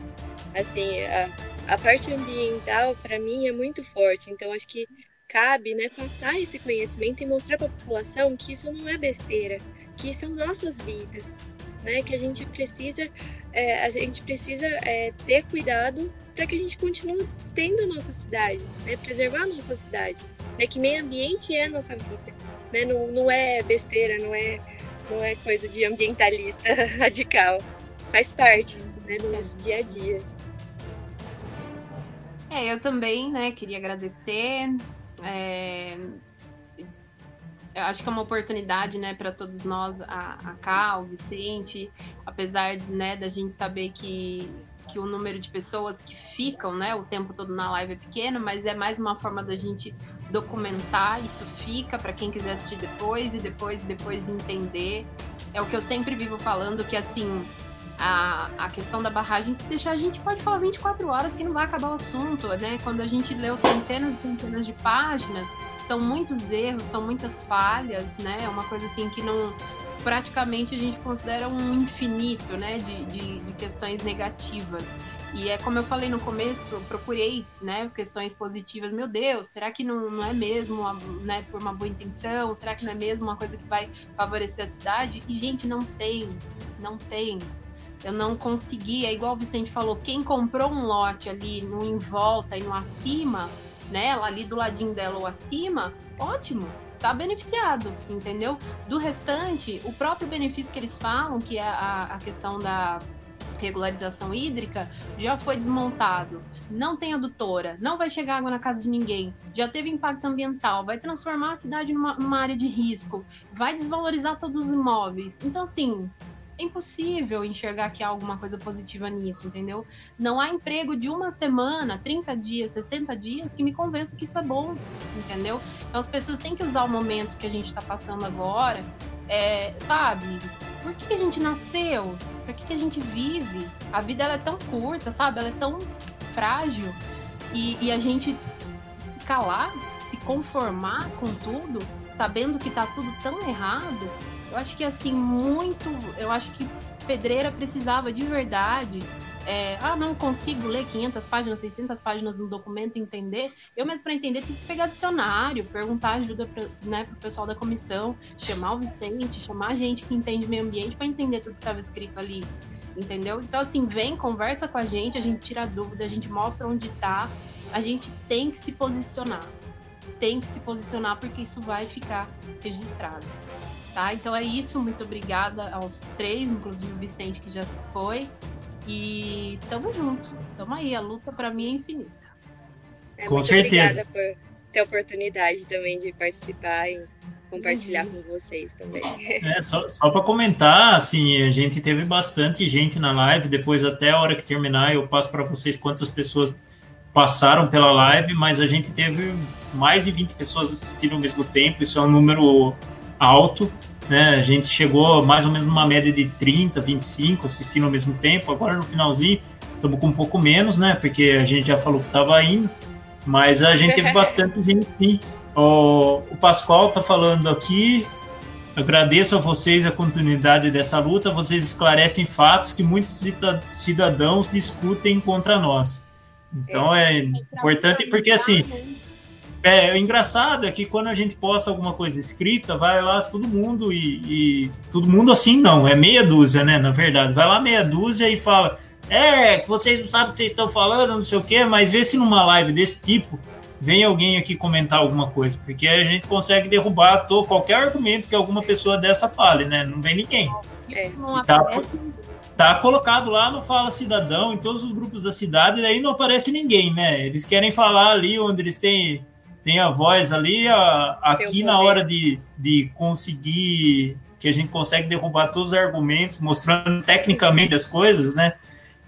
assim, a, a parte ambiental para mim é muito forte. Então, acho que cabe, né, passar esse conhecimento e mostrar para a população que isso não é besteira, que são nossas vidas, né? Que a gente precisa é, a gente precisa é, ter cuidado para que a gente continue tendo a nossa cidade, né? preservar a nossa cidade. Né? Que meio ambiente é a nossa vida. Né? Não, não é besteira, não é, não é coisa de ambientalista radical. Faz parte né, do nosso dia a dia. É, eu também né, queria agradecer. É, eu acho que é uma oportunidade, né, para todos nós, a, a Ká, o Vicente, apesar, né, da gente saber que, que o número de pessoas que ficam, né, o tempo todo na live é pequeno, mas é mais uma forma da gente documentar, isso fica para quem quiser assistir depois e depois depois entender. É o que eu sempre vivo falando que assim, a, a questão da barragem, se deixar a gente pode falar 24 horas que não vai acabar o assunto, né? Quando a gente leu centenas e centenas de páginas, são muitos erros, são muitas falhas, né? É uma coisa assim que não praticamente a gente considera um infinito, né, de, de, de, questões negativas. E é como eu falei no começo, procurei, né, questões positivas. Meu Deus, será que não, não é mesmo, né, por uma boa intenção? Será que não é mesmo uma coisa que vai favorecer a cidade? E gente, não tem, Não tem. Eu não consegui, é igual o Vicente falou, quem comprou um lote ali no em volta e no acima, né, ali do ladinho dela ou acima, ótimo, tá beneficiado, entendeu? Do restante, o próprio benefício que eles falam, que é a, a questão da regularização hídrica, já foi desmontado. Não tem adutora, não vai chegar água na casa de ninguém, já teve impacto ambiental, vai transformar a cidade numa, numa área de risco, vai desvalorizar todos os imóveis. Então, assim, impossível enxergar que há alguma coisa positiva nisso, entendeu? Não há emprego de uma semana, 30 dias, 60 dias que me convença que isso é bom, entendeu? Então as pessoas têm que usar o momento que a gente está passando agora, é, sabe? Por que, que, a gente nasceu? Por que, que a gente vive? A vida ela é tão curta, sabe? Ela é tão frágil. E, e a gente lá, se conformar com tudo, sabendo que tá tudo tão errado, eu acho que assim, muito. Eu acho que Pedreira precisava de verdade. É, ah, não consigo ler 500 páginas, 600 páginas no documento entender. Eu mesmo, para entender, tive que pegar dicionário, perguntar ajuda para né, o pessoal da comissão, chamar o Vicente, chamar a gente que entende meio ambiente para entender tudo que estava escrito ali. Entendeu? Então, assim, vem, conversa com a gente, a gente tira dúvida, a gente mostra onde está. A gente tem que se posicionar. Tem que se posicionar porque isso vai ficar registrado. Tá? Então é isso, muito obrigada aos três, inclusive o Vicente que já se foi. E tamo junto. Tamo aí, a luta para mim é infinita. É, Com certeza. Obrigada por ter a oportunidade também de participar e compartilhar uhum. com vocês também. É, só, só para comentar, assim, a gente teve bastante gente na live, depois até a hora que terminar eu passo para vocês quantas pessoas passaram pela live, mas a gente teve mais de 20 pessoas assistindo ao mesmo tempo, isso é um número alto. Né? A gente chegou mais ou menos numa média de 30, 25 assistindo ao mesmo tempo. Agora no finalzinho estamos com um pouco menos, né? Porque a gente já falou que estava indo, mas a gente teve bastante gente sim. O, o Pascoal está falando aqui. Agradeço a vocês a continuidade dessa luta. Vocês esclarecem fatos que muitos cidadãos discutem contra nós. Então é, é importante porque assim é, o engraçado é que quando a gente posta alguma coisa escrita, vai lá todo mundo e, e, todo mundo assim não, é meia dúzia, né? Na verdade, vai lá meia dúzia e fala: É, vocês não sabem o que vocês estão falando, não sei o quê, mas vê se numa live desse tipo vem alguém aqui comentar alguma coisa, porque a gente consegue derrubar todo, qualquer argumento que alguma pessoa dessa fale, né? Não vem ninguém. É. Tá, tá colocado lá no Fala Cidadão, em todos os grupos da cidade, e daí não aparece ninguém, né? Eles querem falar ali onde eles têm tem a voz ali, a, aqui na hora de, de conseguir, que a gente consegue derrubar todos os argumentos, mostrando tecnicamente as coisas, né?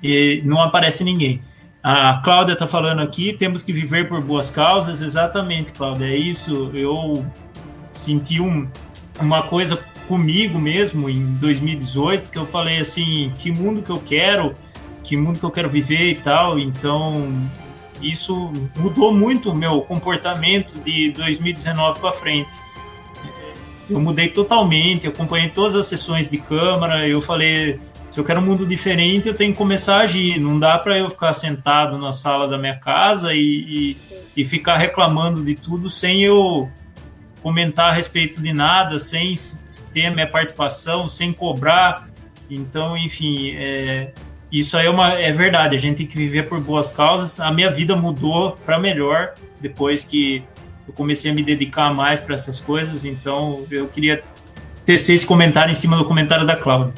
E não aparece ninguém. A Cláudia está falando aqui, temos que viver por boas causas, exatamente, Cláudia, é isso. Eu senti um, uma coisa comigo mesmo em 2018, que eu falei assim, que mundo que eu quero, que mundo que eu quero viver e tal, então isso mudou muito o meu comportamento de 2019 para frente. Eu mudei totalmente, acompanhei todas as sessões de Câmara, eu falei, se eu quero um mundo diferente, eu tenho que começar a agir. Não dá para eu ficar sentado na sala da minha casa e, e, e, ficar reclamando de tudo sem eu comentar a respeito de nada, sem ter minha participação, sem cobrar. Então, enfim, é, isso aí é, uma, é verdade, a gente tem que viver por boas causas. A minha vida mudou para melhor depois que eu comecei a me dedicar mais para essas coisas, então eu queria tecer esse comentário em cima do comentário da Cláudia.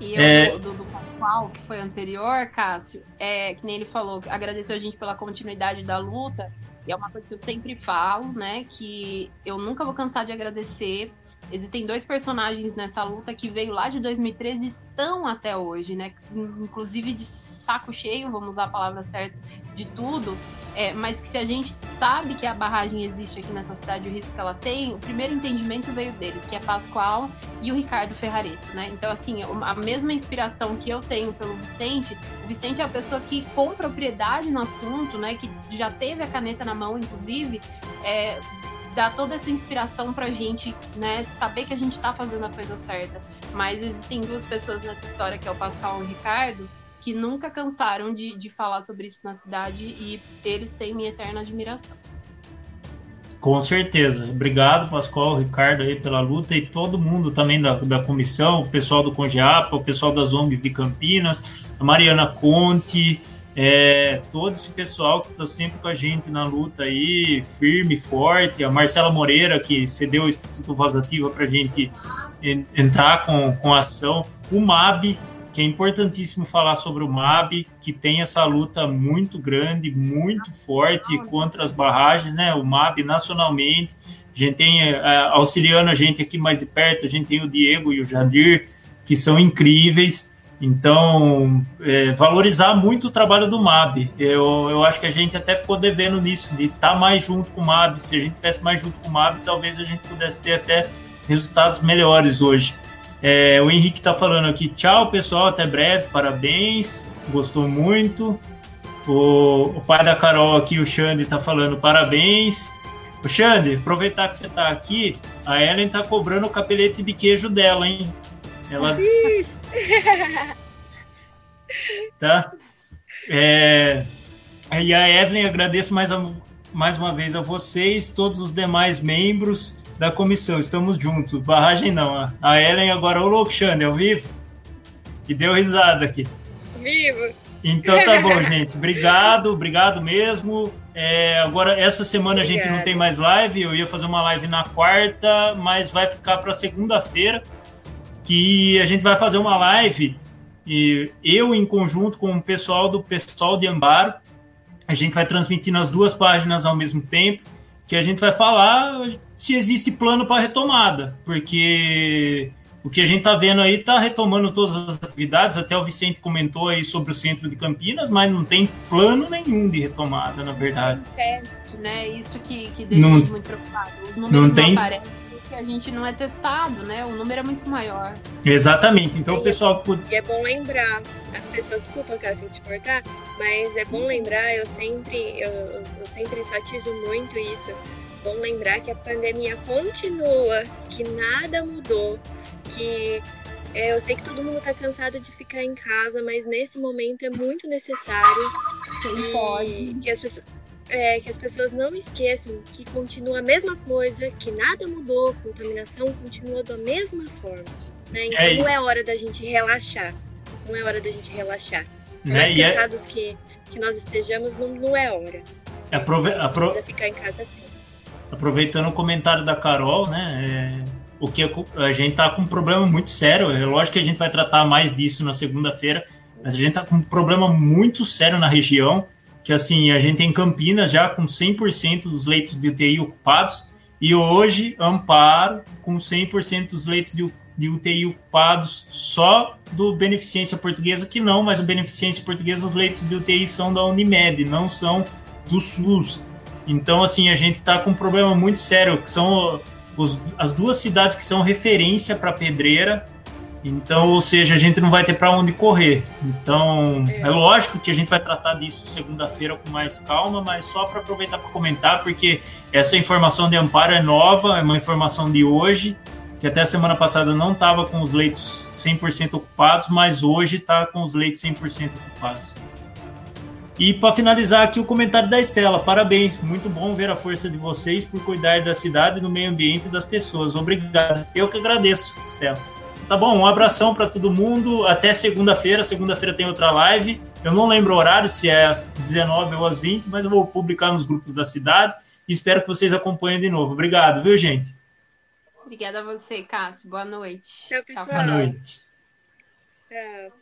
E eu, é... do, do Pascoal, que foi anterior, Cássio, é, que nem ele falou, agradeceu a gente pela continuidade da luta, e é uma coisa que eu sempre falo, né, que eu nunca vou cansar de agradecer Existem dois personagens nessa luta que veio lá de 2013 e estão até hoje, né? Inclusive de saco cheio, vamos usar a palavra certa, de tudo. É, mas que se a gente sabe que a barragem existe aqui nessa cidade, o risco que ela tem, o primeiro entendimento veio deles, que é Pascoal e o Ricardo Ferrareto, né? Então, assim, a mesma inspiração que eu tenho pelo Vicente, o Vicente é a pessoa que com propriedade no assunto, né? Que já teve a caneta na mão, inclusive, é, dá toda essa inspiração pra gente, né? Saber que a gente tá fazendo a coisa certa. Mas existem duas pessoas nessa história, que é o Pascal e o Ricardo, que nunca cansaram de, de falar sobre isso na cidade e eles têm minha eterna admiração. Com certeza. Obrigado, Pascoal, Ricardo, aí pela luta e todo mundo também da, da comissão, o pessoal do Congeapa, o pessoal das ONGs de Campinas, a Mariana Conte, é, todo esse pessoal que está sempre com a gente na luta aí, firme, forte, a Marcela Moreira, que cedeu o Instituto Voz Ativa para a gente entrar com, com ação, o MAB, que é importantíssimo falar sobre o MAB, que tem essa luta muito grande, muito forte contra as barragens, né? O MAB nacionalmente, a gente tem é, auxiliando a gente aqui mais de perto, a gente tem o Diego e o Jadir, que são incríveis. Então, é, valorizar muito o trabalho do MAB. Eu, eu acho que a gente até ficou devendo nisso, de estar tá mais junto com o MAB. Se a gente tivesse mais junto com o MAB, talvez a gente pudesse ter até resultados melhores hoje. É, o Henrique está falando aqui, tchau pessoal, até breve, parabéns, gostou muito. O, o pai da Carol aqui, o Xande, está falando parabéns. O Xande, aproveitar que você está aqui, a Ellen está cobrando o capelete de queijo dela, hein? Ela. tá? É... E a Evelyn, agradeço mais, a, mais uma vez a vocês, todos os demais membros da comissão. Estamos juntos. Barragem não. A Ellen agora, o Alexandre, ao vivo. E deu risada aqui. Vivo. Então tá bom, gente. Obrigado, obrigado mesmo. É, agora, essa semana Obrigada. a gente não tem mais live. Eu ia fazer uma live na quarta, mas vai ficar para segunda-feira. Que a gente vai fazer uma live. E eu, em conjunto com o pessoal do pessoal de Ambaro, a gente vai transmitir nas duas páginas ao mesmo tempo. Que a gente vai falar se existe plano para retomada, porque o que a gente está vendo aí está retomando todas as atividades. Até o Vicente comentou aí sobre o centro de Campinas, mas não tem plano nenhum de retomada, na verdade. Teste, né? Isso que, que deixa não, muito preocupado. Os números não, tem... aparecem porque a gente não é testado, né? O número é muito maior. Exatamente. Então o pessoal. E é bom lembrar, as pessoas, desculpa, Cássio, te cortar, mas é bom lembrar, eu sempre, eu, eu sempre enfatizo muito isso bom lembrar que a pandemia continua, que nada mudou, que é, eu sei que todo mundo está cansado de ficar em casa, mas nesse momento é muito necessário que, que, as pessoas, é, que as pessoas não esqueçam que continua a mesma coisa, que nada mudou, a contaminação continua da mesma forma. Né? Então é, não é hora da gente relaxar. Não é hora da gente relaxar. Por mais é, cansados que, que nós estejamos, não, não é hora. Aprove... Apro... Precisa ficar em casa assim aproveitando o comentário da Carol, né? É, o que a gente tá com um problema muito sério. É lógico que a gente vai tratar mais disso na segunda-feira, mas a gente tá com um problema muito sério na região, que assim, a gente tem Campinas já com 100% dos leitos de UTI ocupados e hoje Amparo com 100% dos leitos de, de UTI ocupados só do Beneficência Portuguesa, que não, mas o Beneficência Portuguesa, os leitos de UTI são da Unimed, não são do SUS. Então, assim, a gente está com um problema muito sério, que são os, as duas cidades que são referência para pedreira. Então, ou seja, a gente não vai ter para onde correr. Então, é. é lógico que a gente vai tratar disso segunda-feira com mais calma, mas só para aproveitar para comentar, porque essa informação de amparo é nova, é uma informação de hoje, que até a semana passada não estava com os leitos 100% ocupados, mas hoje está com os leitos 100% ocupados. E para finalizar aqui o comentário da Estela, parabéns, muito bom ver a força de vocês por cuidar da cidade, do meio ambiente e das pessoas. Obrigado. Eu que agradeço, Estela. Tá bom, um abração para todo mundo. Até segunda-feira. Segunda-feira tem outra live. Eu não lembro o horário, se é às 19 ou às 20, mas eu vou publicar nos grupos da cidade. E espero que vocês acompanhem de novo. Obrigado, viu, gente? Obrigada a você, Cássio. Boa noite. Tchau, pessoal. Boa noite. Tchau.